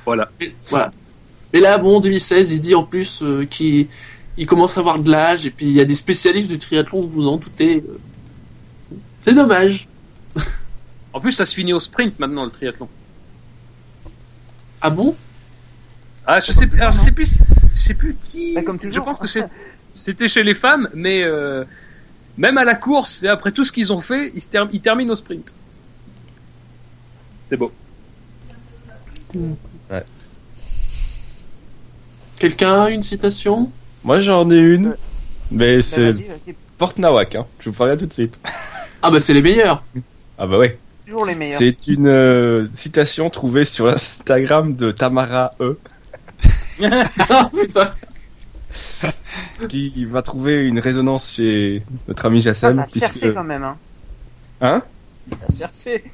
Voilà. Et, voilà. Là, bon, 2016, il dit en plus euh, qu'il commence à avoir de l'âge et puis il y a des spécialistes du triathlon, vous en doutez. C'est dommage. en plus, ça se finit au sprint maintenant le triathlon. Ah bon? Ah, je sais, alors, je sais plus, je sais plus qui. Bah, je pense que c'est c'était chez les femmes, mais euh, même à la course et après tout ce qu'ils ont fait, ils, terminent au sprint. C'est beau. Ouais. Quelqu'un a une citation? Moi j'en ai une, mais bah, c'est Porte Nawak, hein. je vous préviens tout de suite. <laughs> Ah bah c'est les meilleurs Ah bah ouais. Toujours les meilleurs. C'est une euh, citation trouvée sur Instagram de Tamara E. Ah, <laughs> putain qui va trouver une résonance chez notre ami Jassem. Ah, puisque... quand même, hein. Hein? Cherché.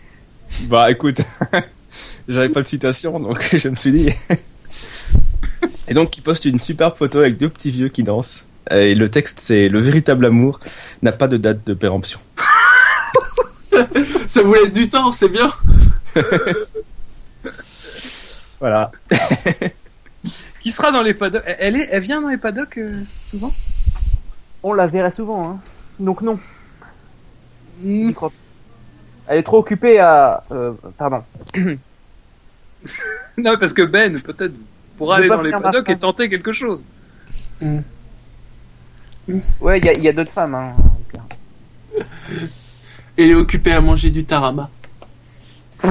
Bah écoute, <laughs> j'avais pas de citation, donc <laughs> je me suis dit. Et donc il poste une superbe photo avec deux petits vieux qui dansent. Et le texte c'est le véritable amour n'a pas de date de péremption. <laughs> Ça vous laisse du temps, c'est bien. <laughs> voilà. <laughs> Qui sera dans les paddocks elle, est, elle vient dans les paddocks euh, souvent? On la verrait souvent, hein. Donc non. Hmm. Elle est trop occupée à... Euh, pardon. non, parce que Ben, peut-être, pourra aller dans les paddocks et tenter quelque chose. Hmm. Ouais, il y a, d'autres femmes. Hein. Elle est occupée à manger du tarama. <laughs>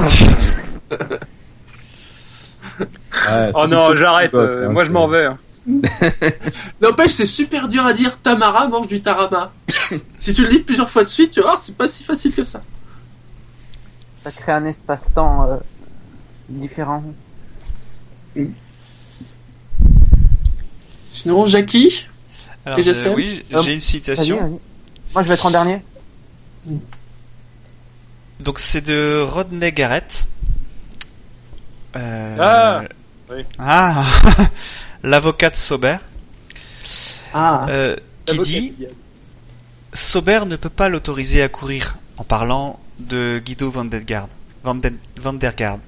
oh non, j'arrête. Euh, hein, moi, je m'en vais. Hein. <laughs> N'empêche, c'est super dur à dire. Tamara mange du tarama. <laughs> si tu le dis plusieurs fois de suite, tu vois, c'est pas si facile que ça. Ça crée un espace-temps euh, différent. Sinon, Jackie Alors, Oui, j'ai une citation. Moi, je vais être en dernier. Donc, c'est de Rodney Garrett. Euh, ah, oui. ah <laughs> l'avocat de Sauber. Ah. Euh, qui dit Sauber ne peut pas l'autoriser à courir en parlant de Guido van der Garde. Van, der Garde.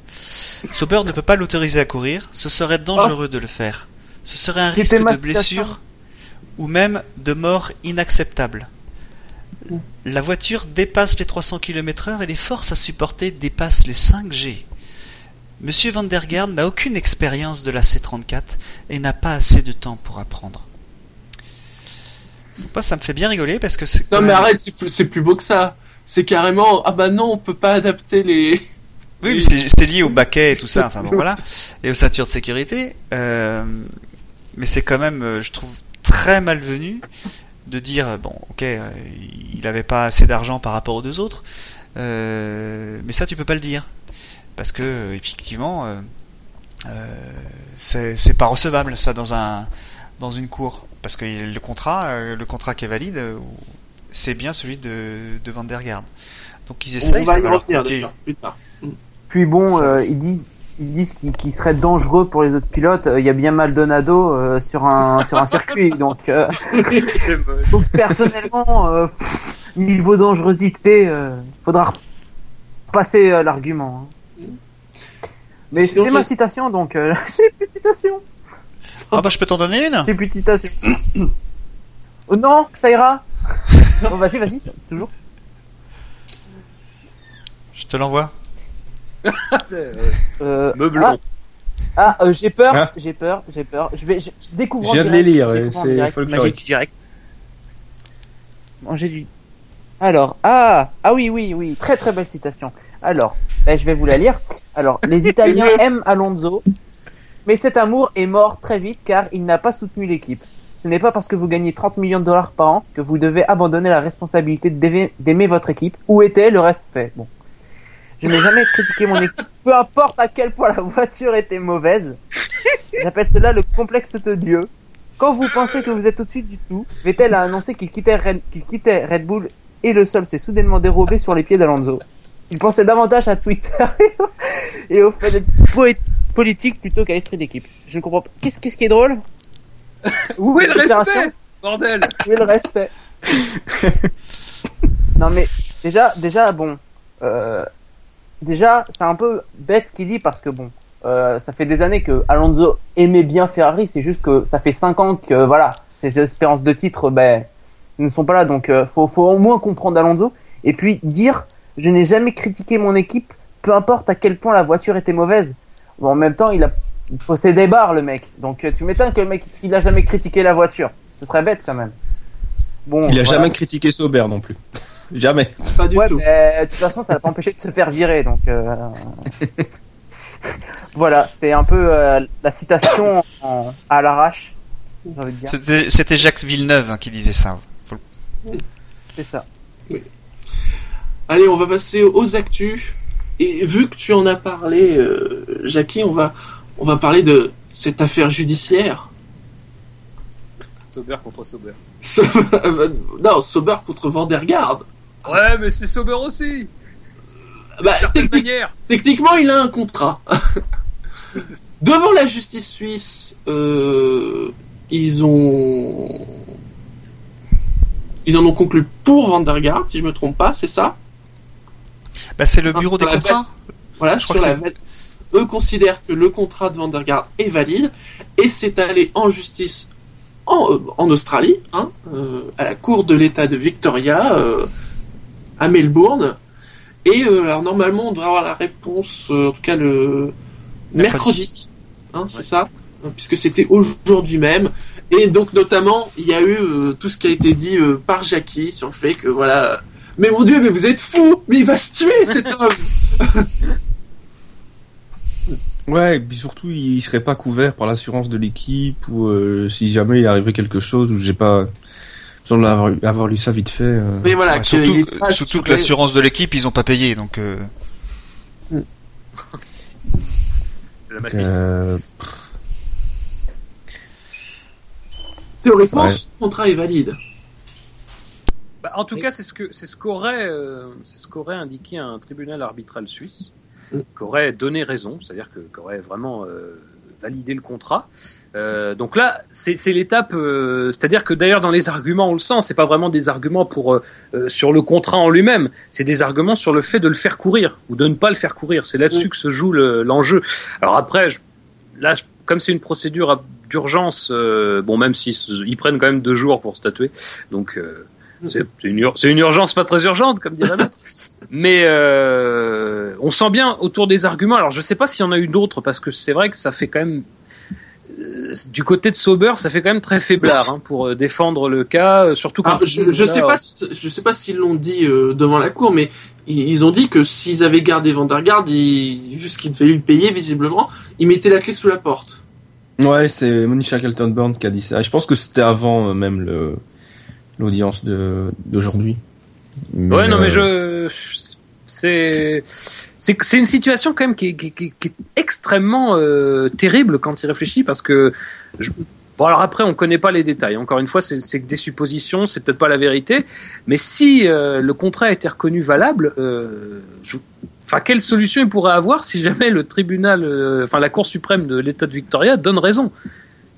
Sauber ne peut pas l'autoriser à courir, ce serait dangereux oh. de le faire. Ce serait un risque de blessure ou même de mort inacceptable. La voiture dépasse les 300 km/h et les forces à supporter dépassent les 5 G. Monsieur Van der Garde n'a aucune expérience de la C34 et n'a pas assez de temps pour apprendre. Moi, ça me fait bien rigoler parce que c'est. Non, mais arrête, c'est plus, beau que ça. C'est carrément, ah bah non, on peut pas adapter les. <laughs> Oui, mais c'est lié au baquet et tout ça, enfin bon voilà, <laughs> et aux ceintures de sécurité. Euh, mais c'est quand même, euh, je trouve, très malvenu de dire, bon, ok, euh, il avait pas assez d'argent par rapport aux deux autres, mais ça tu peux pas le dire parce que effectivement euh, euh, c'est pas recevable ça dans un dans une cour parce que le contrat euh, le contrat qui est valide c'est bien celui de, de Van der Garde. Donc ils essayent, ça va leur coûter. Puis bon, ils disent ils disent qu'il serait dangereux pour les autres pilotes. Il y a bien Maldonado sur un sur un circuit, donc, <laughs> donc personnellement, niveau dangerosité, faudra passer l'argument. Hein. Mais c'était ma citation, donc euh, <laughs> j'ai plus de citation. Ah bah je peux t'en donner une? J'ai plus de citation. <coughs> oh non, ça ira. <laughs> bon, vas-y, vas-y, toujours. Je te l'envoie. <laughs> euh, Meublon. Ah, ah euh, j'ai peur, hein j'ai peur, j'ai peur. Je vais, je, découvre. Je viens de les lire, c'est folklorique. direct. Manger du. Alors, ah, ah oui, oui, oui, très très belle citation. Alors, ben, je vais vous la lire. Alors, <laughs> les Italiens aiment Alonso, mais cet amour est mort très vite car il n'a pas soutenu l'équipe. Ce n'est pas parce que vous gagnez 30 millions de dollars par an que vous devez abandonner la responsabilité d'aimer votre équipe. Où était le respect? Bon. Je n'ai jamais critiqué mon équipe, peu importe à quel point la voiture était mauvaise. J'appelle cela le complexe de Dieu. Quand vous pensez que vous êtes au-dessus du tout, Vettel a annoncé qu'il quittait, quittait Red Bull et le sol s'est soudainement dérobé sur les pieds d'Alonso. Il pensait davantage à Twitter <laughs> et au fait d'être politique plutôt qu'à l'esprit d'équipe. Je ne comprends pas. Qu'est-ce, qui est drôle? <laughs> Où est le respect? Bordel Où est le respect? <laughs> Non mais déjà, déjà bon, euh, déjà c'est un peu bête ce qu'il dit parce que bon, euh, ça fait des années que Alonso aimait bien Ferrari. C'est juste que ça fait 5 ans que voilà, ses espérances de titre, ben, ne sont pas là. Donc euh, faut, faut au moins comprendre Alonso et puis dire je n'ai jamais critiqué mon équipe, peu importe à quel point la voiture était mauvaise. Bon, en même temps, il a possédé des barres, le mec. Donc, tu m'étonnes que le mec, il a jamais critiqué la voiture. Ce serait bête, quand même. Bon, il a jamais critiqué Sauber non plus. Jamais. Pas du tout. Mais, de toute façon, ça l'a pas empêché de se faire virer, donc. Euh... <laughs> voilà, c'était un peu euh, la citation à l'arrache. C'était Jacques Villeneuve hein, qui disait ça. C'est ça. Oui. Allez, on va passer aux actus. Et vu que tu en as parlé, euh, Jackie, on va, on va parler de cette affaire judiciaire. Sauber contre Sauber. non, Sauber contre Vandergaard. Ouais, mais c'est Sauber aussi. Bah, techniquement, il a un contrat. <laughs> Devant la justice suisse, euh, ils ont, ils en ont conclu pour Vandergaard, si je me trompe pas, c'est ça? Bah, c'est le bureau des contrats. Voilà, je crois que eux considèrent que le contrat de Vandergaard est valide et c'est allé en justice en, euh, en Australie, hein, euh, à la cour de l'État de Victoria, euh, à Melbourne. Et alors normalement on doit avoir la réponse, en tout cas le mercredi, hein, c'est ça, puisque c'était aujourd'hui même. Et donc notamment il y a eu tout ce qui a été dit par Jackie sur le fait que voilà, mais mon Dieu, mais vous êtes fou, mais il va se tuer cet homme. <laughs> Ouais, et puis surtout, il serait pas couvert par l'assurance de l'équipe ou euh, si jamais il arrivait quelque chose ou j'ai pas d'avoir avoir lu ça vite fait. Euh. Mais voilà, surtout, surtout que l'assurance de l'équipe, ils ont pas payé, donc. Euh... euh Théoriquement, ce contrat est valide. Bah, en tout cas, c'est ce que c'est ce qu'aurait c'est ce qu'aurait indiqué un tribunal arbitral suisse qu'aurait donné raison, c'est-à-dire que qu'aurait vraiment euh, validé le contrat. Euh, donc là, c'est l'étape, euh, c'est-à-dire que d'ailleurs dans les arguments, on le sent, c'est pas vraiment des arguments pour euh, sur le contrat en lui-même, c'est des arguments sur le fait de le faire courir ou de ne pas le faire courir. C'est là-dessus que se joue l'enjeu. Alors après, je, là, comme c'est une procédure d'urgence, bon, même s'ils ils prennent quand même deux jours pour statuer, donc c'est une, une, urgence pas très urgente, comme dirait l'autre. <laughs> Mais euh, on sent bien autour des arguments. Alors je sais pas s'il y en a eu d'autres parce que c'est vrai que ça fait quand même du côté de Sauber, ça fait quand même très faiblard hein, pour euh, défendre le cas, euh, surtout quand. je, je sais pas, je sais pas s'ils l'ont dit devant la cour, mais ils, ont dit que s'ils avaient gardé Vandergaard, ils, vu ce qu'il devait lui payer visiblement, ils mettaient la clé sous la porte. Ouais, c'est Monisha Kelton qui a dit ça. Je pense que c'était avant même le l'audience d'aujourd'hui. Ouais, non, mais je. C'est. C'est une situation quand même qui est, extrêmement euh, terrible quand il réfléchit parce que. Bon, alors après, on connaît pas les détails. Encore une fois, c'est que des suppositions, c'est peut-être pas la vérité. Mais si euh, le contrat a été reconnu valable, euh, quelle solution il pourrait avoir si jamais le tribunal, enfin la Cour suprême de l'État de Victoria donne raison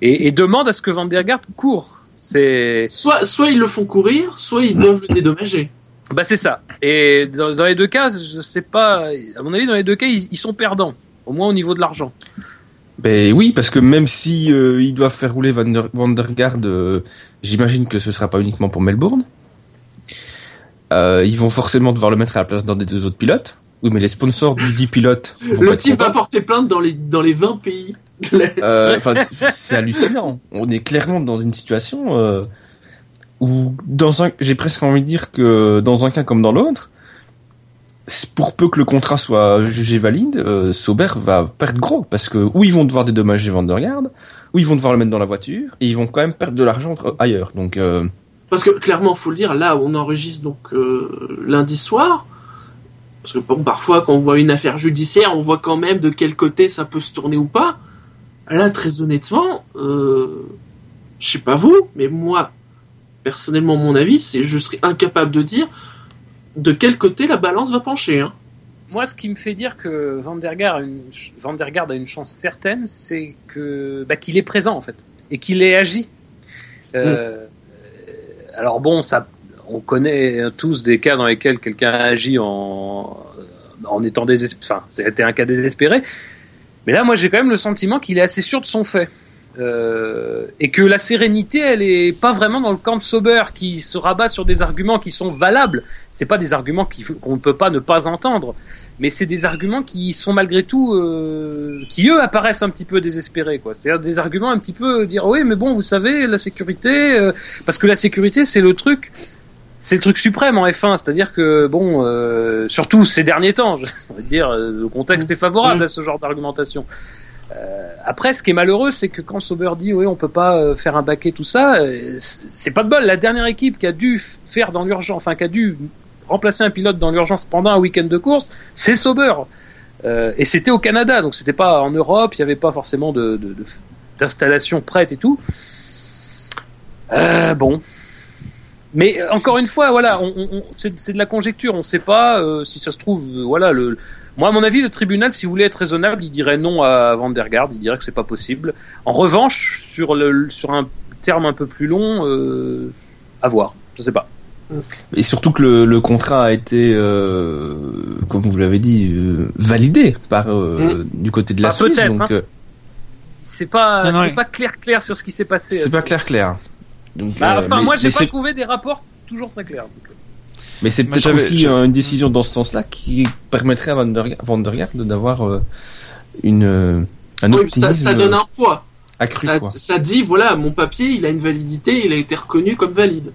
et, demande à ce que Van court? C'est soit soit ils le font courir, soit ils doivent le dédommager. Bah c'est ça. Et dans, les deux cas, je sais pas. À mon avis, dans les deux cas, ils, sont perdants, au moins au niveau de l'argent. Ben oui, parce que même si euh, ils doivent faire rouler Van der, euh, j'imagine que ce sera pas uniquement pour Melbourne. Euh, ils vont forcément devoir le mettre à la place d'un des deux autres pilotes. Oui, mais les sponsors du dit pilote. Le type va porter plainte dans les dans les 20 pays. c'est hallucinant. On est clairement dans une situation ou dans un, j'ai presque envie de dire que dans un cas comme dans l'autre, pour peu que le contrat soit jugé valide, euh, Sauber va perdre gros parce que ou ils vont devoir dédommager Vandergaard, ou ils vont devoir le mettre dans la voiture et ils vont quand même perdre de l'argent ailleurs. Donc euh... parce que clairement, faut le dire, là où on enregistre donc euh, lundi soir, parce que bon, parfois quand on voit une affaire judiciaire, on voit quand même de quel côté ça peut se tourner ou pas. Là, très honnêtement, euh, je sais pas vous, mais moi, personnellement mon avis, c'est je serais incapable de dire de quel côté la balance va pencher. Hein. Moi, ce qui me fait dire que Van der Gaard a une, chance certaine, c'est que bah, qu'il est présent en fait et qu'il ait agi. Euh, mm. Alors bon, ça, on connaît tous des cas dans lesquels quelqu'un a agi en en étant désespéré. Enfin, c'était un cas désespéré. Mais là, moi, j'ai quand même le sentiment qu'il est assez sûr de son fait. Euh, et que la sérénité, elle est pas vraiment dans le camp de Sauber qui se rabat sur des arguments qui sont valables. C'est pas des arguments qu'on ne peut pas ne pas entendre, mais c'est des arguments qui sont malgré tout, euh, qui eux apparaissent un petit peu désespérés, quoi. C'est des arguments un petit peu dire oui, mais bon, vous savez, la sécurité, euh, parce que la sécurité, c'est le truc. C'est le truc suprême en F1, c'est-à-dire que bon, euh, surtout ces derniers temps, <laughs> je veux dire, le contexte est favorable à ce genre d'argumentation. Euh, après, ce qui est malheureux, c'est que quand Sauber dit oui, on peut pas euh, faire un baquet tout ça, euh, c'est pas de bol. La dernière équipe qui a dû faire dans l'urgence, enfin qui a dû remplacer un pilote dans l'urgence pendant un week-end de course, c'est Sauber. Euh, et c'était au Canada, donc c'était pas en Europe, il y avait pas forcément de, d'installation prête et tout. Euh, bon. Mais encore une fois, voilà, on, on, c'est, de la conjecture. On sait pas si ça se trouve, voilà, le, moi, à mon avis, le tribunal, s'il voulait être raisonnable, il dirait non à Vandergaard, il dirait que c'est pas possible. En revanche, sur, le, sur un terme un peu plus long, euh, à voir. Je sais pas. Et surtout que le, contrat a été, euh, comme vous l'avez dit, euh, validé par euh, mm. du côté de la bah, Suisse. Donc, hein. c'est pas, c'est pas clair clair sur ce qui s'est passé. C'est pas clair clair. Donc, bah, enfin, moi, j'ai pas trouvé des rapports toujours très clairs. Mais c'est peut-être aussi une décision dans ce sens-là qui permettrait à Vandergaard d'avoir une un oui, ça, ça donne un poids. Accru, ça, ça dit voilà, mon papier, il a une validité, il a été reconnu comme valide.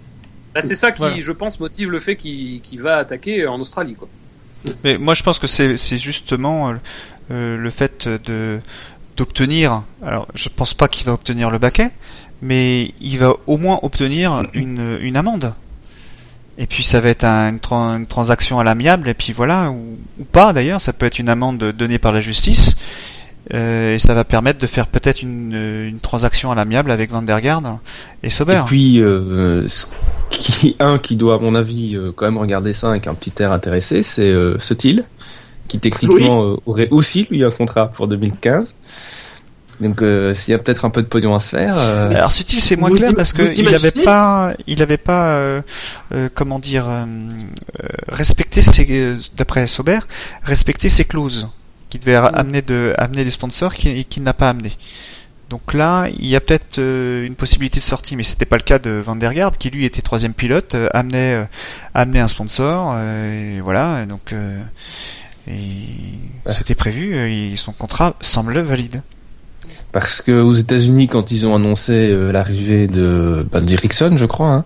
Bah, c'est ça qui, je pense, motive le fait qu'il va attaquer en Australie. Quoi. Mais moi, je pense que c'est justement euh, euh, le fait de d'obtenir. Alors, je pense pas qu'il va obtenir le baquet, mais il va au moins obtenir <clears throat> une, une amende. Et puis ça va être une, transaction à l'amiable, et puis voilà, ou, ou pas d'ailleurs, ça peut être une amende donnée par la justice, euh, et ça va permettre de faire peut-être une, une, transaction à l'amiable avec Vandergaard et Sauber. Et puis, euh, qui, <laughs> un qui doit, à mon avis, euh, quand même regarder ça avec un petit air intéressé, c'est euh, qui techniquement euh, aurait aussi lui un contrat pour 2015. Donc s'il y a peut-être un peu de pognon à se faire. Alors Sutil c'est moins clair parce que il avait pas, il avait pas, comment dire, respecté ses, d'après Sauber, respecté ses clauses qui devait mm. amener, de, amener des sponsors et qui n'a pas amené. Donc là, il y a peut-être euh, une possibilité de sortie, mais c'était pas le cas de Vandergaard qui lui était troisième pilote, euh, amenait, euh, amenait un sponsor, et voilà. Donc c'était prévu, et son contrat semble valide. Parce que aux États-Unis, quand ils ont annoncé l'arrivée de bah, d'Ericsson, je crois,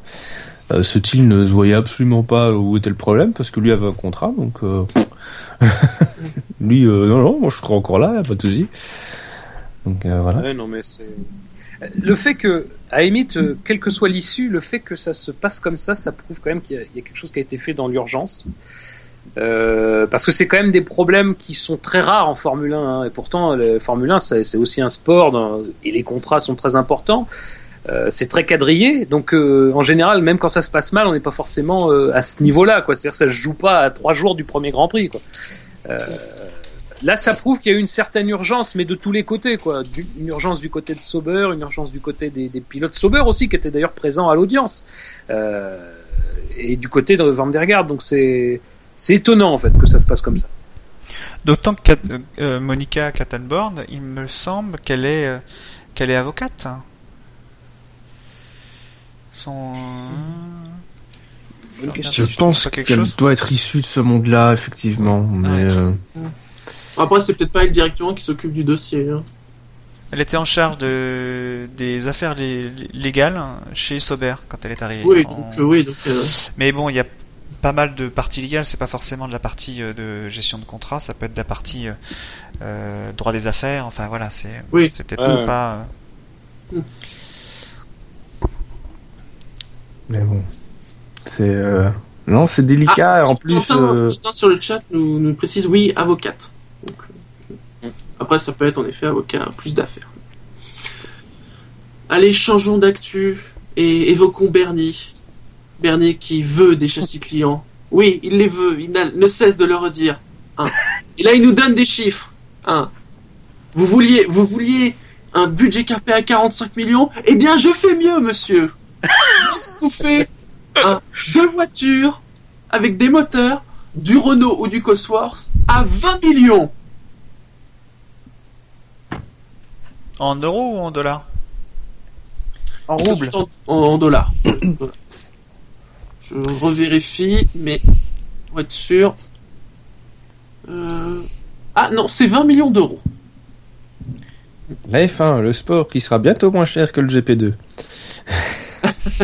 hein, ce type ne voyait absolument pas où était le problème parce que lui avait un contrat, donc <laughs> lui, euh, non, non, moi je serai encore là, pas de souci. Donc euh, voilà. Le fait que, à euh, quelle que soit l'issue, le fait que ça se passe comme ça, ça prouve quand même qu'il y, a quelque chose qui a été fait dans l'urgence. Parce que c'est quand même des problèmes qui sont très rares en Formule 1. Hein, et pourtant, le Formule 1, c'est aussi un sport et les contrats sont très importants. c'est très quadrillé, donc en général, même quand ça se passe mal, on n'est pas forcément à ce niveau-là. C'est-à-dire que ça se joue pas à trois jours du premier Grand Prix. Quoi. Là, ça prouve qu'il y a eu une certaine urgence, mais de tous les côtés, quoi. une urgence du côté de Sauber, une urgence du côté des, pilotes Sauber aussi, qui étaient d'ailleurs présents à l'audience, euh, et du côté de Van Garde. Donc c'est c'est étonnant en fait que ça se passe comme ça. D'autant que euh, Monica Kattenborn, il me semble qu'elle est euh, qu'elle est avocate. Son je pense qu'elle doit être issue de ce monde-là, effectivement. Mais euh, après, c'est peut-être pas elle directement qui s'occupe du dossier. Hein. Elle était en charge de des affaires légales chez Sauber quand elle est arrivée. Oui, donc, euh, oui, donc euh, Mais bon, il y a pas mal de parties légales. C'est pas forcément de la partie euh, de gestion de contrat. Ça peut être de la partie euh, droit des affaires. Enfin voilà, c'est oui. peut-être pas. Mais bon, c'est non, c'est délicat. Ah, en plus, Quentin, sur le chat nous, nous précise oui, avocate. Après, ça peut être en effet avocat, plus d'affaires. Allez, changeons d'actu et évoquons Bernie. Bernie qui veut des châssis clients. Oui, il les veut, il ne cesse de le redire. Hein. Et là, il nous donne des chiffres. Hein. Vous vouliez, vous vouliez un budget capé à 45 millions? Eh bien, je fais mieux, monsieur. je vous fais deux voitures avec des moteurs, du Renault ou du Cosworth à 20 millions. En euros ou en dollars? En roubles en, dollars. <clears throat> Je revérifie, mais pour être sûr. Euh, ah non, c'est 20 millions d'euros. La F1, le sport qui sera bientôt moins cher que le GP2. <laughs>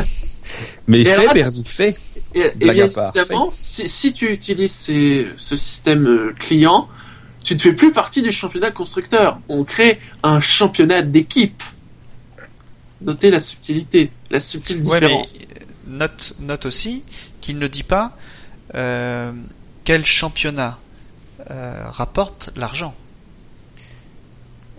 mais fait, Bernie, fait. Et, bien évidemment, si, tu utilises ce système euh, client, tu ne fais plus partie du championnat constructeur. On crée un championnat d'équipe. Notez la subtilité, la subtile différence. Note, note aussi qu'il ne dit pas euh, quel championnat euh, rapporte l'argent.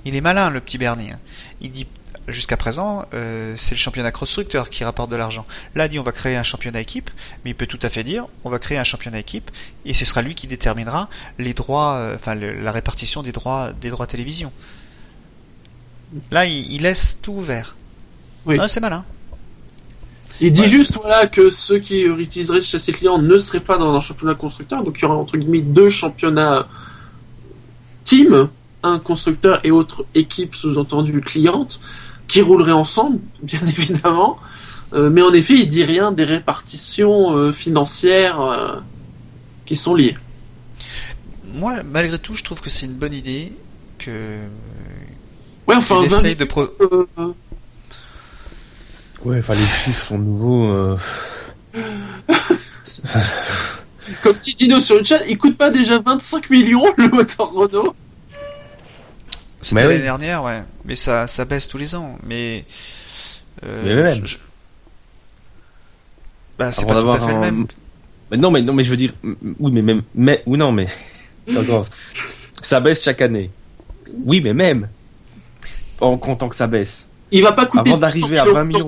Il est malin, le petit Bernie. Hein. Il dit jusqu'à présent, euh, c'est le championnat constructeur qui rapporte de l'argent. Là, dit on va créer un championnat équipe, mais il peut tout à fait dire on va créer un championnat équipe et ce sera lui qui déterminera les droits, euh, enfin la répartition des droits, des droits télévision. Là, il, laisse tout ouvert. Oui. Ah, c'est malin. Il dit juste voilà que ceux qui utiliseraient chez ses clients ne seraient pas dans un championnat constructeur, donc il y aura entre guillemets deux championnats team, un constructeur et autre équipe sous-entendu cliente, qui rouleraient ensemble, <laughs> bien évidemment. Euh, mais en effet, il dit rien des répartitions euh, financières euh, qui sont liées. Moi, malgré tout, je trouve que c'est une bonne idée que. Ouais, enfin, essaye de pro... Ouais, enfin, les chiffres sont nouveaux. <laughs> Comme petit dino sur le chat, il coûte pas déjà 25 millions le moteur Renault? C'était l'année dernière, ouais. Mais ça, ça baisse tous les ans. Mais. Euh, mais même. Bah, c'est pas tout à fait le même. Mais non, mais non, mais je veux dire, oui, mais même, mais ou non, mais <laughs> ça baisse chaque année. Oui, mais même en comptant que ça baisse. Il va pas coûter avant d'arriver à 20 millions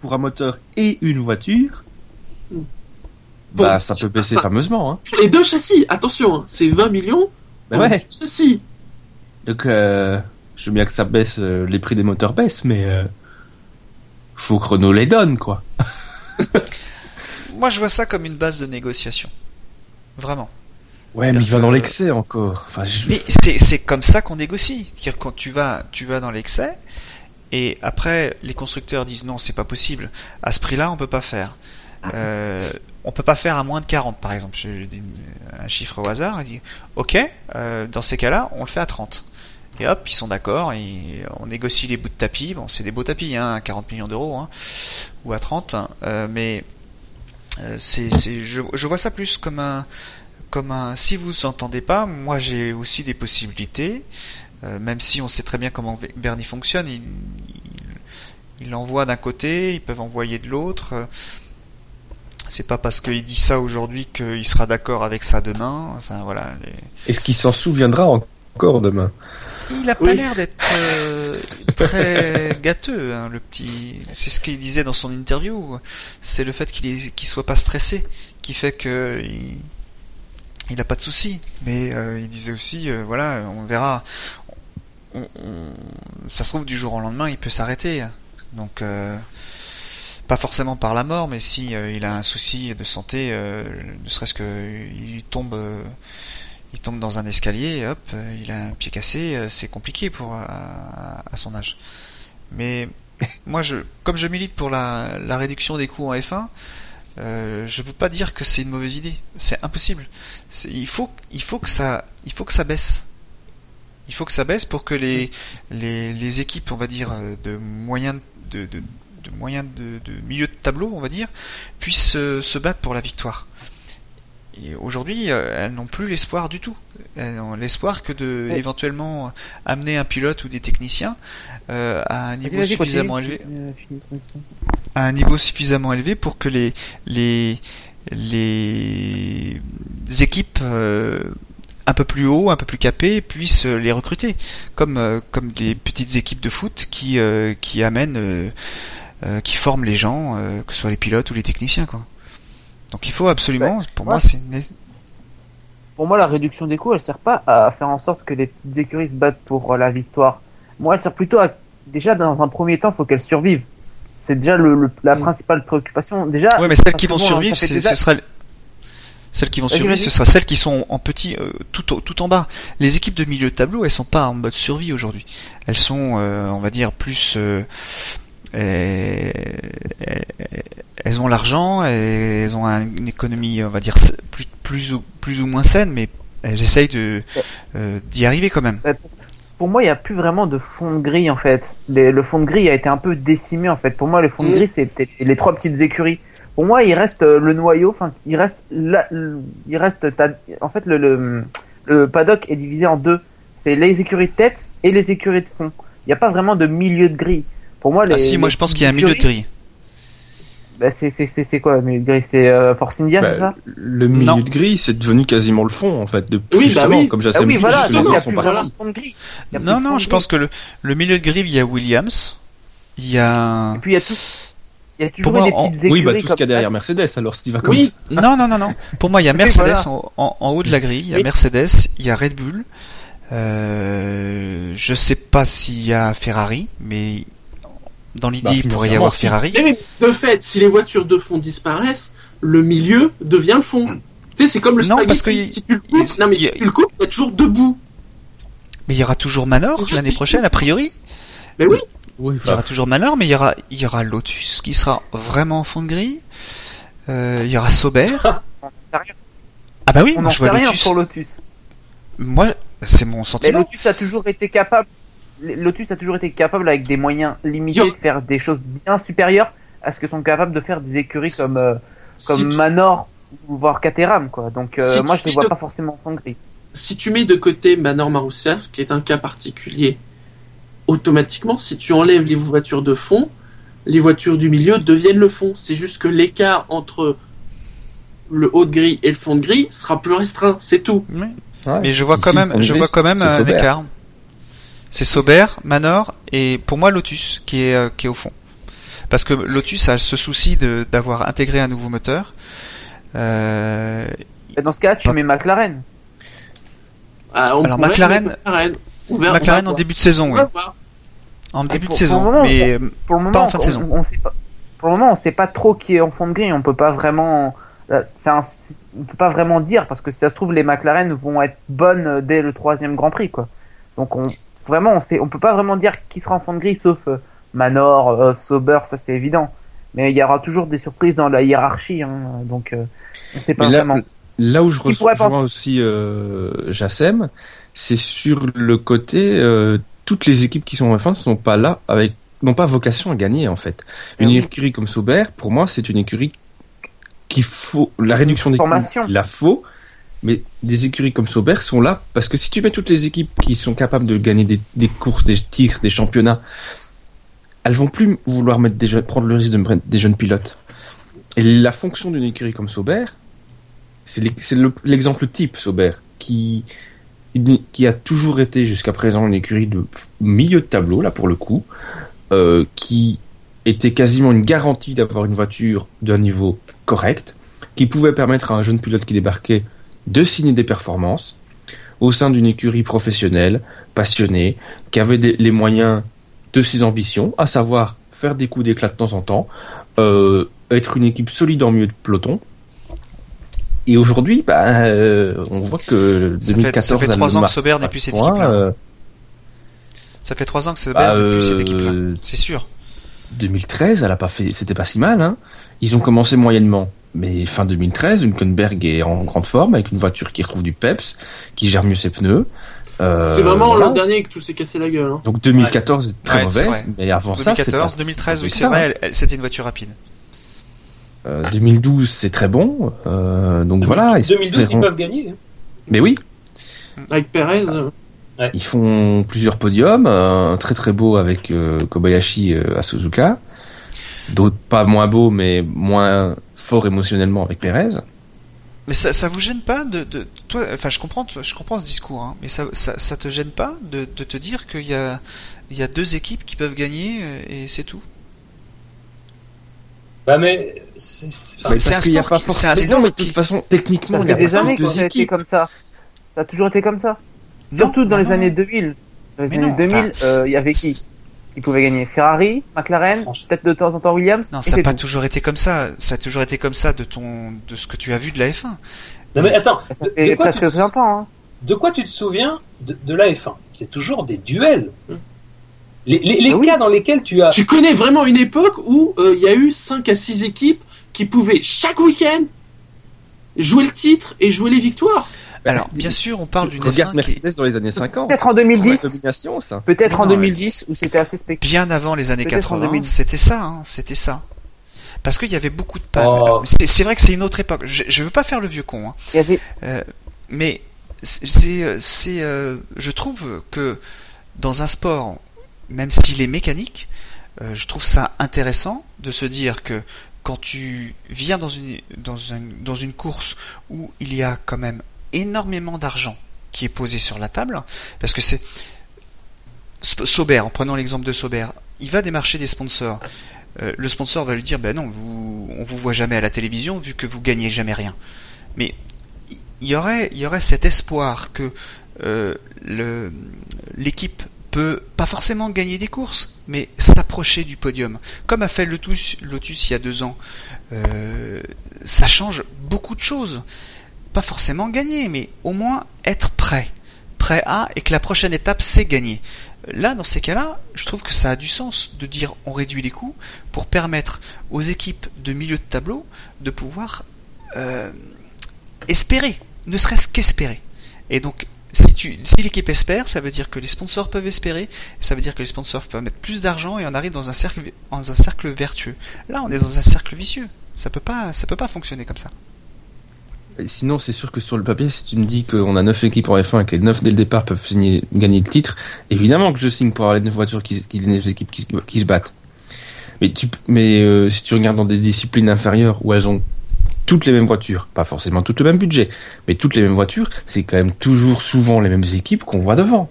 pour, un moteur et une voiture. bah, ça peut baisser fameusement. Hein. les deux châssis, attention, hein, c'est 20 millions. Bah ouais. Ceci. Donc, euh, je veux bien que ça baisse, euh, les prix des moteurs baissent, mais euh, faut que Renault les donne, quoi. <laughs> Moi, je vois ça comme une base de négociation. Vraiment. Ouais, mais il va dans l'excès encore. Enfin, Mais c'est comme ça qu'on négocie. dire quand tu vas, tu vas dans l'excès, et après les constructeurs disent non, c'est pas possible. À ce prix-là, on peut pas faire. Euh, on peut pas faire à moins de 40 par exemple. Je dis un chiffre au hasard. Il dit ok, euh, dans ces cas-là, on le fait à 30. Et hop, ils sont d'accord, on négocie les bouts de tapis. Bon, c'est des beaux tapis, hein, 40 millions d'euros, hein, ou à 30. Euh, mais c'est, je, je, vois ça plus comme un, comme un. Si vous entendez pas, moi j'ai aussi des possibilités. Euh, même si on sait très bien comment Bernie fonctionne, il, il, envoie d'un côté, ils peuvent envoyer de l'autre. C'est pas parce qu'il dit ça aujourd'hui qu'il sera d'accord avec ça demain. Enfin voilà. Est-ce qu'il s'en souviendra encore demain? Il a pas l'air d'être euh, très <laughs> gâteux, hein, le petit. C'est ce qu'il disait dans son interview. C'est le fait qu'il est... soit pas stressé qui fait que il, il a pas de soucis. Mais euh, il disait aussi, euh, voilà, on verra. Ça se trouve du jour au lendemain, il peut s'arrêter. Donc pas forcément par la mort, mais si il a un souci de santé, ne serait-ce que il tombe il tombe dans un escalier, hop, euh, il a un pied cassé, euh, c'est compliqué pour euh, à, son âge. Mais <laughs> moi, je, comme je milite pour la, la réduction des coûts en F1, euh, je peux pas dire que c'est une mauvaise idée. C'est impossible. Il faut, il faut que ça, il faut que ça baisse. Il faut que ça baisse pour que les, les, les équipes, on va dire, de moyens de, de, de moyens de, de milieu de tableau, on va dire, puissent se battre pour la victoire. Aujourd'hui, euh, elles n'ont plus l'espoir du tout. Elles n'ont l'espoir que de éventuellement amener un pilote ou des techniciens euh, à un niveau suffisamment élevé, à un niveau suffisamment élevé pour que les les les équipes euh, un peu plus haut, un peu plus capées puissent les recruter, comme comme les petites équipes de foot qui qui amènent qui forment les gens, que ce soit les pilotes ou les techniciens quoi. Donc il faut absolument, pour moi, c'est Pour moi, la réduction des coûts, elle sert pas à faire en sorte que les petites écuries se battent pour la victoire. Moi, elle sert plutôt à, déjà, dans un premier temps, faut qu'elles survivent. C'est déjà le, la mm. principale préoccupation. Déjà. Ouais, mais celles qui vont survivre, ce sera celles qui vont survivre, ce sera celles qui sont en petit, euh, tout, tout en bas. Les équipes de milieu de tableau, elles sont pas en mode survie aujourd'hui. Elles sont, euh, on va dire, plus euh, elles ont l'argent, elles ont une économie, on va dire, plus, plus, ou, plus ou moins saine, mais elles essayent de d'y arriver quand même. Pour moi, il n'y a plus vraiment de fond de grille en fait. le fond de grille a été un peu décimé en fait. Pour moi, le fond de grille, c'était les trois petites écuries. Pour moi, il reste euh, le noyau. Enfin, il reste, il reste. En fait, le, le, le paddock est divisé en deux. C'est les écuries de tête et les écuries de fond. Il n'y a pas vraiment de milieu de grille. Pour moi, ah si, moi je pense qu'il y a un milieu de grille. Bah, c'est quoi le milieu de grille? C'est euh, Force India, c'est bah, ça? Le milieu de grille, c'est devenu quasiment le fond en fait. De, oui, bah oui. comme j'assume ah oui, voilà, non, non, sont non, non, je pense que le, le milieu de grille, il y a Williams, il y a. Et puis il y a tout. Il y a toujours des petites écuries Oui, bah tout ce qu'il y a derrière Mercedes, alors si tu vas comme oui. Non, non, non, non. Pour moi, il y a <laughs> Mercedes en, en, haut de la grille, il y a Mercedes, il y a Red Bull. Euh, je sais pas s'il y a Ferrari, mais Dans l'idée, bah, il pourrait y avoir Ferrari. Mais de fait, si les voitures de fond disparaissent, le milieu devient le fond. Tu sais, c'est comme le non, parce que si tu le coupes, non mais si tu le coupes, t'es toujours debout. Mais il y aura toujours Manor l'année prochaine, a priori. Mais oui. Il y aura toujours Manor, mais il y aura, il y aura Lotus qui sera vraiment en fond de grille. Euh, il y aura Sauber. <laughs> ah bah oui, on moi je vois rien Lotus. pour Lotus. Moi, c'est mon sentiment. Mais Lotus a toujours été capable. Lotus a toujours été capable avec des moyens limités de faire des choses bien supérieures à ce que sont capables de faire des écuries comme euh, comme Manor ou voire Caterham quoi. Donc euh, moi je les vois pas forcément en fond de grille si tu mets de côté Manor Marussia, qui est un cas particulier, automatiquement, si tu enlèves les voitures de fond, les voitures du milieu deviennent le fond. C'est juste que l'écart entre le haut de grille et le fond de grille sera plus restreint, c'est tout. Mais je vois quand même, je vois quand même un écart. C'est Sauber, Manor et pour moi Lotus qui est euh, qui est au fond. Parce que Lotus a ce souci d'avoir intégré un nouveau moteur. Euh, dans ce cas, tu mets McLaren. Ah, Alors McLaren, McLaren, en début de saison, oui. En début de saison, mais pour le moment, pas en fin de saison. On, sait pas, pour le moment, on sait pas trop qui est en fond de grille. On peut pas vraiment, euh, un, on peut pas vraiment dire parce que si ça se trouve les McLaren vont être bonnes dès le troisième Grand Prix, quoi. Donc on, vraiment, on sait, on peut pas vraiment dire qui sera en fond de grille sauf euh, Manor, euh, Sauber, ça c'est évident. Mais il y aura toujours des surprises dans la hiérarchie, hein, donc on sait pas vraiment. Là où je rejoins aussi euh, Jassem, c'est sur le côté euh, toutes les équipes qui sont en F1 ne sont pas là avec n'ont pas vocation à gagner en fait. Ah une écurie comme Sauber, pour moi, c'est une écurie qu'il faut la réduction des coûts, la faut, mais des écuries comme Sauber sont là parce que si tu mets toutes les équipes qui sont capables de gagner des, des courses, des tirs, des championnats, elles vont plus vouloir mettre des prendre le risque de mettre des jeunes pilotes. Et la fonction d'une écurie comme Sauber, c'est l'exemple type, Sauber, qui, qui a toujours été jusqu'à présent une écurie de milieu de tableau, là pour le coup, euh, qui était quasiment une garantie d'avoir une voiture d'un niveau correct, qui pouvait permettre à un jeune pilote qui débarquait de signer des performances au sein d'une écurie professionnelle, passionnée, qui avait les moyens de ses ambitions, à savoir faire des coups d'éclat de temps en temps, euh, être une équipe solide en milieu de peloton, et aujourd'hui, bah, euh, on voit que 2014, ça fait, ça fait trois ans que Sauber n'est plus cette équipe-là. Euh, ça fait trois ans que Sauber bah, n'est plus cette équipe-là, euh, c'est sûr. 2013, elle a pas fait, c'était pas si mal. Hein. Ils ont commencé moyennement, mais fin 2013, Hülkenberg est en grande forme avec une voiture qui retrouve du peps, qui gère mieux ses pneus. c'est vraiment l'an dernier que tout s'est cassé la gueule. Hein. Donc 2014 est très mauvaise, mais avant 2014, ça, 2013, oui, c'est vrai, c'était une voiture rapide. 2012, euh, c'est très bon. Euh, donc voilà. 2012, ils, peuvent gagner. Hein. Mais oui. Avec Perez. Ils font plusieurs podiums, un très très beau avec euh, Kobayashi à Suzuka, d'autres pas moins beaux mais moins forts émotionnellement avec Perez. Mais ça, ça vous gêne pas de, de toi, enfin je comprends, je comprends ce discours, hein, mais ça, ça, ça, te gêne pas de, de te dire qu'il y a, il y a deux équipes qui peuvent gagner et c'est tout? Bah mais c'est un sport, pas c'est un sport mais de toute façon techniquement il y a des années que ça a été comme ça. Ça a toujours été comme ça. Surtout dans les années 2000. Dans les années 2000, euh, il y avait qui? Qui pouvait gagner? Ferrari, McLaren, peut-être de temps en temps Williams. Non, ça n'a pas toujours été comme ça. Ça a toujours été comme ça de ton de ce que tu as vu de la F1. Non mais attends, ça fait presque 20 ans. Hein. De quoi tu te souviens de, de la F1 C'est toujours des duels. Les, ah cas dans lesquels tu as... Tu connais vraiment une époque où euh, il y a eu 5 à 6 équipes qui pouvaient chaque week-end jouer le titre et jouer les victoires. Alors, bien sûr, on parle d'une Regarde Mercedes dans les années 50. Peut-être en 2010. Peut-être en 2010 où c'était assez spectaculaire. Bien avant les années 80, c'était ça, hein, c'était ça. Parce qu'il y avait beaucoup de pannes. Oh. C'est vrai que c'est une autre époque. Je, je veux pas faire le vieux con. Hein. Il y avait... Euh, mais c'est, c'est, euh, je trouve que dans un sport même s'il est mécanique, euh, je trouve ça intéressant de se dire que quand tu viens dans une, dans, dans une course où il y a quand même énormément d'argent qui est posé sur la table, parce que c'est Sauber, en prenant l'exemple de Sauber, il va démarcher des sponsors. Euh, le sponsor va lui dire ben non, vous, on vous voit jamais à la télévision vu que vous gagnez jamais rien. Mais il y aurait, y aurait cet espoir que euh, l'équipe pas forcément gagner des courses, mais s'approcher du podium. Comme a fait Lotus, Lotus il y a deux ans. Euh, ça change beaucoup de choses. Pas forcément gagner, mais au moins être prêt. Prêt à, et que la prochaine étape, c'est gagner. Là, dans ces cas-là, je trouve que ça a du sens de dire on réduit les coûts pour permettre aux équipes de milieu de tableau de pouvoir euh, espérer, ne serait-ce qu'espérer. Et donc, si, l'équipe espère, ça veut dire que les sponsors peuvent espérer, ça veut dire que les sponsors peuvent mettre plus d'argent et on arrive dans un cercle, dans un cercle vertueux. Là, on est dans un cercle vicieux. Ça peut pas, ça peut pas fonctionner comme ça. sinon, c'est sûr que sur le papier, si tu me dis qu'on a 9 équipes en F1 et que les 9 dès le départ peuvent gagner le titre, évidemment que je signe pour avoir les 9 voitures qui, les équipes qui, se battent. Mais euh, si tu regardes dans des disciplines inférieures où elles ont toutes les mêmes voitures, pas forcément tout le même budget, mais toutes les mêmes voitures, c'est quand même toujours souvent les mêmes équipes qu'on voit devant.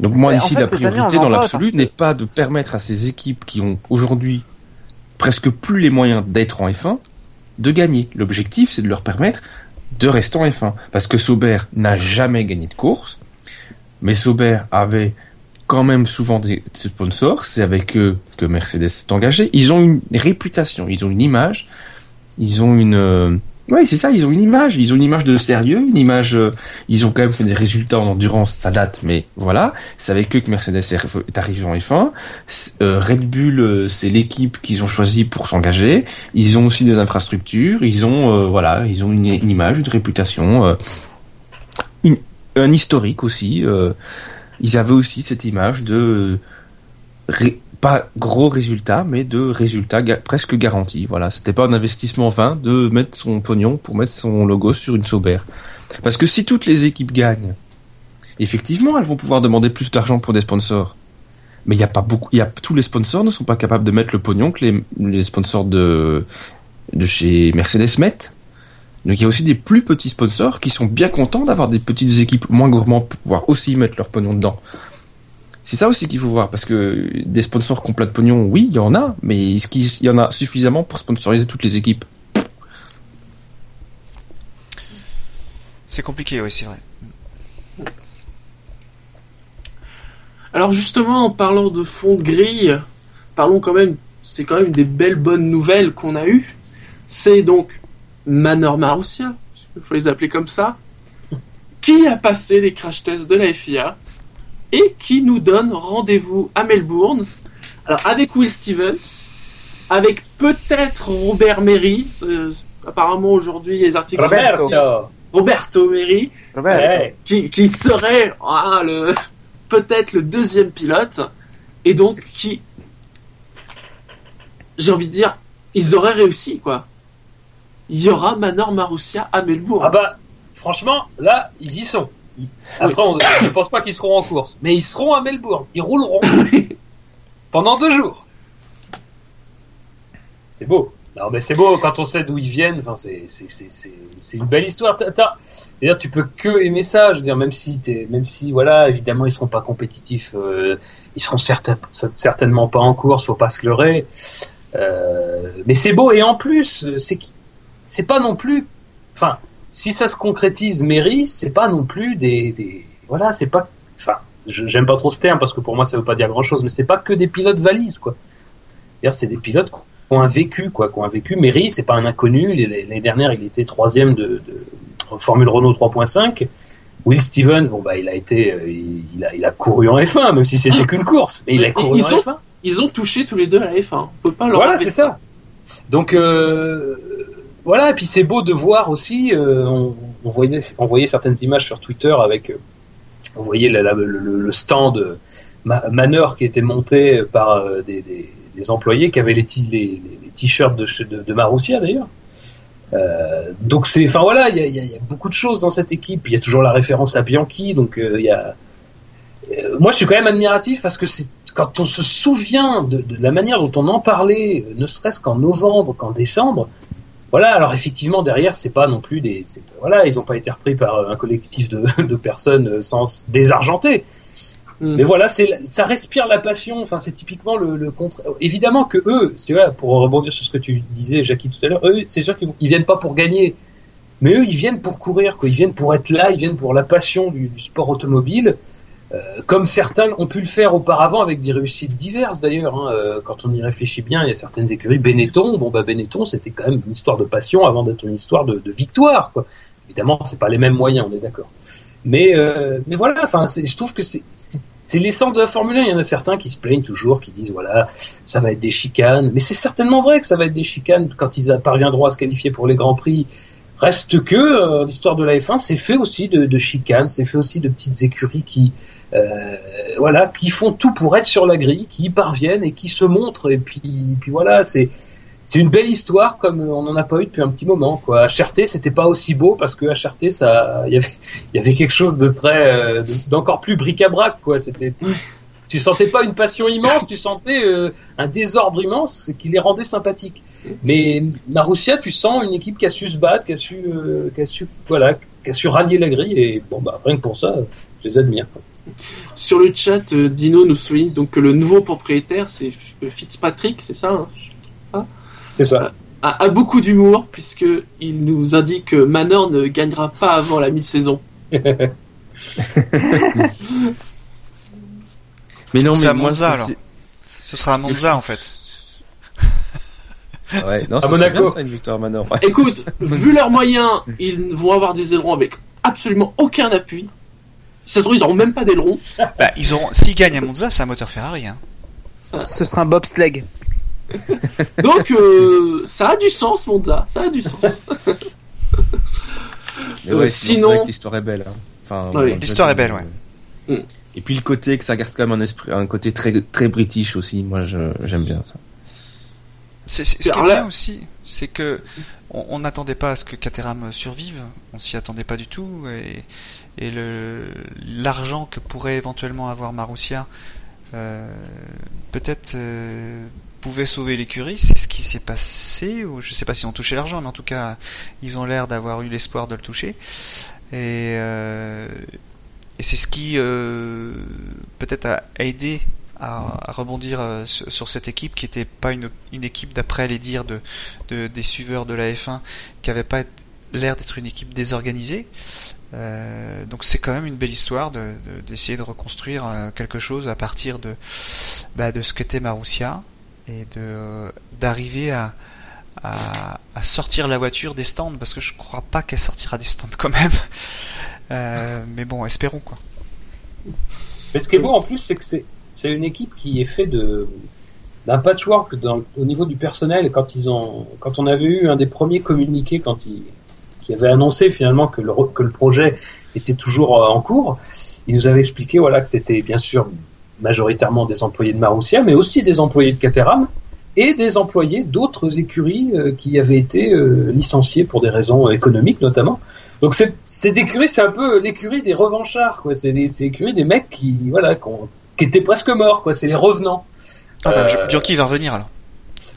Donc moi ici la priorité dans l'absolu n'est pas de permettre à ces équipes qui ont aujourd'hui presque plus les moyens d'être en F1 de gagner. L'objectif c'est de leur permettre de rester en F1 parce que Sauber n'a jamais gagné de course, mais Sauber avait quand même souvent des sponsors, c'est avec eux que Mercedes s'est engagé. Ils ont une réputation, ils ont une image, ils ont une... Euh, ouais, c'est ça, ils ont une image, ils ont une image de sérieux, une image... Euh, ils ont quand même fait des résultats en endurance, ça date, mais voilà. C'est avec eux que Mercedes est arrivé en F1. Euh, Red Bull, c'est l'équipe qu'ils ont choisi pour s'engager. Ils ont aussi des infrastructures, ils ont... voilà, ils ont une, image, une réputation, un historique aussi ils avaient aussi cette image de pas gros résultats, mais de résultats presque garantis. Voilà, c'était pas un investissement vain de mettre son pognon pour mettre son logo sur une Sauber. Parce que si toutes les équipes gagnent, effectivement, elles vont pouvoir demander plus d'argent pour des sponsors. Mais il y a pas beaucoup, y a tous les sponsors ne sont pas capables de mettre le pognon que les, les sponsors de de chez Mercedes mettent. Donc il y a aussi des plus petits sponsors qui sont bien contents d'avoir des petites équipes moins gourmandes pour pouvoir aussi mettre leur pognon dedans. C'est ça aussi qu'il faut voir, parce que des sponsors complets de pognon, oui, il y en a, mais est-ce qu'il y en a suffisamment pour sponsoriser toutes les équipes? C'est compliqué, oui, c'est vrai. Alors justement, en parlant de fond de grille, parlons quand même, c'est quand même des belles bonnes nouvelles qu'on a eues. C'est donc Manor Marussia, il faut les appeler comme ça, qui a passé les crash tests de la FIA et qui nous donne rendez-vous à Melbourne. Alors avec Will Stevens, avec peut-être Robert Merry, euh, apparemment aujourd'hui les articles Roberto, Roberto Merry, qui, qui, serait ah, le peut-être le deuxième pilote et donc qui j'ai envie de dire ils auraient réussi quoi il y aura Manor Marussia à Melbourne. Ah bah, franchement, là, ils y sont. Après, je ne pense pas qu'ils seront en course, mais ils seront à Melbourne. Ils rouleront <laughs> pendant deux jours. C'est beau. Non, mais c'est beau quand on sait d'où ils viennent. Enfin, c'est une belle histoire. D'ailleurs, tu peux que aimer ça. Je veux dire, même si es, même si voilà, évidemment, ils seront pas compétitifs. Euh, ils seront certain, certainement pas en course. Faut pas se leurrer. Euh, mais c'est beau et en plus, c'est c'est pas non plus, enfin, si ça se concrétise, mairie, c'est pas non plus des, des voilà, c'est pas, enfin, j'aime pas trop ce terme parce que pour moi ça veut pas dire grand chose, mais c'est pas que des pilotes valises, quoi. C'est des pilotes qui ont un vécu, quoi, qui ont un vécu. Mairie, c'est pas un inconnu. L'année dernière, il était troisième de, de Formule Renault 3.5. Will Stevens, bon bah il a été, euh, il, a, il a couru en F1, même si c'était qu'une course, mais il a couru en F1. Ils ont touché tous les deux à la F1. On peut pas leur. Voilà, c'est ça. Donc euh, voilà, et puis c'est beau de voir aussi, euh, on, voyait, certaines images sur Twitter avec, euh, on voyait le, stand Maneur qui était monté par euh, des, employés qui avaient les, t-shirts de, de, Marussia d'ailleurs. donc c'est, enfin voilà, il y a, beaucoup de choses dans cette équipe. Il y a toujours la référence à Bianchi, donc il y a. moi, je suis quand même admiratif parce que c'est quand on se souvient de, la manière dont on en parlait, ne serait-ce qu'en novembre, qu'en décembre, voilà, alors effectivement derrière c'est pas non plus des voilà, ils n'ont pas été repris par euh, un collectif de, <laughs> de personnes euh, sans désargenté. Hmm. Mais voilà, c'est ça respire la passion. Enfin, c'est typiquement le, le contre. Évidemment que eux, c'est vrai, pour rebondir sur ce que tu disais, Jackie tout à l'heure, eux, c'est sûr qu'ils viennent pas pour gagner. mais eux, ils viennent pour courir, quoi. Ils viennent pour être là, ils viennent pour la passion du, sport automobile. Euh, comme certains ont pu le faire auparavant avec des réussites diverses d'ailleurs. Hein. Euh, quand on y réfléchit bien, il y a certaines écuries. Benetton, bon bah Benetton, c'était quand même une histoire de passion avant d'être une histoire de, de victoire. Quoi. Évidemment, c'est pas les mêmes moyens, on est d'accord. Mais euh, mais voilà, enfin, je trouve que c'est l'essence de la Formule 1. Il y en a certains qui se plaignent toujours, qui disent voilà, ça va être des chicanes. Mais c'est certainement vrai que ça va être des chicanes quand ils parviendront à se qualifier pour les grands prix. Reste que euh, l'histoire de la F1, c'est fait aussi de, de chicanes, c'est fait aussi de petites écuries qui, voilà, qui font tout pour être sur la grille, qui y parviennent et qui se montrent. Et puis, puis voilà, c'est c'est une belle histoire comme on n'en a pas eu depuis un petit moment. Quoi. HRT, c'était pas aussi beau parce que HRT, ça, y avait, il y avait quelque chose de très, euh, d'encore plus bric-à-brac. Quoi. C'était, tu sentais pas une passion immense, tu sentais euh, un désordre immense qui les rendait sympathiques. Mais Marussia, tu sens une équipe qui a su se battre, qui a su, euh, qui a su, voilà, qui a su rallier la grille. Et bon, bah rien que pour ça, je les admire. Sur le chat, Dino nous souligne donc que le nouveau propriétaire, c'est Fitzpatrick, c'est ça hein c'est ça. A, beaucoup d'humour, puisque il nous indique que Manor ne gagnera pas avant la mi-saison. <laughs> mais non, mais à Monza alors. Ce sera à Monza en fait. Ouais, non, à Monaco. ça, une victoire Manor. Écoute, vu leurs moyens, ils vont avoir des ailerons avec absolument aucun appui. Si ça se trouve, ils n'auront même pas d'ailerons. <laughs> Bah, ils auront. S'ils gagnent à Monza, c'est un moteur Ferrari. Hein. Ce sera un bobsleigh. <laughs> Donc, euh, ça a du sens, Monza. Ça a du sens. <laughs> Euh, sinon, l'histoire est belle. Hein. Enfin, l'histoire est belle, ouais. Et puis le côté que ça garde quand même un esprit, un côté très très british aussi. Moi, j'aime bien ça. Ce qui est bien aussi, c'est que on n'attendait pas à ce que Caterham survive. On s'y attendait pas du tout et, et l'argent que pourrait éventuellement avoir Marussia euh, peut-être euh, pouvait sauver l'écurie, c'est ce qui s'est passé, ou je sais pas si on touché l'argent, mais en tout cas, ils ont l'air d'avoir eu l'espoir de le toucher. Et, euh, c'est ce qui peut-être a aidé à, rebondir sur, cette équipe qui n'était pas une, équipe d'après les dires de, de, des suiveurs de la F1 qui avait pas l'air d'être une équipe désorganisée. Euh, donc c'est quand même une belle histoire d'essayer de, de, reconstruire quelque chose à partir de, bah, de ce qu'était Marussia et de d'arriver à, à, sortir la voiture des stands parce que je crois pas qu'elle sortira des stands quand même. <laughs> Euh, mais bon, espérons quoi. Mais ce qui est beau en plus, c'est que c'est une équipe qui est fait de d'un patchwork au niveau du personnel. Quand ils ont, quand on avait eu un des premiers communiqués, quand ils, qui avait annoncé finalement que le, que le projet était toujours euh, en cours, ils nous avaient expliqué voilà que c'était bien sûr majoritairement des employés de Marussia, mais aussi des employés de Caterham et des employés d'autres écuries euh, qui avaient été euh, licenciés pour des raisons économiques notamment. Donc cette écurie, c'est un peu l'écurie des revanchards, quoi. C'est l'écurie des mecs qui, voilà, qui étaient presque morts, quoi. C'est les revenants. Ah bah, euh... va revenir alors.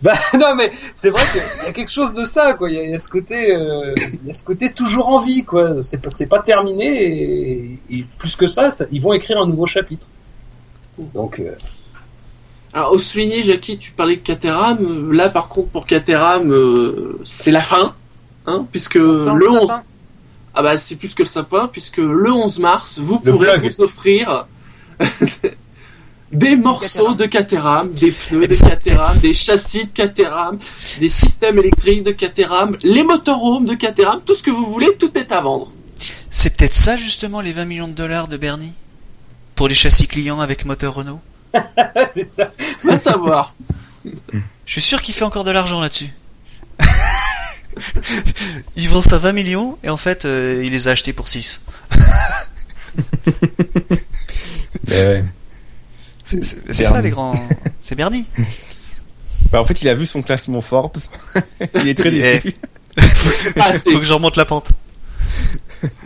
Bah <laughs> non mais c'est vrai qu'il y a quelque chose de ça quoi. Il y a, ce côté, euh, il y a ce côté toujours en vie quoi. C'est pas c'est pas terminé et, et, plus que ça, ça, ils vont écrire un nouveau chapitre. Donc. Euh... Alors, au souligner, Jackie, tu parlais de Caterham. Là, par contre, pour Caterham, euh, c'est la fin, hein, puisque le 11. Ah bah, c'est plus que le sapin, puisque le 11 mars, vous pourrez vous offrir <laughs> des morceaux de Caterham, des pneus de Caterham, des châssis de Caterham, des systèmes électriques de Caterham, les motorhomes de Caterham, tout ce que vous voulez, tout est à vendre. C'est peut-être ça justement les 20 millions de dollars de Bernie? Pour les châssis clients avec moteur Renault? <laughs> C'est ça. Va savoir. Je suis sûr qu'il fait encore de l'argent là-dessus. <laughs> il vend ça 20 millions et en fait euh, il les a achetés pour 6. <laughs> ouais. C'est ça les grands. <laughs> C'est Bernie. Bah, en fait, il a vu son classement Forbes. <laughs> il est très déçu. <laughs> ah, Faut que je remonte la pente.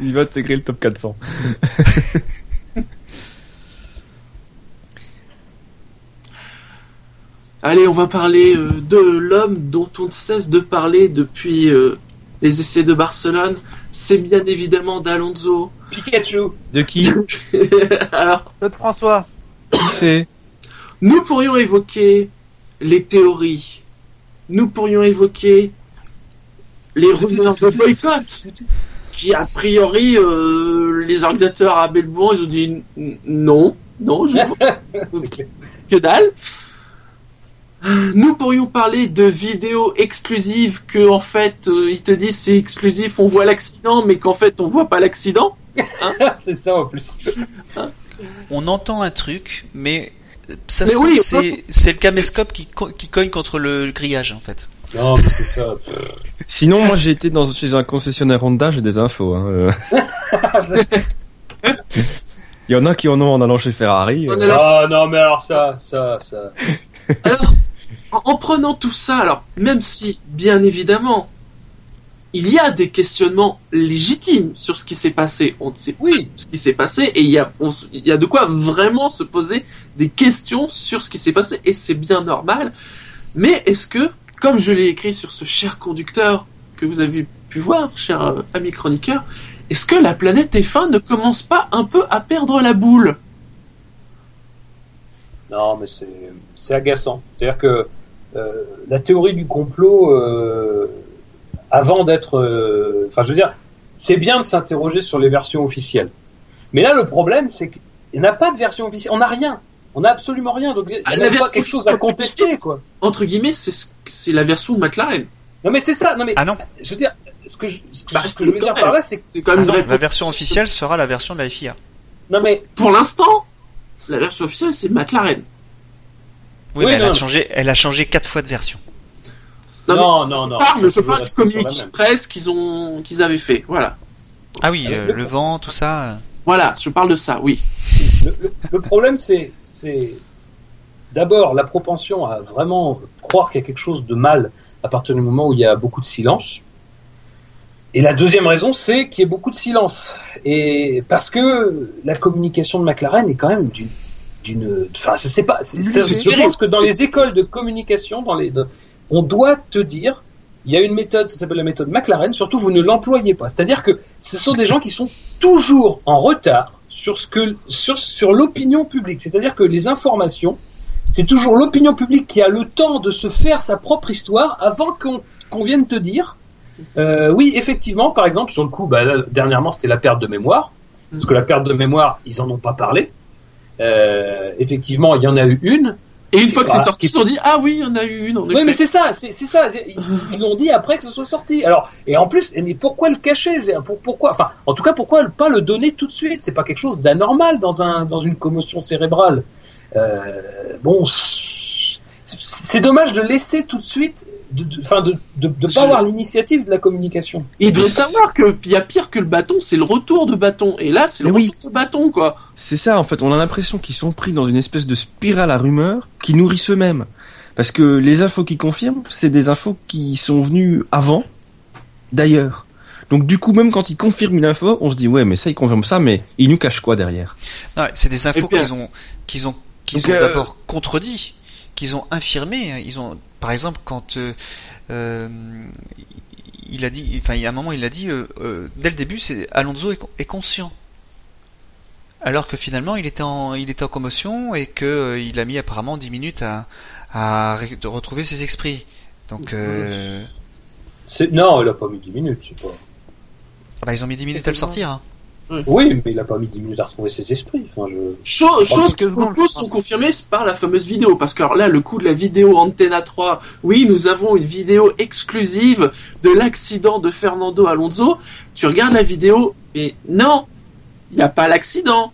il va intégrer le top 400. Allez, on va parler euh, de l'homme dont on ne cesse de parler depuis euh, les essais de Barcelone. C'est bien évidemment d'Alonso. Pikachu. De qui? Alors. Claude François. C'est. Nous pourrions évoquer les théories. Nous pourrions évoquer les rumeurs de boycott, qui a priori euh, les organisateurs à Belbourg ils ont dit non, non, je <laughs> que dalle. Nous pourrions parler de vidéos exclusives que en fait euh, ils te disent c'est exclusif, on voit l'accident, mais qu'en fait on voit pas l'accident. Hein <laughs> c'est ça en plus. On entend un truc, mais ça se trouve, c'est, le caméscope qui, qui cogne contre le grillage en fait. Non, mais c'est ça. <laughs> Sinon, moi j'ai été dans, chez un concessionnaire Honda, j'ai des infos. Hein. <laughs> Il y en a qui en ont en allant chez Ferrari. Ah non, mais alors ça, ça, ça. Alors, en, prenant tout ça, alors même si, bien évidemment, il y a des questionnements légitimes sur ce qui s'est passé, on ne sait oui ce qui s'est passé et il y a, il y a de quoi vraiment se poser des questions sur ce qui s'est passé et c'est bien normal. Mais est-ce que, comme je l'ai écrit sur ce cher conducteur que vous avez pu voir, cher euh, ami chroniqueur, est-ce que la planète F1 ne commence pas un peu à perdre la boule? Non, mais c'est agaçant. C'est-à-dire que euh, la théorie du complot, euh, avant d'être, euh, enfin, je veux dire, c'est bien de s'interroger sur les versions officielles. Mais là, le problème, c'est qu'il n'y a pas de version officielle. On n'a rien. On n'a absolument rien. Donc, il n'y a ah, pas quelque chose à contester, quoi. Entre guillemets, c'est la version de McLaren. Non, mais c'est ça. Non, mais. Ah non. Je veux dire, ce que je, ce que, bah, je veux dire par là, c'est que. Quand même ah la version officielle sera la version de la FIA. Non, mais. Pour l'instant, la version officielle, c'est McLaren. Oui, mais elle, a changé, elle a changé quatre fois de version. Non, non, non, je parle du communiqué de presse qu'ils ont, qu'ils avaient fait. Voilà. Ah oui, euh, le, vent, tout ça. Euh. Voilà, je parle de ça, oui. Le, problème, c'est, c'est d'abord la propension à vraiment croire qu'il y a quelque chose de mal à partir du moment où il y a beaucoup de silence. Et la deuxième raison, c'est qu'il y a beaucoup de silence. Et parce que la communication de McLaren est quand même d'une d'une enfin je sais pas je pense que dans les écoles de communication dans les on doit te dire il y a une méthode ça s'appelle la méthode McLaren surtout vous ne l'employez pas. C'est-à-dire que ce sont des gens qui sont toujours en retard sur l'opinion publique. C'est-à-dire que les informations c'est toujours l'opinion publique qui a le temps de se faire sa propre histoire avant qu'on qu'on vienne te dire. Euh, oui effectivement par exemple sur le coup bah, dernièrement c'était la perte de mémoire. Parce que la perte de mémoire ils en ont pas parlé. Euh, effectivement, il y en a eu une. Et une fois que c'est sorti, ils ont dit ah oui, il y en a eu une. oui, mais c'est ça, c'est ça. Ils l'ont dit après que ce soit sorti. Alors et en plus, mais pourquoi le cacher? Pourquoi? Enfin, en tout cas, pourquoi pas le donner tout de suite? C'est pas quelque chose d'anormal dans un dans une commotion cérébrale. Euh, bon, c'est dommage de laisser tout de suite, enfin de, de, de, pas avoir l'initiative de la communication. Il devrait savoir qu'il y a pire que le bâton, c'est le retour de bâton. Et là, c'est le retour de bâton, quoi. C'est ça, en fait. On a l'impression qu'ils sont pris dans une espèce de spirale à rumeurs qui nourrissent eux-mêmes. Parce que les infos qui confirment, c'est des infos qui sont venues avant, d'ailleurs. Donc du coup, même quand ils confirment une info, on se dit ouais, mais ça, ils confirment ça, mais ils nous cachent quoi derrière? C'est des infos qu'ils ont, qu'ils ont, qu'ils ont euh, d'abord contredit qu'ils ont infirmé. Hein. Ils ont, par exemple, quand euh, euh, il a dit, enfin, il y a un moment, il a dit, euh, dès le début, c'est Alonso est, conscient. Alors que finalement, il était en, il était en commotion et que il a mis apparemment 10 minutes à, à retrouver ses esprits. Donc. Non, il a pas mis 10 minutes, je sais pas. Ah bah, ils ont mis 10 minutes à le sortir. Hein. Oui, mais il a pas mis 10 minutes à retrouver ses esprits. Enfin, Chose, que beaucoup sont confirmées par la fameuse vidéo. Parce que alors là, le coup de la vidéo Antenna 3, oui, nous avons une vidéo exclusive de l'accident de Fernando Alonso. Tu regardes la vidéo, et non, il n'y a pas l'accident.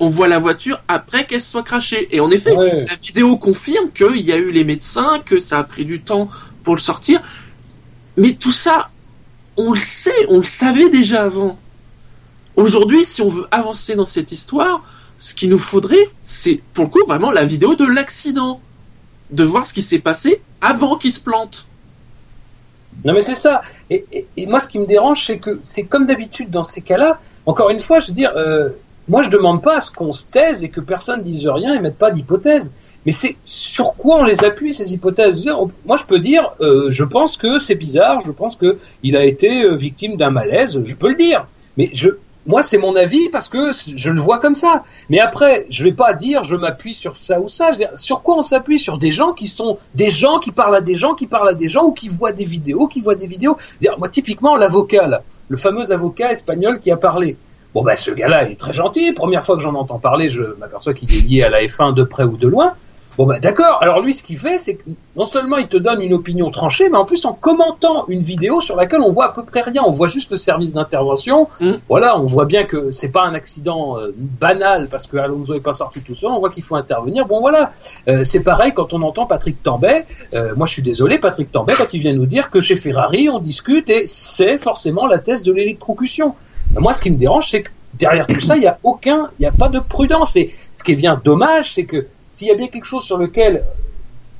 On voit la voiture après qu'elle soit crachée. Et en effet, la vidéo confirme qu'il y a eu les médecins, que ça a pris du temps pour le sortir. Mais tout ça, on le sait, on le savait déjà avant. Aujourd'hui, si on veut avancer dans cette histoire, ce qu'il nous faudrait, c'est pour le coup vraiment la vidéo de l'accident. De voir ce qui s'est passé avant qu'il se plante. Non mais c'est ça. Et, moi ce qui me dérange, c'est que c'est comme d'habitude dans ces cas-là. Encore une fois, je veux dire, euh, moi je demande pas à ce qu'on se taise et que personne dise rien et mette pas d'hypothèse. Mais c'est sur quoi on les appuie ces hypothèses? Moi je peux dire, euh, je pense que c'est bizarre, je pense que il a été euh, victime d'un malaise, je peux le dire. Mais je moi, c'est mon avis parce que je le vois comme ça. Mais après, je vais pas dire je m'appuie sur ça ou ça. sur quoi on s'appuie? Sur des gens qui sont des gens qui parlent à des gens qui parlent à des gens ou qui voient des vidéos, qui voient des vidéos. Moi, typiquement, l'avocat, le fameux avocat espagnol qui a parlé. Bon, ben, ce gars-là, est très gentil. Première fois que j'en entends parler, je m'aperçois qu'il est lié à la F1 de près ou de loin. Bon ben d'accord. Alors lui, ce qu'il fait, c'est que non seulement il te donne une opinion tranchée, mais en plus en commentant une vidéo sur laquelle on voit à peu près rien. On voit juste le service d'intervention. Mm. Voilà, on voit bien que c'est pas un accident euh, banal parce que Alonso est pas sorti tout seul. On voit qu'il faut intervenir. Bon voilà, euh, c'est pareil quand on entend Patrick Tambay. Euh, moi, je suis désolé, Patrick Tambay, quand il vient nous dire que chez Ferrari, on discute et c'est forcément la thèse de l'électrocution. Moi, ce qui me dérange, c'est que derrière tout ça, il y a aucun, il n'y a pas de prudence. Et ce qui est bien dommage, c'est que s'il y a bien quelque chose sur lequel,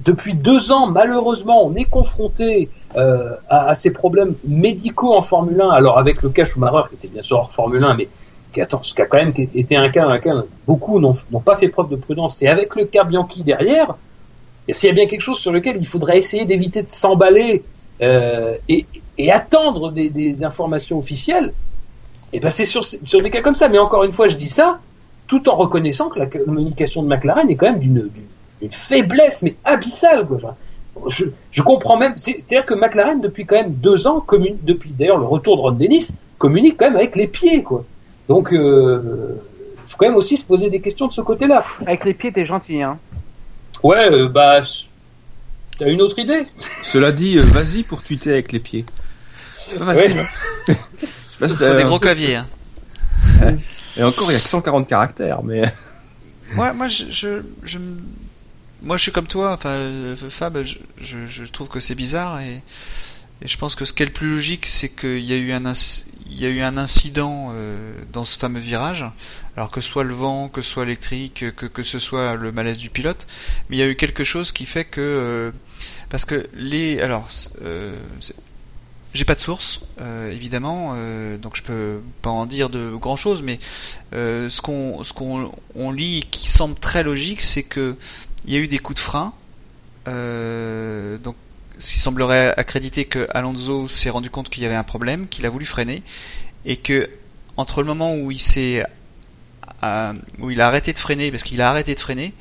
depuis deux ans, malheureusement, on est confronté euh, à, ces problèmes médicaux en Formule 1, alors avec le cas Schumacher, qui était bien sûr hors Formule 1, mais qui, attends, ce qui a quand même été un cas dans lequel beaucoup n'ont pas fait preuve de prudence, c'est avec le cas Bianchi derrière, et s'il y a bien quelque chose sur lequel il faudrait essayer d'éviter de s'emballer euh, et, attendre des, informations officielles, et ben c'est sur des cas comme ça. Mais encore une fois, je dis ça, tout en reconnaissant que la communication de McLaren est quand même d'une faiblesse, mais abyssale. Quoi. je, comprends même, c'est-à-dire que McLaren, depuis quand même deux ans, communique, depuis d'ailleurs le retour de Ron Dennis, communique quand même avec les pieds. quoi. Donc, il euh, faut quand même aussi se poser des questions de ce côté-là. Avec les pieds, t'es gentil, hein Ouais, euh, bah, t'as une autre idée? Cela dit, euh, vas-y pour tweeter avec les pieds. Vas-y. <laughs> Ouais. des gros claviers. Hein. <laughs> Et encore, il y a que 140 caractères, mais. <laughs> moi, moi, je, je, moi, je suis comme toi. Enfin, euh, Fab, je, je, trouve que c'est bizarre et, et, je pense que ce qui est le plus logique, c'est qu'il y a eu un, il y a eu un incident euh, dans ce fameux virage. Alors que ce soit le vent, que ce soit électrique, que, que ce soit le malaise du pilote, mais il y a eu quelque chose qui fait que euh, parce que les alors euh, j'ai pas de source, euh, évidemment, euh, donc je peux pas en dire de grand chose, mais euh, ce qu'on ce qu'on on lit qui semble très logique, c'est que il y a eu des coups de frein, donc ce qui semblerait accréditer que Alonso s'est rendu compte qu'il y avait un problème, qu'il a voulu freiner, et que entre le moment où il s'est où il a arrêté de freiner, parce qu'il a arrêté de freiner,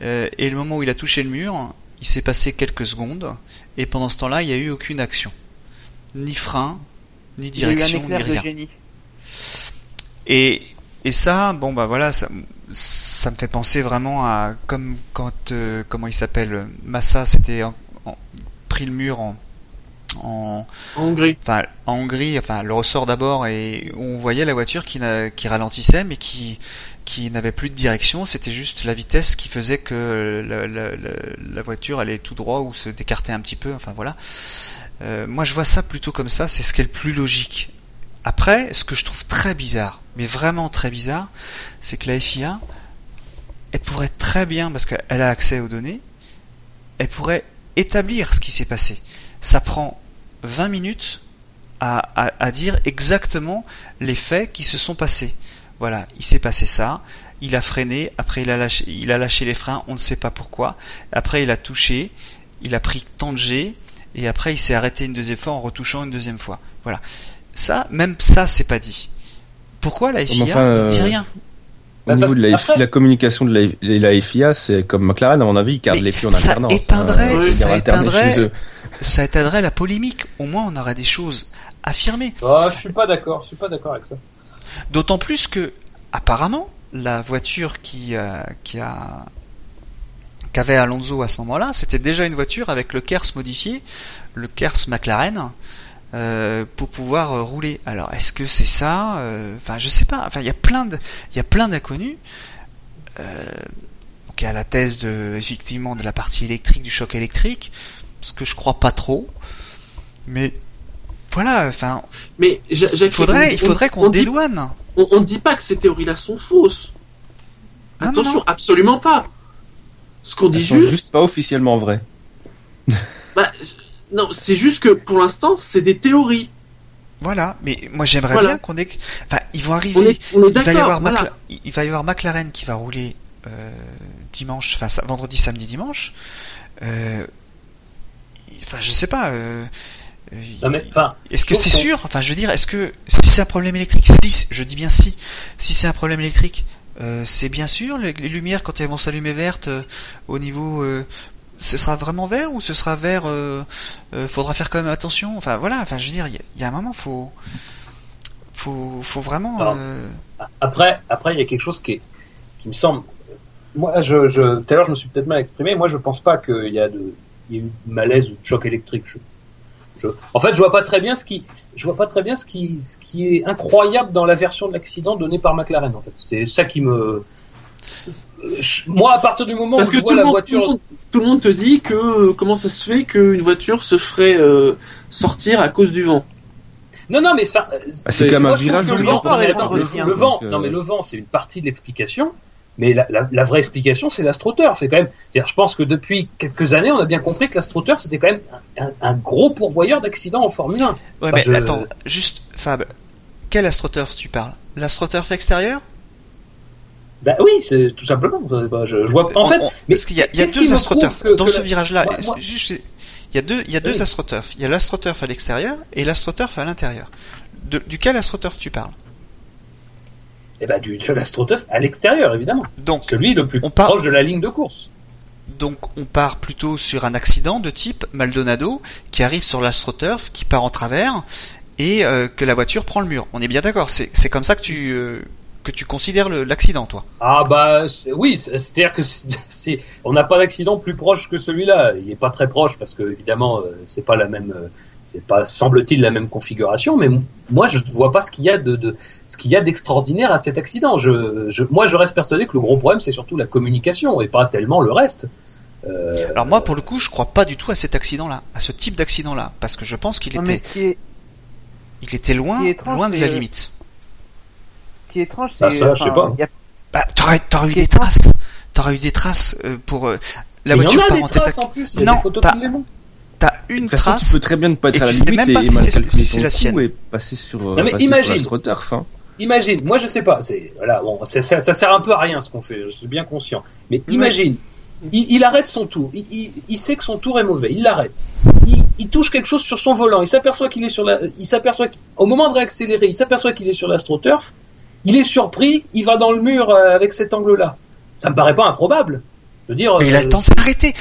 et le moment où il a touché le mur, il s'est passé quelques secondes, et pendant ce temps-là, il n'y a eu aucune action ni frein, ni direction, ni rien. Et, et ça, bon bah voilà, ça, ça me fait penser vraiment à comme quand euh, comment il s'appelle Massa s'était pris le mur en en, Hongrie. Enfin, en Hongrie, enfin, le ressort d'abord et on voyait la voiture qui, qui ralentissait mais qui qui n'avait plus de direction. C'était juste la vitesse qui faisait que la, la, la, voiture allait tout droit ou se décartait un petit peu. Enfin voilà. Euh, moi, je vois ça plutôt comme ça, c'est ce qui est le plus logique. Après, ce que je trouve très bizarre, mais vraiment très bizarre, c'est que la FIA, elle pourrait très bien, parce qu'elle a accès aux données, elle pourrait établir ce qui s'est passé. Ça prend 20 minutes à, dire exactement les faits qui se sont passés. Voilà, il s'est passé ça, il a freiné, après il a, lâché, il a lâché les freins, on ne sait pas pourquoi, après il a touché, il a pris tant de G, et après il s'est arrêté une deuxième fois en retouchant une deuxième fois. Voilà. Ça, même ça, c'est pas dit. Pourquoi la FIA ne dit euh, rien au bah, niveau de la, communication de la, FIA, c'est comme McLaren, à mon avis, ils gardent les pieds en ça Éteindrait, ça, éteindrait, ça éteindrait la polémique. Au moins, on aurait des choses affirmées. Oh, je suis pas d'accord. Je suis pas d'accord avec ça. D'autant plus que, apparemment, la voiture qui, qui a qu'avait Alonso à ce moment-là, c'était déjà une voiture avec le KERS modifié, le KERS McLaren, euh, pour pouvoir euh, rouler. Alors, est-ce que c'est ça euh, Enfin, je sais pas. Enfin, il y a plein de, il y a plein d'inconnus. Donc, il y a la thèse de, effectivement, de la partie électrique, du choc électrique, ce que je crois pas trop. Mais voilà, enfin. Mais il faudrait, il faudrait qu'on dédouane. on ne dit pas que ces théories-là sont fausses. Attention, absolument pas. Ce qu'on dit juste... juste pas officiellement vrai. <laughs> bah, non, c'est juste que pour l'instant, c'est des théories. Voilà, mais moi j'aimerais bien qu'on ait. Enfin, ils vont arriver. il, va y avoir il va y avoir McLaren qui va rouler euh, dimanche, enfin vendredi, samedi, dimanche. Euh... Enfin, je sais pas. Euh... est-ce que c'est sûr? Enfin, je veux dire, est-ce que si c'est un problème électrique, si je dis bien si, si c'est un problème électrique, euh, c'est bien sûr les, lumières quand elles vont s'allumer vertes euh, au niveau, euh, ce sera vraiment vert ou ce sera vert Faudra faire quand même attention? Enfin voilà, enfin je veux dire, il y, a un moment, faut, faut, faut vraiment. Après, après, il y a quelque chose qui qui me semble. Moi, je, je tout à l'heure, je me suis peut-être mal exprimé. Moi, je pense pas qu'il y a de, il y a eu malaise ou de choc électrique. Je, en fait, je vois pas très bien ce qui, je vois pas très bien ce qui, ce qui est incroyable dans la version de l'accident donnée par McLaren. En fait, c'est ça qui me, moi, à partir du moment où je vois la voiture, tout le, monde, te dit que comment ça se fait qu'une voiture se ferait euh, sortir à cause du vent. Non, non, mais ça. Ah, c'est comme un virage. Le vent, le, vent, non, mais le vent, c'est une partie de l'explication. Mais la, la, vraie explication, c'est l'astroturf. C'est quand même. Je pense que depuis quelques années, on a bien compris que l'astroturf, c'était quand même un, un, gros pourvoyeur d'accidents en Formule 1. Ouais, mais attends, juste, Fab, quel astroturf tu parles? L'astroturf extérieur? Bah oui, c'est tout simplement. Bah, je, vois. En fait, mais parce qu'il y a, y a deux astroturfs dans ce virage-là. il y a deux, il y a deux astroturfs. Il y a l'astroturf à l'extérieur et l'astroturf à l'intérieur. duquel astroturf tu parles? Eh ben, du, de l'astroturf à l'extérieur, évidemment. Donc, celui le plus proche de la ligne de course. Donc, on part plutôt sur un accident de type Maldonado qui arrive sur l'astroturf, qui part en travers et euh, que la voiture prend le mur. On est bien d'accord. C'est, c'est comme ça que tu euh, que tu considères l'accident, toi. Ah bah oui, c'est-à-dire que c'est, on n'a pas d'accident plus proche que celui-là. Il est pas très proche parce que évidemment, euh, c'est pas la même c'est pas semble-t-il la même configuration, mais moi je ne vois pas ce qu'il y a de, ce qu'il y a d'extraordinaire à cet accident. Je, moi je reste persuadé que le gros problème c'est surtout la communication et pas tellement le reste. Euh, Alors moi pour le coup je crois pas du tout à cet accident-là, à ce type d'accident-là, parce que je pense qu'il était, il était loin, loin de la limite. Ce qui est étrange, ah, c'est, je sais pas. Bah, t'aurais, eu des traces, t'aurais eu des traces euh, pour euh, la voiture par en, traces en plus. Il y a non, des t'as une trace. Tu peux très bien ne pas être à la limite même pas si c'est la sienne. Et passer sur, non, mais imagine, sur hein. Imagine, moi je sais pas, c'est voilà, bon, ça, ça, ça, sert un peu à rien ce qu'on fait, je suis bien conscient. Mais imagine, il, il, arrête son tour, il, il, il, sait que son tour est mauvais, il l'arrête. Il, touche quelque chose sur son volant, il s'aperçoit qu'il est sur la, il s'aperçoit au moment de réaccélérer, il s'aperçoit qu'il est sur l'astroturf, il est surpris, il va dans le mur euh, avec cet angle-là. Ça me paraît pas improbable. Je veux dire, mais il a le euh, temps de s'arrêter.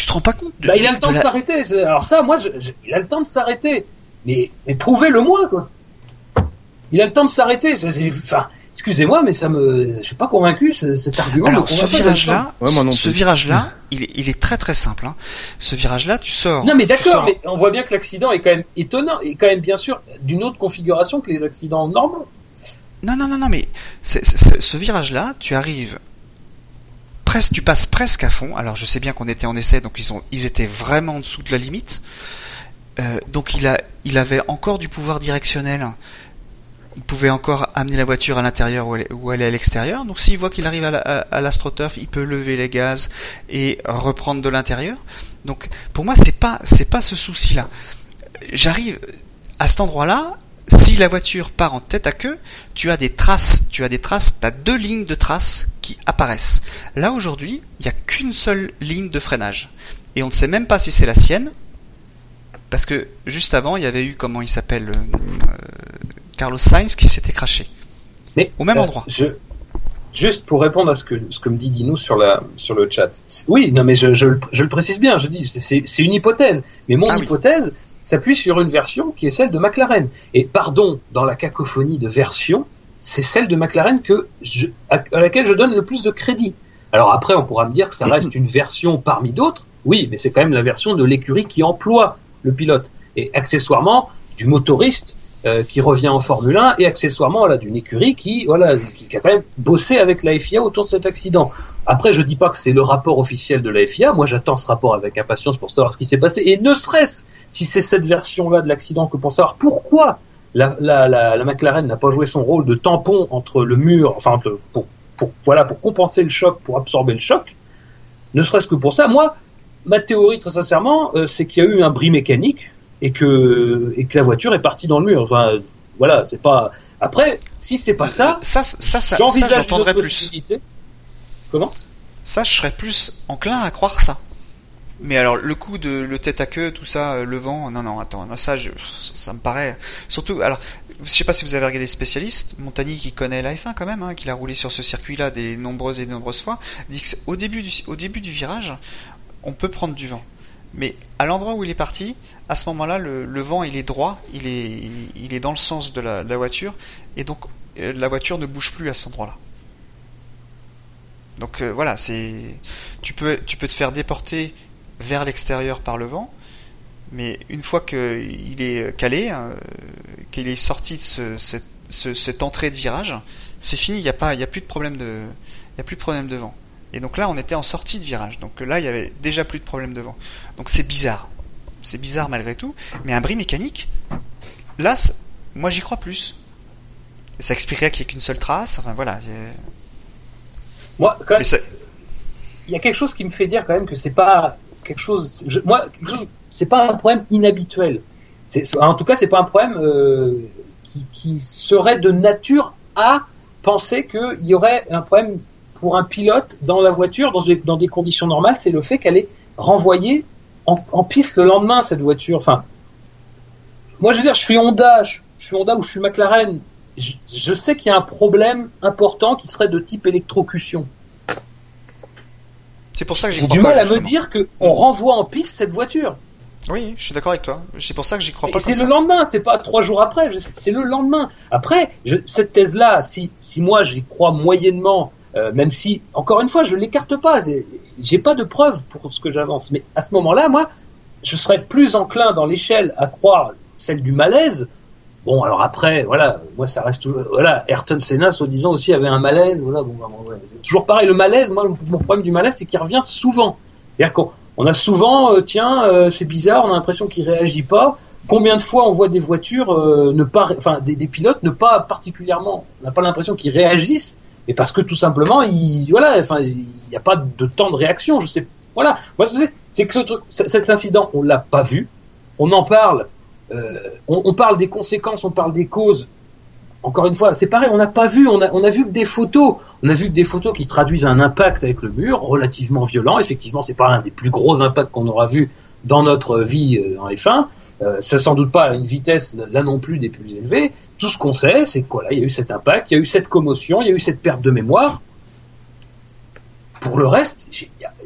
Tu te rends pas compte bah, Il a le temps de, s'arrêter. Alors ça, moi, il a le temps de s'arrêter. Mais, mais prouvez-le moi, quoi. Il a le temps de s'arrêter. Enfin, excusez-moi, mais ça me, je suis pas convaincu cet argument. Alors ce virage-là, ce virage-là, il est, il est très très simple. Hein. Ce virage-là, tu sors. Non, mais d'accord, mais on voit bien que l'accident est quand même étonnant, et quand même bien sûr d'une autre configuration que les accidents normaux. Non, non, non, non, mais ce virage-là, tu arrives tu passes presque à fond. Alors je sais bien qu'on était en essai, donc ils étaient vraiment en dessous de la limite. Euh, donc il, a, il avait encore du pouvoir directionnel. Il pouvait encore amener la voiture à l'intérieur ou aller à l'extérieur. Donc s'il voit qu'il arrive à l'astroturf, il peut lever les gaz et reprendre de l'intérieur. Donc pour moi, c'est pas c'est pas ce souci-là. J'arrive à cet endroit-là, si la voiture part en tête à queue, tu as des traces, tu as des traces, tu as deux lignes de traces qui apparaissent. Là aujourd'hui, il n'y a qu'une seule ligne de freinage. Et on ne sait même pas si c'est la sienne, parce que juste avant, il y avait eu, comment il s'appelle, euh, Carlos Sainz qui s'était craché. Mais au même euh, endroit. Je, juste pour répondre à ce que, ce que me dit Dino sur, la, sur le chat. Oui, non mais je, je, le précise bien, je dis, c'est une hypothèse. Mais mon ah hypothèse, s'appuie sur une version qui est celle de McLaren. Et pardon, dans la cacophonie de versions, c'est celle de McLaren à, laquelle je donne le plus de crédit. Alors après, on pourra me dire que ça reste une version parmi d'autres. Oui, mais c'est quand même la version de l'écurie qui emploie le pilote. Et accessoirement, du motoriste euh, qui revient en Formule 1 et accessoirement voilà, d'une écurie qui, voilà, qui a quand même bossé avec la FIA autour de cet accident. Après, je dis pas que c'est le rapport officiel de la FIA. Moi, j'attends ce rapport avec impatience pour savoir ce qui s'est passé. Et ne serait-ce si c'est cette version-là de l'accident que pour savoir pourquoi la, la, la, la McLaren n'a pas joué son rôle de tampon entre le mur, enfin, pour, pour, voilà, pour compenser le choc, pour absorber le choc. Ne serait-ce que pour ça, moi, ma théorie, très sincèrement, euh, c'est qu'il y a eu un bris mécanique et que, et que la voiture est partie dans le mur. Enfin, voilà, c'est pas. Après, si c'est pas ça, ça, ça, ça, plus. Comment? Ça, je serais plus enclin à croire ça. Mais alors le coup de le tête à queue, tout ça, euh, le vent, non non attends, ça ça me paraît surtout alors je sais pas si vous avez regardé les spécialistes, Montagny qui connaît la F1 quand même, hein, qui a roulé sur ce circuit-là des nombreuses et nombreuses fois, dit qu'au début du au début du virage, on peut prendre du vent. Mais à l'endroit où il est parti, à ce moment-là, le, vent il est droit, il est, il est dans le sens de la, voiture, et donc euh, la voiture ne bouge plus à cet endroit-là. Donc euh, voilà, c'est, tu peux, tu peux te faire déporter vers l'extérieur par le vent, mais une fois qu'il est calé, hein, qu'il est sorti de cette, entrée de virage, c'est fini, il n'y a a plus de problème de, il a plus de problème de vent. Et donc là, on était en sortie de virage. Donc là, il y avait déjà plus de problème de vent. Donc c'est bizarre. C'est bizarre malgré tout. Mais un bris mécanique, là, moi j'y crois plus. ça expliquerait qu'il n'y ait qu'une seule trace. Enfin voilà. Moi, quand même, il y a quelque chose qui me fait dire quand même que c'est pas quelque chose. moi, c'est pas un problème inhabituel. en tout cas, c'est pas un problème euh, qui, qui, serait de nature à penser qu'il y aurait un problème pour un pilote dans la voiture, dans des, dans des conditions normales, c'est le fait qu'elle est renvoyée en, piste le lendemain, cette voiture. Enfin, moi, je veux dire, je suis Honda, je, suis Honda ou je suis McLaren. Je, sais qu'il y a un problème important qui serait de type électrocution. C'est pour ça que j'ai du mal à me dire qu'on renvoie en piste cette voiture. Oui, je suis d'accord avec toi. C'est pour ça que j'y crois pas. C'est le lendemain, c'est pas trois jours après, c'est le lendemain. Après, cette thèse-là, si, si moi j'y crois moyennement euh, même si, encore une fois, je l'écarte pas. J'ai pas de preuves pour ce que j'avance. Mais à ce moment-là, moi, je serais plus enclin dans l'échelle à croire celle du malaise. Bon, alors après, voilà, moi ça reste toujours, voilà, Ayrton Senna, soi-disant aussi avait un malaise. Voilà, bon, bah, c'est toujours pareil. Le malaise, moi, mon problème du malaise, c'est qu'il revient souvent. C'est-à-dire qu'on a souvent, euh, tiens, euh, c'est bizarre, on a l'impression qu'il réagit pas. Combien de fois on voit des voitures ne pas, enfin, des, des, pilotes ne pas particulièrement, on n'a pas l'impression qu'ils réagissent et parce que tout simplement, il, voilà, enfin, il n'y a pas de temps de réaction. Je sais, voilà. Moi, c'est que cet incident, on l'a pas vu. On en parle. Euh, on, parle des conséquences, on parle des causes. Encore une fois, c'est pareil, on n'a pas vu, on a, vu que des photos, on a vu que des photos qui traduisent un impact avec le mur relativement violent. Effectivement, c'est pas un des plus gros impacts qu'on aura vu dans notre vie euh, en F1. Euh, c'est sans doute pas à une vitesse là non plus des plus élevées, tout ce qu'on sait, c'est qu'il il y a eu cet impact, il y a eu cette commotion, il y a eu cette perte de mémoire. Pour le reste,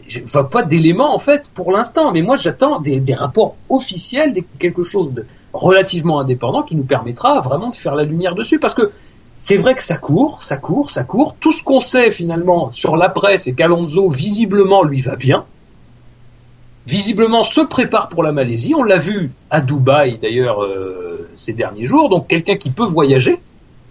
je ne vois pas d'éléments en fait pour l'instant, mais moi j'attends des, rapports officiels, quelque chose de relativement indépendant qui nous permettra vraiment de faire la lumière dessus, parce que c'est vrai que ça court, ça court, ça court. Tout ce qu'on sait finalement sur l'après, c'est qu'Alonso visiblement lui va bien visiblement se prépare pour la Malaisie. On l'a vu à Dubaï d'ailleurs euh, ces derniers jours. Donc quelqu'un qui peut voyager,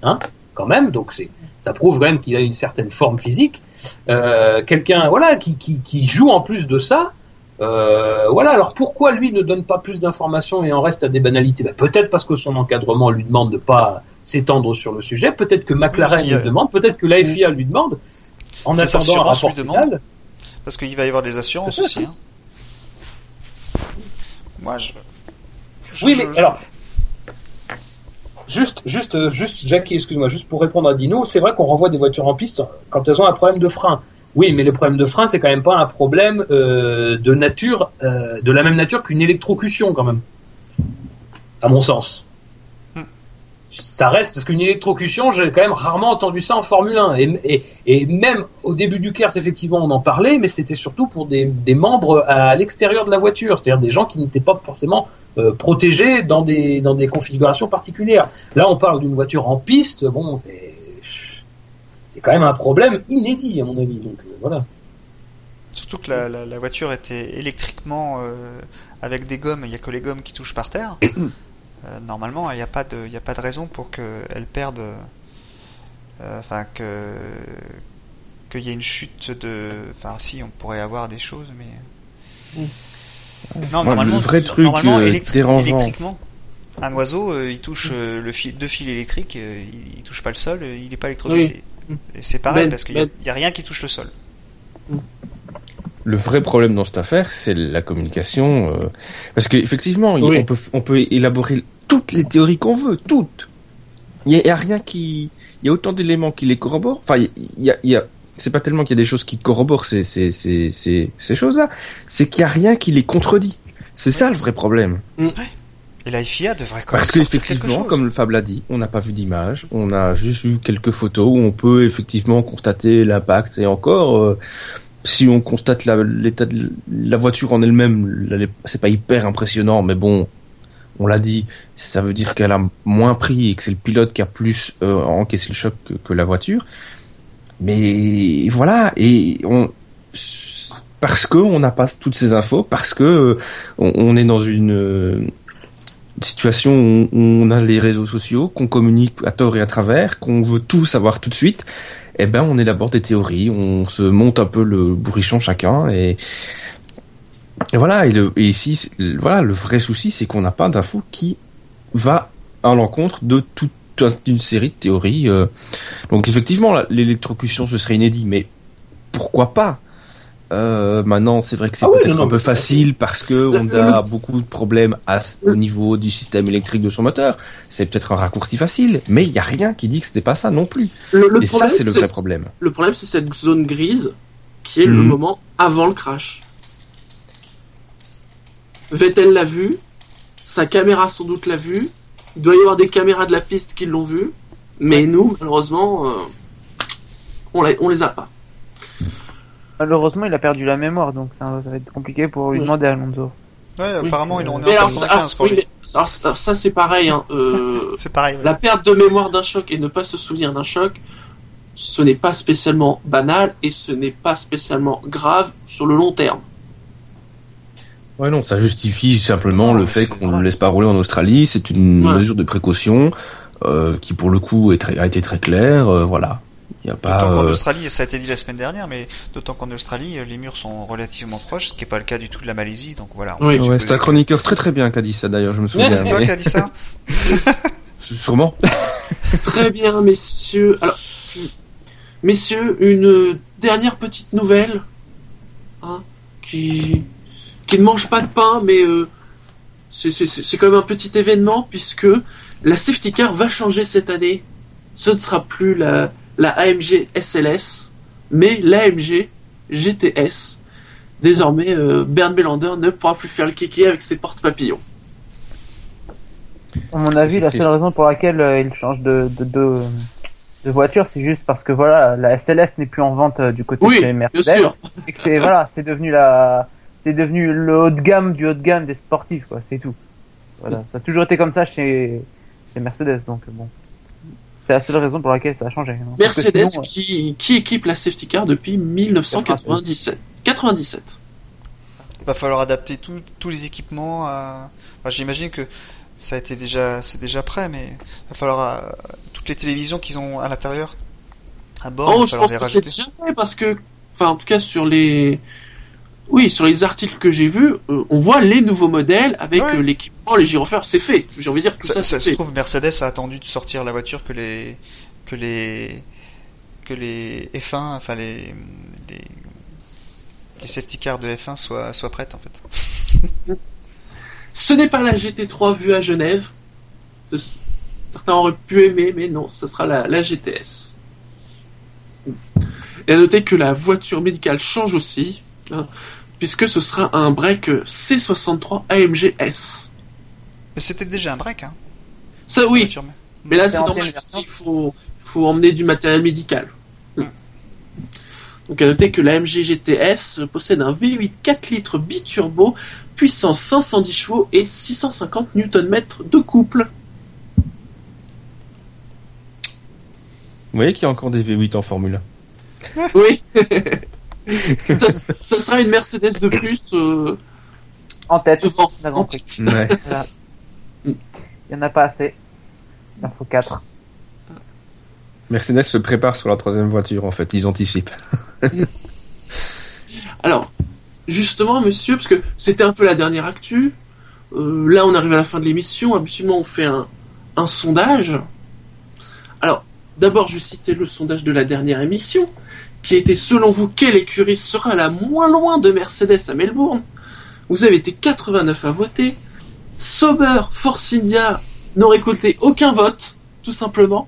hein, quand même. Donc c'est ça prouve quand même qu'il a une certaine forme physique. Euh, quelqu'un voilà qui, qui, qui, joue en plus de ça. Euh, voilà. Alors pourquoi lui ne donne pas plus d'informations et en reste à des banalités? Ben, Peut-être parce que son encadrement lui demande de pas s'étendre sur le sujet. Peut-être que McLaren lui demande. Peut-être que la FIA lui demande. En attendant un rapport final. Parce qu'il va y avoir des assurances aussi. Hein. Moi, je. oui, mais alors. Juste, juste, juste, Jackie, excuse-moi, juste pour répondre à Dino, c'est vrai qu'on renvoie des voitures en piste quand elles ont un problème de frein. Oui, mais le problème de frein, c'est quand même pas un problème euh, de nature, euh, de la même nature qu'une électrocution, quand même. À mon sens ça reste parce qu'une électrocution, j'ai quand même rarement entendu ça en Formule 1. Et, et, même au début du KERS, effectivement, on en parlait, mais c'était surtout pour des, des membres à l'extérieur de la voiture, c'est-à-dire des gens qui n'étaient pas forcément euh, protégés dans des, dans des configurations particulières. Là, on parle d'une voiture en piste, bon, c'est quand même un problème inédit, à mon avis. Donc euh, voilà. Surtout que la, la, voiture était électriquement euh, avec des gommes, il n'y a que les gommes qui touchent par terre. <coughs> Euh, normalement, il n'y a, pas de, a pas de raison pour qu'elle perde. Euh, enfin, que qu'il y ait une chute de. Enfin, si, on pourrait avoir des choses, mais. Non, normalement, le vrai truc normalement, euh, électriquement, un oiseau, il touche le fil, deux fils électriques, il, touche pas le sol, il n'est pas électrocuté. C'est pareil, ben, parce qu'il n'y ben. a, rien qui touche le sol. Le vrai problème dans cette affaire, c'est la communication. parce qu'effectivement, on, peut, on peut élaborer toutes les théories qu'on veut, toutes. Il n'y a, rien qui... Il y a autant d'éléments qui les corroborent. Enfin, il y a, c'est pas tellement qu'il y a des choses qui corroborent ces, ces, ces, ces, choses-là, c'est qu'il y a rien qui les contredit. C'est ça le vrai problème. Mm. Et la FIA devrait Parce qu'effectivement, comme le Fab l'a dit, on n'a pas vu d'image, on a juste eu quelques photos où on peut effectivement constater l'impact. Et encore, euh, si on constate l'état de la voiture en elle-même, c'est pas hyper impressionnant, mais bon, on l'a dit, ça veut dire qu'elle a moins pris et que c'est le pilote qui a plus euh, encaissé le choc que, la voiture. Mais voilà, et on parce que on n'a pas toutes ces infos, parce que euh, on, est dans une situation où on a les réseaux sociaux, qu'on communique à tort et à travers, qu'on veut tout savoir tout de suite, eh ben on élabore des théories, on se monte un peu le bourrichon chacun et, voilà. Et, le, et ici, voilà, le vrai souci, c'est qu'on n'a pas d'infos qui va à l'encontre de toute une série de théories. Euh. Donc effectivement, l'électrocution ce serait inédit, mais pourquoi pas? Euh, maintenant, c'est vrai que c'est ah peut-être un peu facile parce que on a beaucoup de problèmes au niveau du système électrique de son moteur. C'est peut-être un raccourci facile, mais il n'y a rien qui dit que c'était pas ça non plus. Et ça, c'est le vrai problème. Le problème, c'est cette zone grise qui est le mhm. moment avant le crash. Vettel l'a vu, sa caméra sans doute l'a vu, il doit y avoir des caméras de la piste qui l'ont vu, mais nous, malheureusement, euh, on, on les a pas. Malheureusement, il a perdu la mémoire, donc ça va être compliqué pour lui demander à Alonso. Ouais, apparemment, il en est alors, ça, ça, c'est pareil. Hein, euh, <laughs> c'est pareil. La perte de mémoire d'un choc et ne pas se souvenir d'un choc, ce n'est pas spécialement banal et ce n'est pas spécialement grave sur le long terme. Ouais, non, ça justifie simplement le fait qu'on ne le laisse pas rouler en Australie. C'est une mesure de précaution euh, qui, pour le coup, est a été très claire. Euh, voilà. Il a pas. En euh, Australie, ça a été dit la semaine dernière, mais d'autant qu'en Australie, les murs sont relativement proches, ce qui n'est pas le cas du tout de la Malaisie. Donc voilà. Oui, c'est un chroniqueur très très bien qui a dit ça d'ailleurs, je me souviens. c'est toi qui a dit ça <laughs> <laughs> Sûrement. très bien, messieurs. Alors, messieurs, une dernière petite nouvelle, hein, qui qui ne mange pas de pain, mais euh, c'est quand même un petit événement puisque la safety car va changer cette année. Ce ne sera plus la la AMG SLS, mais l'AMG GTS. Désormais, euh, Bernd Melander ne pourra plus faire le kiki avec ses porte-papillons. À mon avis, la seule raison pour laquelle euh, il change de, de, de, voiture, c'est juste parce que voilà, la SLS n'est plus en vente euh, du côté de Mercedes. Bien sûr. Et que c'est voilà, c'est devenu la, c'est devenu le haut de gamme du haut de gamme des sportifs, quoi. C'est tout. Voilà, ça a toujours été comme ça chez, chez Mercedes, donc bon. C'est la seule raison pour laquelle ça a changé. Hein. Mercedes qui, qui équipe la safety car depuis 1997. 97. Il va falloir adapter tous les équipements. À... J'imagine que ça a été déjà, c'est déjà prêt, mais il va falloir euh, toutes les télévisions qu'ils ont à l'intérieur à bord. Oh, je pense que c'est déjà fait parce que, enfin, en tout cas sur les oui, sur les articles que j'ai vus, euh, on voit les nouveaux modèles avec euh, l'équipement, les gyrophares, c'est fait. J'ai envie de dire que ça, ça, se trouve Mercedes a attendu de sortir la voiture que les que les que les F1, enfin les les, les safety cars de F1 soient soient prêtes en fait. Ce n'est pas la GT3 vue à Genève. Certains auraient pu aimer, mais non, ce sera la, la GTS. Et à noter que la voiture médicale change aussi. Hein, puisque ce sera un break C63 AMG S. Mais c'était déjà un break, hein Ça, oui. Mais là, c'est normal, il faut, faut emmener du matériel médical. Hmm. Donc à noter que l'AMG GTS possède un V8 4 litres biturbo, puissance 510 chevaux et 650 Nm de couple. Vous voyez qu'il y a encore des V8 en Formule 1 Oui <laughs> <laughs> ça, sera une Mercedes de plus. Euh, en tête. Il n'y en a pas assez. Il en faut 4. Mercedes se prépare sur la troisième voiture, en fait. Ils anticipent. <laughs> Alors, justement, monsieur, parce que c'était un peu la dernière actu. Euh, là, on arrive à la fin de l'émission. Habituellement, on fait un, un sondage. Alors, d'abord, je vais citer le sondage de la dernière émission qui était selon vous quelle écurie sera la moins loin de Mercedes à Melbourne? Vous avez été 89 à voter. Sauber, Force India n'ont aucun vote, tout simplement.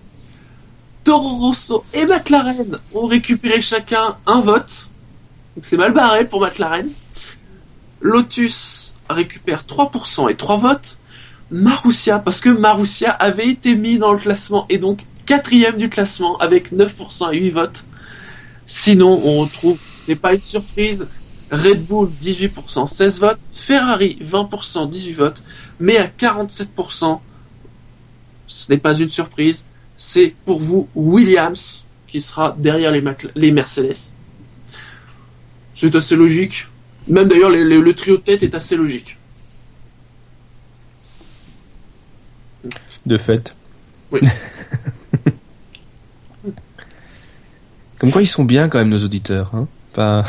Toro Rosso et McLaren ont récupéré chacun un vote. Donc c'est mal barré pour McLaren. Lotus récupère 3% et 3 votes. Marussia, parce que Marussia avait été mis dans le classement et donc quatrième du classement avec 9% et 8 votes. Sinon, on retrouve, c'est pas une surprise, Red Bull 18%, 16 votes, Ferrari 20%, 18 votes, mais à 47%, ce n'est pas une surprise, c'est pour vous Williams qui sera derrière les, les Mercedes. C'est assez logique. Même d'ailleurs, le trio de tête est assez logique. De fait. Oui. <laughs> Comme quoi, ils sont bien quand même, nos auditeurs. Hein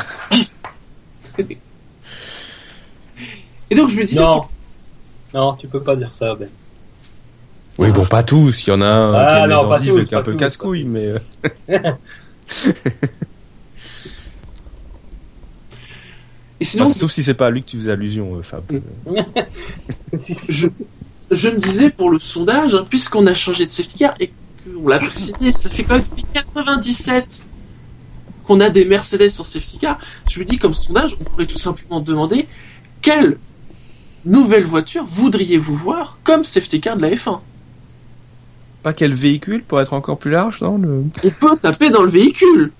Et donc, je me disais. Non. Non, tu peux pas dire ça, Ben. Oui, bon, pas tous. Il y en a un qui a les endives avec un peu casse-couille, mais. Euh. <laughs> Et sinon, sauf si c'est pas à lui que tu faisais allusion, euh, Fab. <laughs> je, je me disais pour le sondage, hein, puisqu'on a changé de safety car et qu'on l'a précisé, ça fait quand même depuis 97 qu'on a des Mercedes en safety car. Je me dis comme sondage, on pourrait tout simplement demander quelle nouvelle voiture voudriez-vous voir comme safety car de la F1 Pas quel véhicule pour être encore plus large, non le... On peut taper dans le véhicule.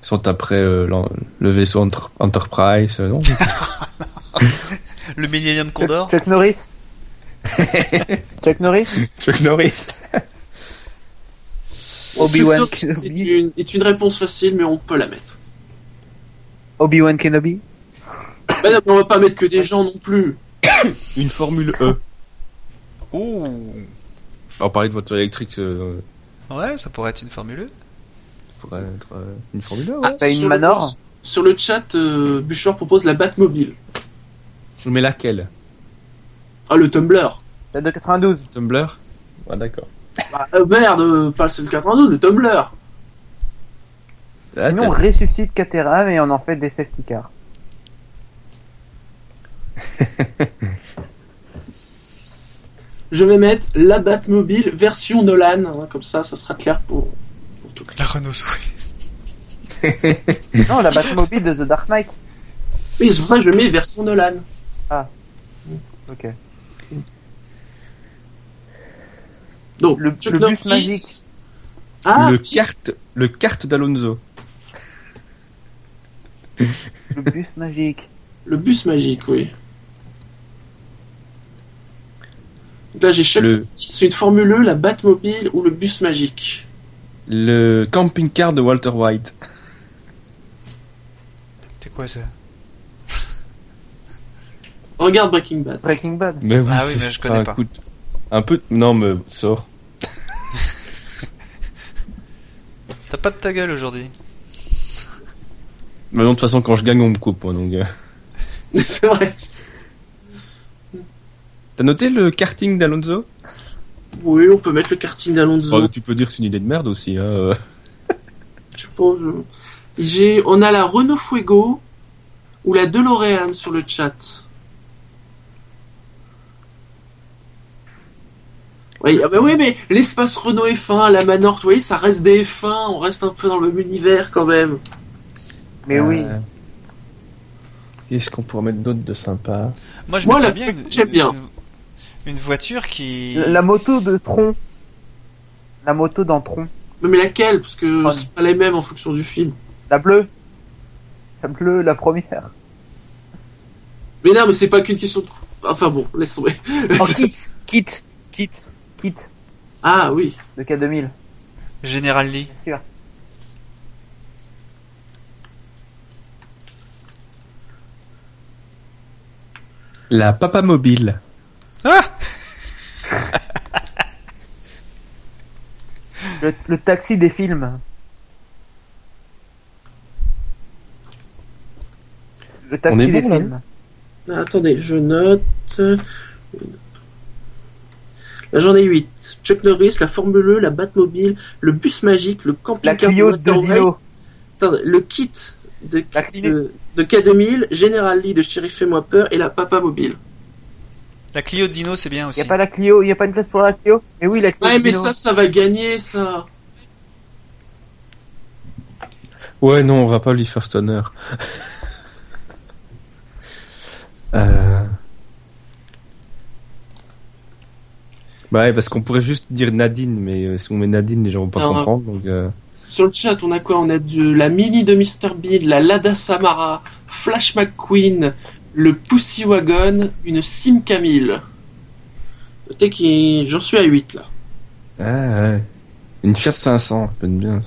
Sont après euh, le vaisseau Enterprise, euh, non. <laughs> Le Millennium Condor. Chuck, Norris. <laughs> Chuck Norris. Chuck Norris Obi-Wan Kenobi est une, réponse facile, mais on peut la mettre. Obi-Wan Kenobi <coughs> bah non, On va pas mettre que des gens non plus. <coughs> une Formule E. Oh On parlait de voiture électrique. Euh, ouais, ça pourrait être une Formule E pourrait être euh, une Formule 1. Ah, une Manor Sur le chat, euh, propose la Batmobile. Mais laquelle? Ah, le Tumblr. La de 92. Tumblr? Ouais, d'accord. Bah, euh, merde, euh, pas le 92, le Tumblr. Ah, Sinon, on ressuscite Caterham et on en fait des safety cars. <laughs> Je vais mettre la Batmobile version Nolan, hein, comme ça, ça sera clair pour, la Renault Zoé. <laughs> non, la Batmobile de The Dark Knight. Oui, c'est pour ça que je mets version Nolan. Ah. Ok. Donc, le, bus magique. Ah, le carte, le carte d'Alonso. le bus magique. Le bus magique, oui. là, j'ai chaque le... C'est une Formule E, la Batmobile ou le bus magique. Le camping-car de Walter White. C'est quoi ça? Regarde Breaking Bad. Breaking Bad. Mais ah oui, mais je connais pas. Un peu. Non, mais sors. <laughs> T'as pas de ta gueule aujourd'hui. Mais non, de toute façon, quand je gagne, on me coupe, donc. Euh. <laughs> C'est vrai. T'as noté le karting d'Alonso? Oui, on peut mettre le karting d'Alonso. tu peux dire que c'est une idée de merde aussi. Hein. Euh. <laughs> Je pense. J'ai, on a la Renault Fuego ou la DeLorean sur le chat. Oui, ah bah oui, mais l'espace Renault F1, la Manor, vous voyez, ça reste des F1, on reste un peu dans le même univers quand même. Mais oui. Euh, qu'est-ce qu'on pourrait mettre d'autre de sympa? Moi, je Moi, bien. J'aime bien une voiture qui. La, moto de Tron. La moto dans Tron. Mais laquelle? Parce que c'est pas les mêmes en fonction du film. La bleue. La bleue, la première. Mais non, mais c'est pas qu'une question de. Enfin bon, laisse tomber. Oh, kit, kit, kit, kit. Ah oui. Le K2000. Général Lee. Bien sûr. La Papa Mobile. Ah <laughs> le, taxi des films. Le taxi des films. Ah, attendez, je note. J'en ai 8. Chuck Norris, la Formule E, la Batmobile, le bus magique, le camping-car de le kit de, de, K2000, General Lee de Sheriff Fais-moi peur et la Papa Mobile. La Clio de Dino, c'est bien aussi. Il a pas la Clio, il y a pas une place pour la Clio? Mais oui, la Clio. Ouais, mais ça, ça va gagner, ça. Ouais, non, on va pas lui faire cet honneur. <laughs> euh... Bah ouais, parce qu'on pourrait juste dire Nadine, mais euh, si on met Nadine, les gens vont pas comprendre. Donc, euh... Sur le chat, on a quoi? On a de la mini de Mr. Bean, la Lada Samara, Flash McQueen, le Pussy Wagon, une Sim Camille. Peut-être que j'en suis à 8 là. Ah ouais. Une Fiat 500, peut être bien.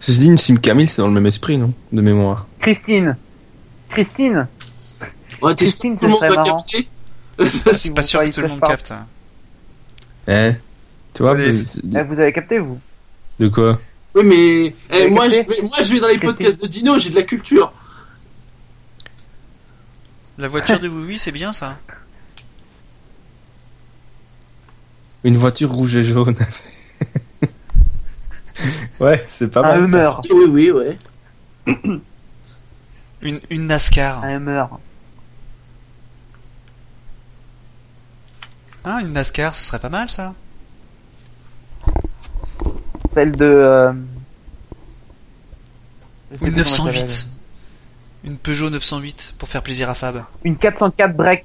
Ceci dit, une Sim Camille, c'est dans le même esprit, non? De mémoire. Christine. Christine. Ouais, Christine, tout le monde va capter? C'est pas sûr que tout le monde capte. Hein. Eh. Tu vois, eh, vous avez capté, vous? De quoi? Oui, mais eh, moi, je vais, moi, je vais dans les podcasts de Dino, j'ai de la culture. La voiture de Oui, c'est bien ça. Une voiture rouge et jaune. <laughs> ouais, c'est pas mal. Un Hummer. Oui, oui, ouais. une, une NASCAR. Un Hummer. Ah, une NASCAR, ce serait pas mal ça. Celle de. Euh... Une 908. Une Peugeot 908 pour faire plaisir à Fab. Une 404 break.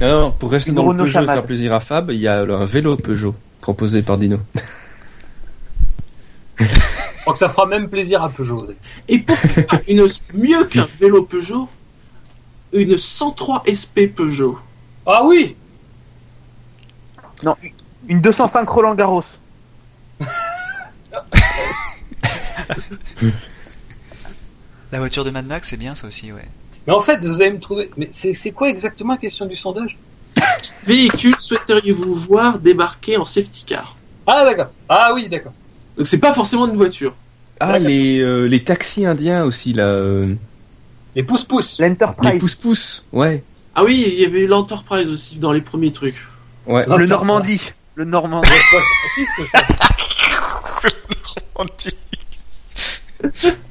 Non, pour rester dans le Peugeot et faire plaisir à Fab, il y a un vélo Peugeot proposé par Dino. Je crois que ça fera même plaisir à Peugeot. Et pourquoi une mieux qu'un vélo Peugeot, une 103 SP Peugeot Ah oui Non, une 205 Roland Garros. <laughs> La voiture de Mad Max, c'est bien ça aussi, ouais. Mais en fait, vous allez me trouver. Mais c'est quoi exactement la question du sondage? Véhicule souhaiteriez-vous voir débarquer en safety car? Ah d'accord. Ah oui, d'accord. Donc c'est pas forcément une voiture. Ah, les, euh, les taxis indiens aussi, là. euh, Les pouces-pouces. Les L'Enterprise. pousse-pousse, ouais. Ah oui, il y avait eu l'Enterprise aussi dans les premiers trucs. Ouais. Ah, Le Normandie. <laughs> Le Normandie.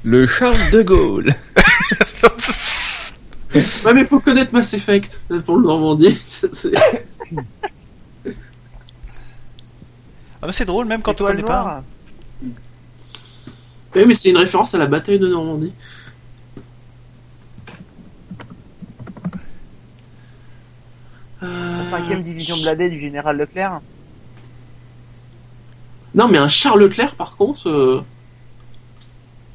Le Charles de Gaulle. <laughs> Ouais, mais faut connaître Mass Effect pour le Normandie. <laughs> C'est- Ah bah c'est drôle même quand on connaît pas. oui, mais c'est une référence à la bataille de Normandie. La cinquième division bladée du général Leclerc. Non, mais un Charles Leclerc, par contre. euh,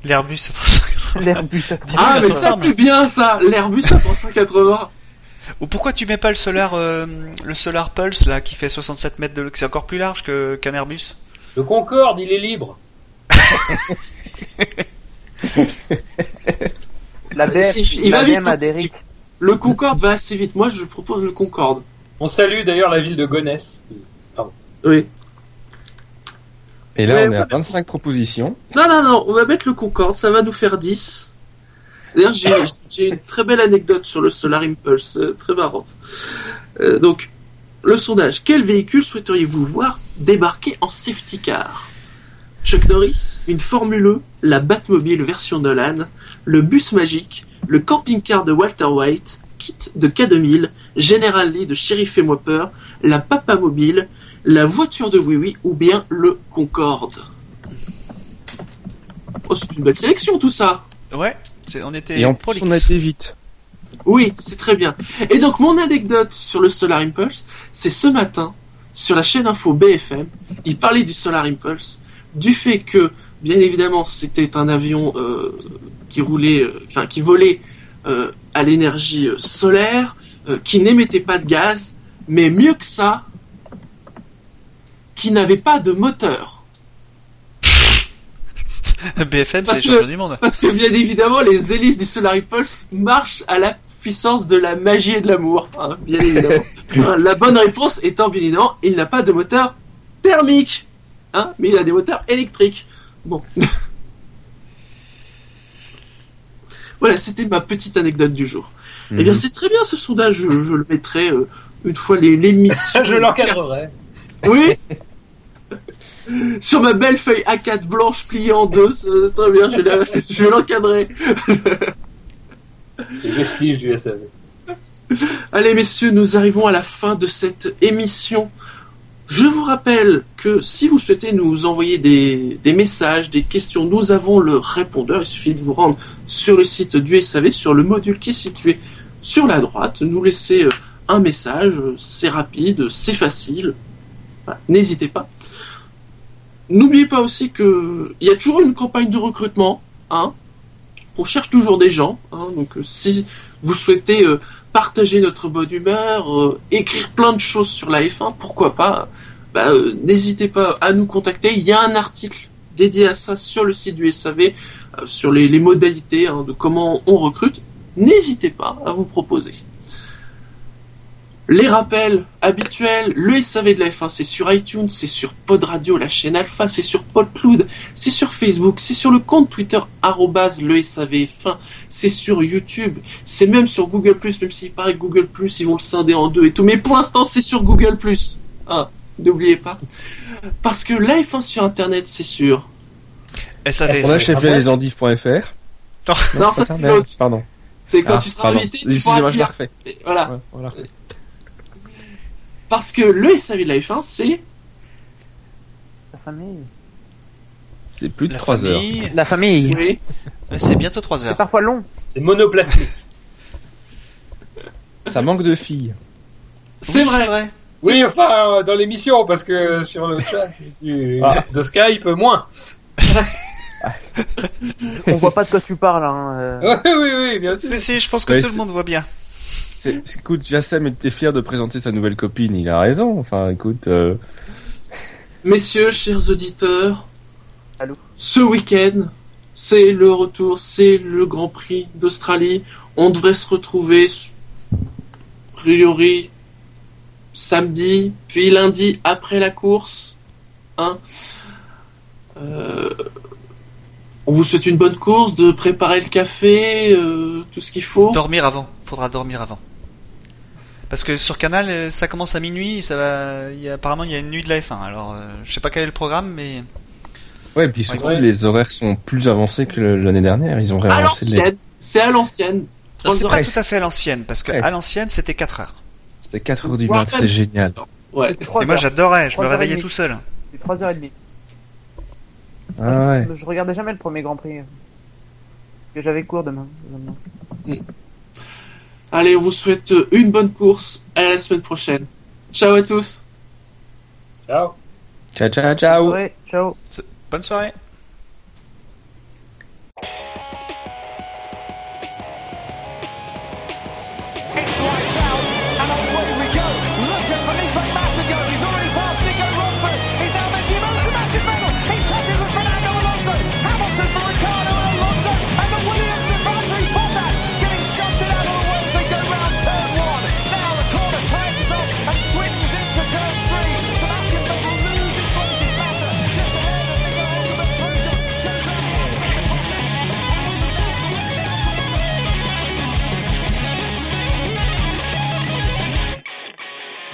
L'Airbus 780. L'Airbus Ah, mais ça, c'est bien ça L'Airbus à 380 Ou pourquoi tu mets pas le Solar, euh, le Solar Pulse là qui fait 67 mètres de c'est encore plus large que qu'un Airbus? Le Concorde, il est libre. La <laughs> BF, Il- la BM. Le Concorde va assez vite. Moi, je propose le Concorde. On salue d'ailleurs la ville de Gonesse. Oui. Et là, Ouais, on est à ouais. 25 propositions. Non, non, non, on va mettre le Concorde, ça va nous faire 10. D'ailleurs, j'ai, j'ai une très belle anecdote sur le Solar Impulse, euh, très marrante. Euh, donc, le sondage. Quel véhicule souhaiteriez-vous voir débarquer en safety car? Chuck Norris, une Formule E, la Batmobile version Nolan, le bus magique, le camping-car de Walter White, Kit de K2000, General Lee de Sheriff et peur, la Papa Mobile, la voiture de Oui Oui ou bien le Concorde. Oh, c'est une belle sélection tout ça. Ouais, c'est- on était Et en plus, prolix. on a été vite. Oui, c'est très bien. Et donc mon anecdote sur le Solar Impulse, c'est ce matin sur la chaîne info BFM, il parlait du Solar Impulse, du fait que bien évidemment c'était un avion euh, qui roulait, euh, enfin qui volait euh, à l'énergie euh, solaire, euh, qui n'émettait pas de gaz, mais mieux que ça, qui n'avait pas de moteur. <laughs> BFM, c'est champions du monde. Parce que bien évidemment, les hélices du Solar Impulse marchent à la puissance de la magie et de l'amour. hein, bien évidemment. <laughs> La bonne réponse étant bien évidemment, il n'a pas de moteur thermique. Hein, mais il a des moteurs électriques. Bon. <laughs> voilà, c'était ma petite anecdote du jour. Eh bien, Mhm. c'est très bien ce sondage. Je, je le mettrai euh, une fois les- l'émission. <laughs> Je l'encadrerai. Oui. <laughs> Sur ma belle feuille A4 blanche pliée en deux, c'est très bien, je vais la- je vais l'encadrer. Les vestiges du SAV. Allez messieurs, nous arrivons à la fin de cette émission Je vous rappelle que si vous souhaitez nous envoyer des, des, messages, des questions, nous avons le répondeur. Il suffit de vous rendre sur le site du SAV, sur le module qui est situé sur la droite, nous laisser un message. C'est rapide, c'est facile. N'hésitez pas. N'oubliez pas aussi que il y a toujours une campagne de recrutement. Hein. On cherche toujours des gens. Hein. donc euh, si vous souhaitez euh, partager notre bonne humeur, euh, écrire plein de choses sur la F1, pourquoi pas bah, N'hésitez pas à nous contacter. Il y a un article dédié à ça sur le site du SAV, sur les, modalités hein, de comment on recrute. N'hésitez pas à vous proposer. Les rappels habituels, le SAV de la F1, c'est sur iTunes, c'est sur Pod Radio, la chaîne Alpha, c'est sur PodCloud, c'est sur Facebook, c'est sur le compte Twitter le SAVF1, c'est sur YouTube, c'est même sur Google+, même s'il paraît que Google+, ils vont le scinder en deux et tout, mais pour l'instant c'est sur Google+. Ah, n'oubliez pas. Parce que la F1 sur Internet, c'est sûr. On a chez lesendives.fr. Non, ça c'est l'autre. Pardon. C'est quand ah, tu seras invité, tu pourras je la refais. Voilà. Ouais, parce que le SAV de la F1, c'est. La famille. C'est plus de 3 heures. La famille. Oui. C'est bientôt 3 heures. C'est parfois long. C'est monoplastique. <laughs> Ça manque de filles. C'est vrai. Oui, enfin, euh, dans l'émission, parce que sur le chat <laughs> ah. de Skype, moins. <laughs> <laughs> On voit pas de quoi tu parles. Hein. Euh. Oui, oui, oui, bien sûr. Si, je pense que tout le monde voit bien écoute, Jassem était fier de présenter sa nouvelle copine, il a raison. Enfin, écoute. Euh. Messieurs, chers auditeurs, Allô ce week-end, c'est le retour, c'est le Grand Prix d'Australie. On devrait se retrouver, a priori, samedi, puis lundi après la course. Hein euh, on vous souhaite une bonne course, de préparer le café, euh, tout ce qu'il faut. Dormir avant, faudra dormir avant. Parce que sur Canal, euh, ça commence à minuit, ça va. Il y a, apparemment, il y a une nuit de la F1. Alors, euh, je sais pas quel est le programme, mais. Ouais, et puis surtout, les horaires sont plus avancés que l'année dernière. Ils ont réavancé. À C'est à l'ancienne. C'est pas tout à fait à l'ancienne, parce que à l'ancienne, c'était 4 heures. C'était 4 heures du matin, c'était génial. Ouais. Et moi, j'adorais, je me réveillais tout seul. C'était 3h30. Ah ouais. Je, regardais jamais le premier Grand Prix. Que j'avais cours demain. demain. Mm. Allez, on vous souhaite une bonne course. À la semaine prochaine. Ciao à tous. Ciao. Ciao, ciao, ciao. Ciao. Bonne soirée.